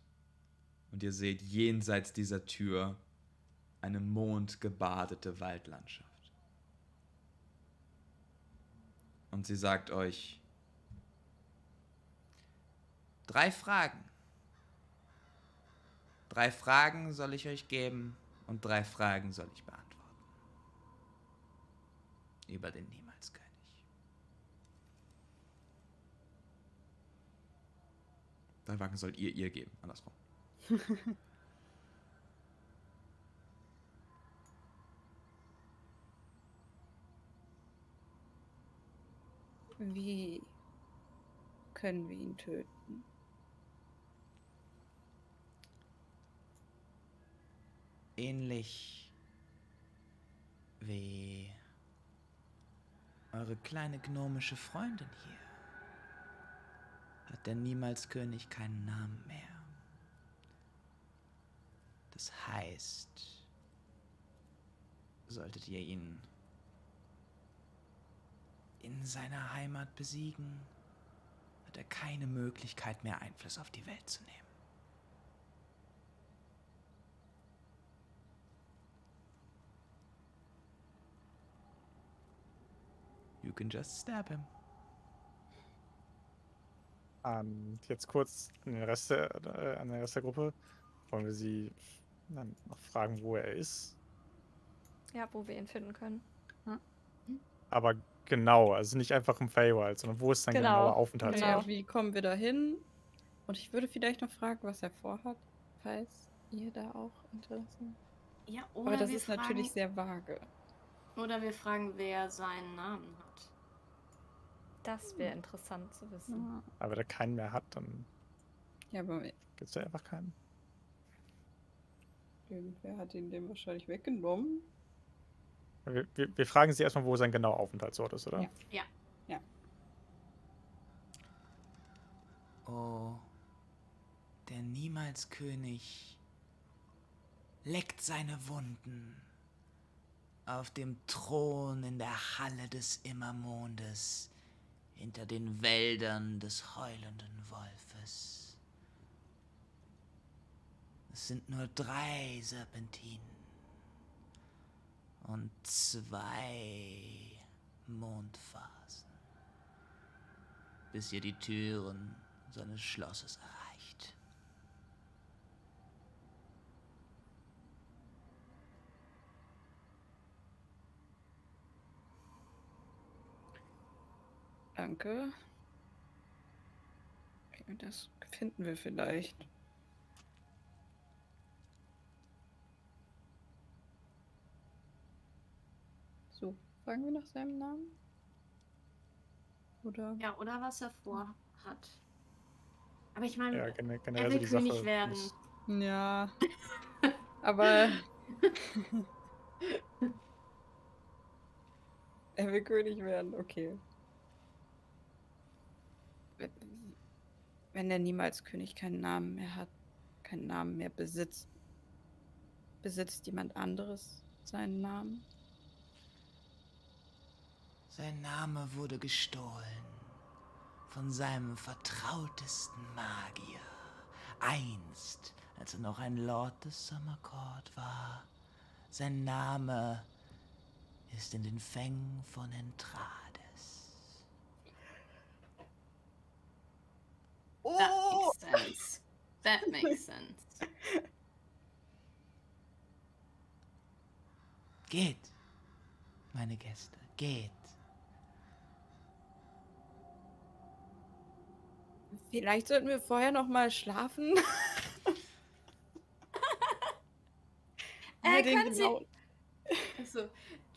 Und ihr seht jenseits dieser Tür eine mondgebadete Waldlandschaft. Und sie sagt euch, drei Fragen. Drei Fragen soll ich euch geben und drei Fragen soll ich beantworten. Über den Niemalskönig. Drei Fragen sollt ihr ihr geben, andersrum. Wie können wir ihn töten? Ähnlich wie eure kleine gnomische Freundin hier hat der Niemalskönig keinen Namen mehr. Das heißt, solltet ihr ihn in seiner Heimat besiegen, hat er keine Möglichkeit mehr Einfluss auf die Welt zu nehmen. You can just stab him. Ähm, jetzt kurz an den Rest der, äh, an den Rest der Gruppe. Wollen wir sie Dann noch fragen, wo er ist. Ja, wo wir ihn finden können. Aber genau, also nicht einfach im Feywild, sondern wo ist sein Genau. genauer Aufenthaltsort? Genau, wie kommen wir da hin? Und ich würde vielleicht noch fragen, was er vorhat, falls ihr da auch Interesse habt. Ja, oder Aber das wir ist natürlich fragen, sehr vage. Oder wir fragen, wer seinen Namen hat. Das wäre interessant zu wissen. Ja, Aber wenn er keinen mehr hat, dann ja aber gibt es ja einfach keinen. irgendwer hat ihn dem wahrscheinlich weggenommen. Wir, wir, wir fragen sie erstmal, wo sein genauer Aufenthaltsort ist, oder? Ja. Ja. Oh, der Niemalskönig leckt seine Wunden auf dem Thron in der Halle des Immermondes hinter den Wäldern des heulenden Wolfes. Es sind nur drei Serpentinen und zwei Mondphasen, bis ihr die Türen seines Schlosses erreicht. Danke. Okay, Das finden wir vielleicht. So, fragen wir nach seinem Namen? Oder? Ja, oder was er vorhat. Aber ich meine, Ja, gene- er generell so will König Sache. werden. muss- Ja. Aber. er will König werden, okay. Wenn er niemals König keinen Namen mehr hat, keinen Namen mehr besitzt, besitzt jemand anderes seinen Namen? Sein Name wurde gestohlen von seinem vertrautesten Magier. Einst, als er noch ein Lord des Summercourt war. Sein Name ist in den Fängen von Entrades. That makes sense. That makes sense. Geht, meine Gäste, geht. Vielleicht sollten wir vorher noch mal schlafen. Äh, können Sie- Also,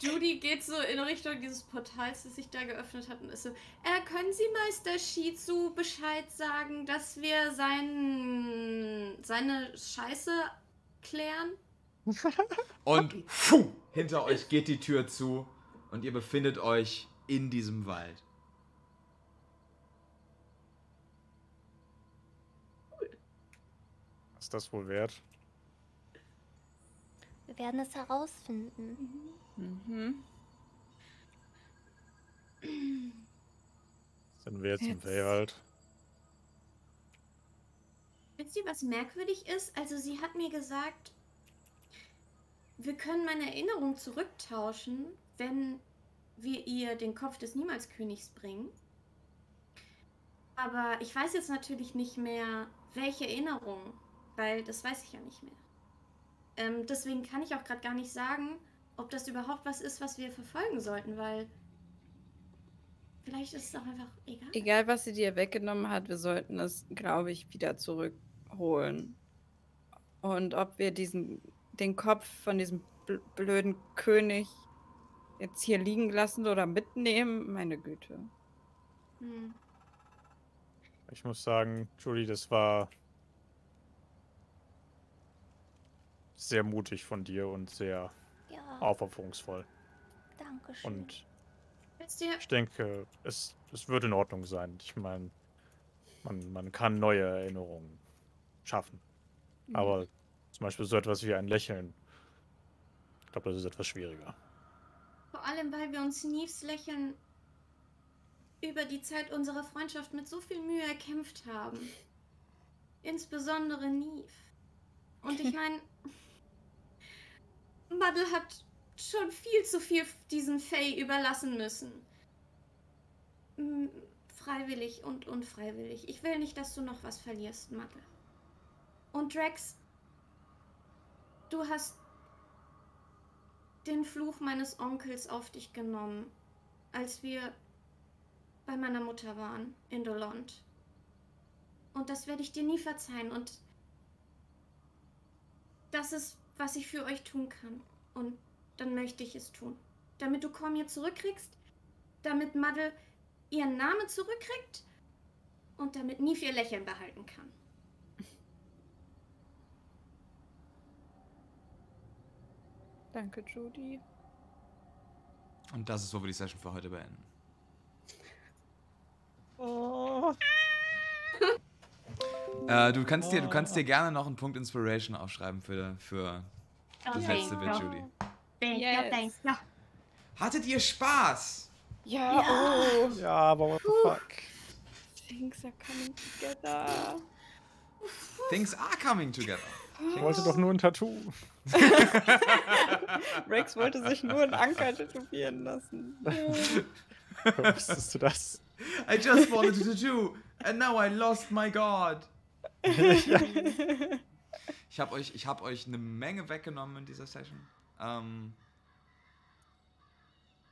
Judy geht so in Richtung dieses Portals, das sich da geöffnet hat und ist so, äh, können Sie Meister Shizu Bescheid sagen, dass wir sein, seine Scheiße klären? Und puh, hinter euch geht die Tür zu und ihr befindet euch in diesem Wald. Was ist das wohl wert? Wir werden es herausfinden. Mhm. Sind wir jetzt im Jetzt- Feywild? Wisst ihr, was merkwürdig ist? Also, sie hat mir gesagt, wir können meine Erinnerung zurücktauschen, wenn wir ihr den Kopf des Niemalskönigs bringen. Aber ich weiß jetzt natürlich nicht mehr, welche Erinnerung, weil das weiß ich ja nicht mehr. Ähm, deswegen kann ich auch gerade gar nicht sagen, ob das überhaupt was ist, was wir verfolgen sollten, weil vielleicht ist es auch einfach egal. Egal, was sie dir weggenommen hat, wir sollten es, glaube ich, wieder zurückholen. Und ob wir diesen, den Kopf von diesem bl- blöden König jetzt hier liegen lassen oder mitnehmen, meine Güte. Hm. Ich muss sagen, Julie, das war sehr mutig von dir und sehr aufopferungsvoll. danke schön. Und ich denke, es, es wird in Ordnung sein. Ich meine, man, man kann neue Erinnerungen schaffen. Aber zum Beispiel so etwas wie ein Lächeln, ich glaube, das ist etwas schwieriger. Vor allem, weil wir uns Neves Lächeln über die Zeit unserer Freundschaft mit so viel Mühe erkämpft haben. Insbesondere Neve. Und ich meine, Muddle hat schon viel zu viel diesen Fae überlassen müssen. Freiwillig und unfreiwillig. Ich will nicht, dass du noch was verlierst, Muddle. Und Drax, du hast den Fluch meines Onkels auf dich genommen, als wir bei meiner Mutter waren in Dolond. Und das werde ich dir nie verzeihen. Und das ist, was ich für euch tun kann. Und dann möchte ich es tun. Damit du Cormier zurückkriegst, damit Madel ihren Namen zurückkriegt und damit Nif ihr Lächeln behalten kann. Danke, Judy. Und das ist, wo wir die Session für heute beenden. Oh. Äh, du, kannst dir, du kannst dir gerne noch einen Punkt Inspiration aufschreiben für, für das Okay. letzte Bit, Judy. Thank you, thank you. Hattet ihr Spaß? Ja, oh. Ja, aber what the fuck? Things are coming together. Things are coming together. Ich wollte doch nur ein Tattoo. Rex wollte sich nur einen Anker tätowieren lassen. Wusstest du das? I just wanted to tattoo, and now I lost my God. Ich habe euch, ich hab euch eine Menge weggenommen in dieser Session. Ähm,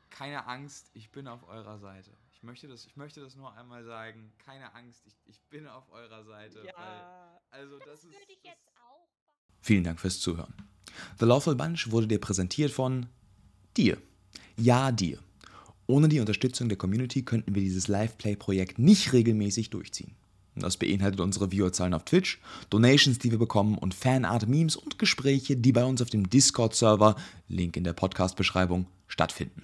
keine Angst, ich bin auf eurer Seite. Ich möchte das, ich möchte das nur einmal sagen. Keine Angst, ich, ich bin auf eurer Seite. ja. Weil, also das, ist. Würde ich jetzt auch. Vielen Dank fürs Zuhören. The Lawful Bunch wurde dir präsentiert von dir. Ja, dir. Ohne die Unterstützung der Community könnten wir dieses Live-Play-Projekt nicht regelmäßig durchziehen. Das beinhaltet unsere Viewerzahlen auf Twitch, Donations, die wir bekommen und Fanart-Memes und Gespräche, die bei uns auf dem Discord-Server, Link in der Podcast-Beschreibung, stattfinden.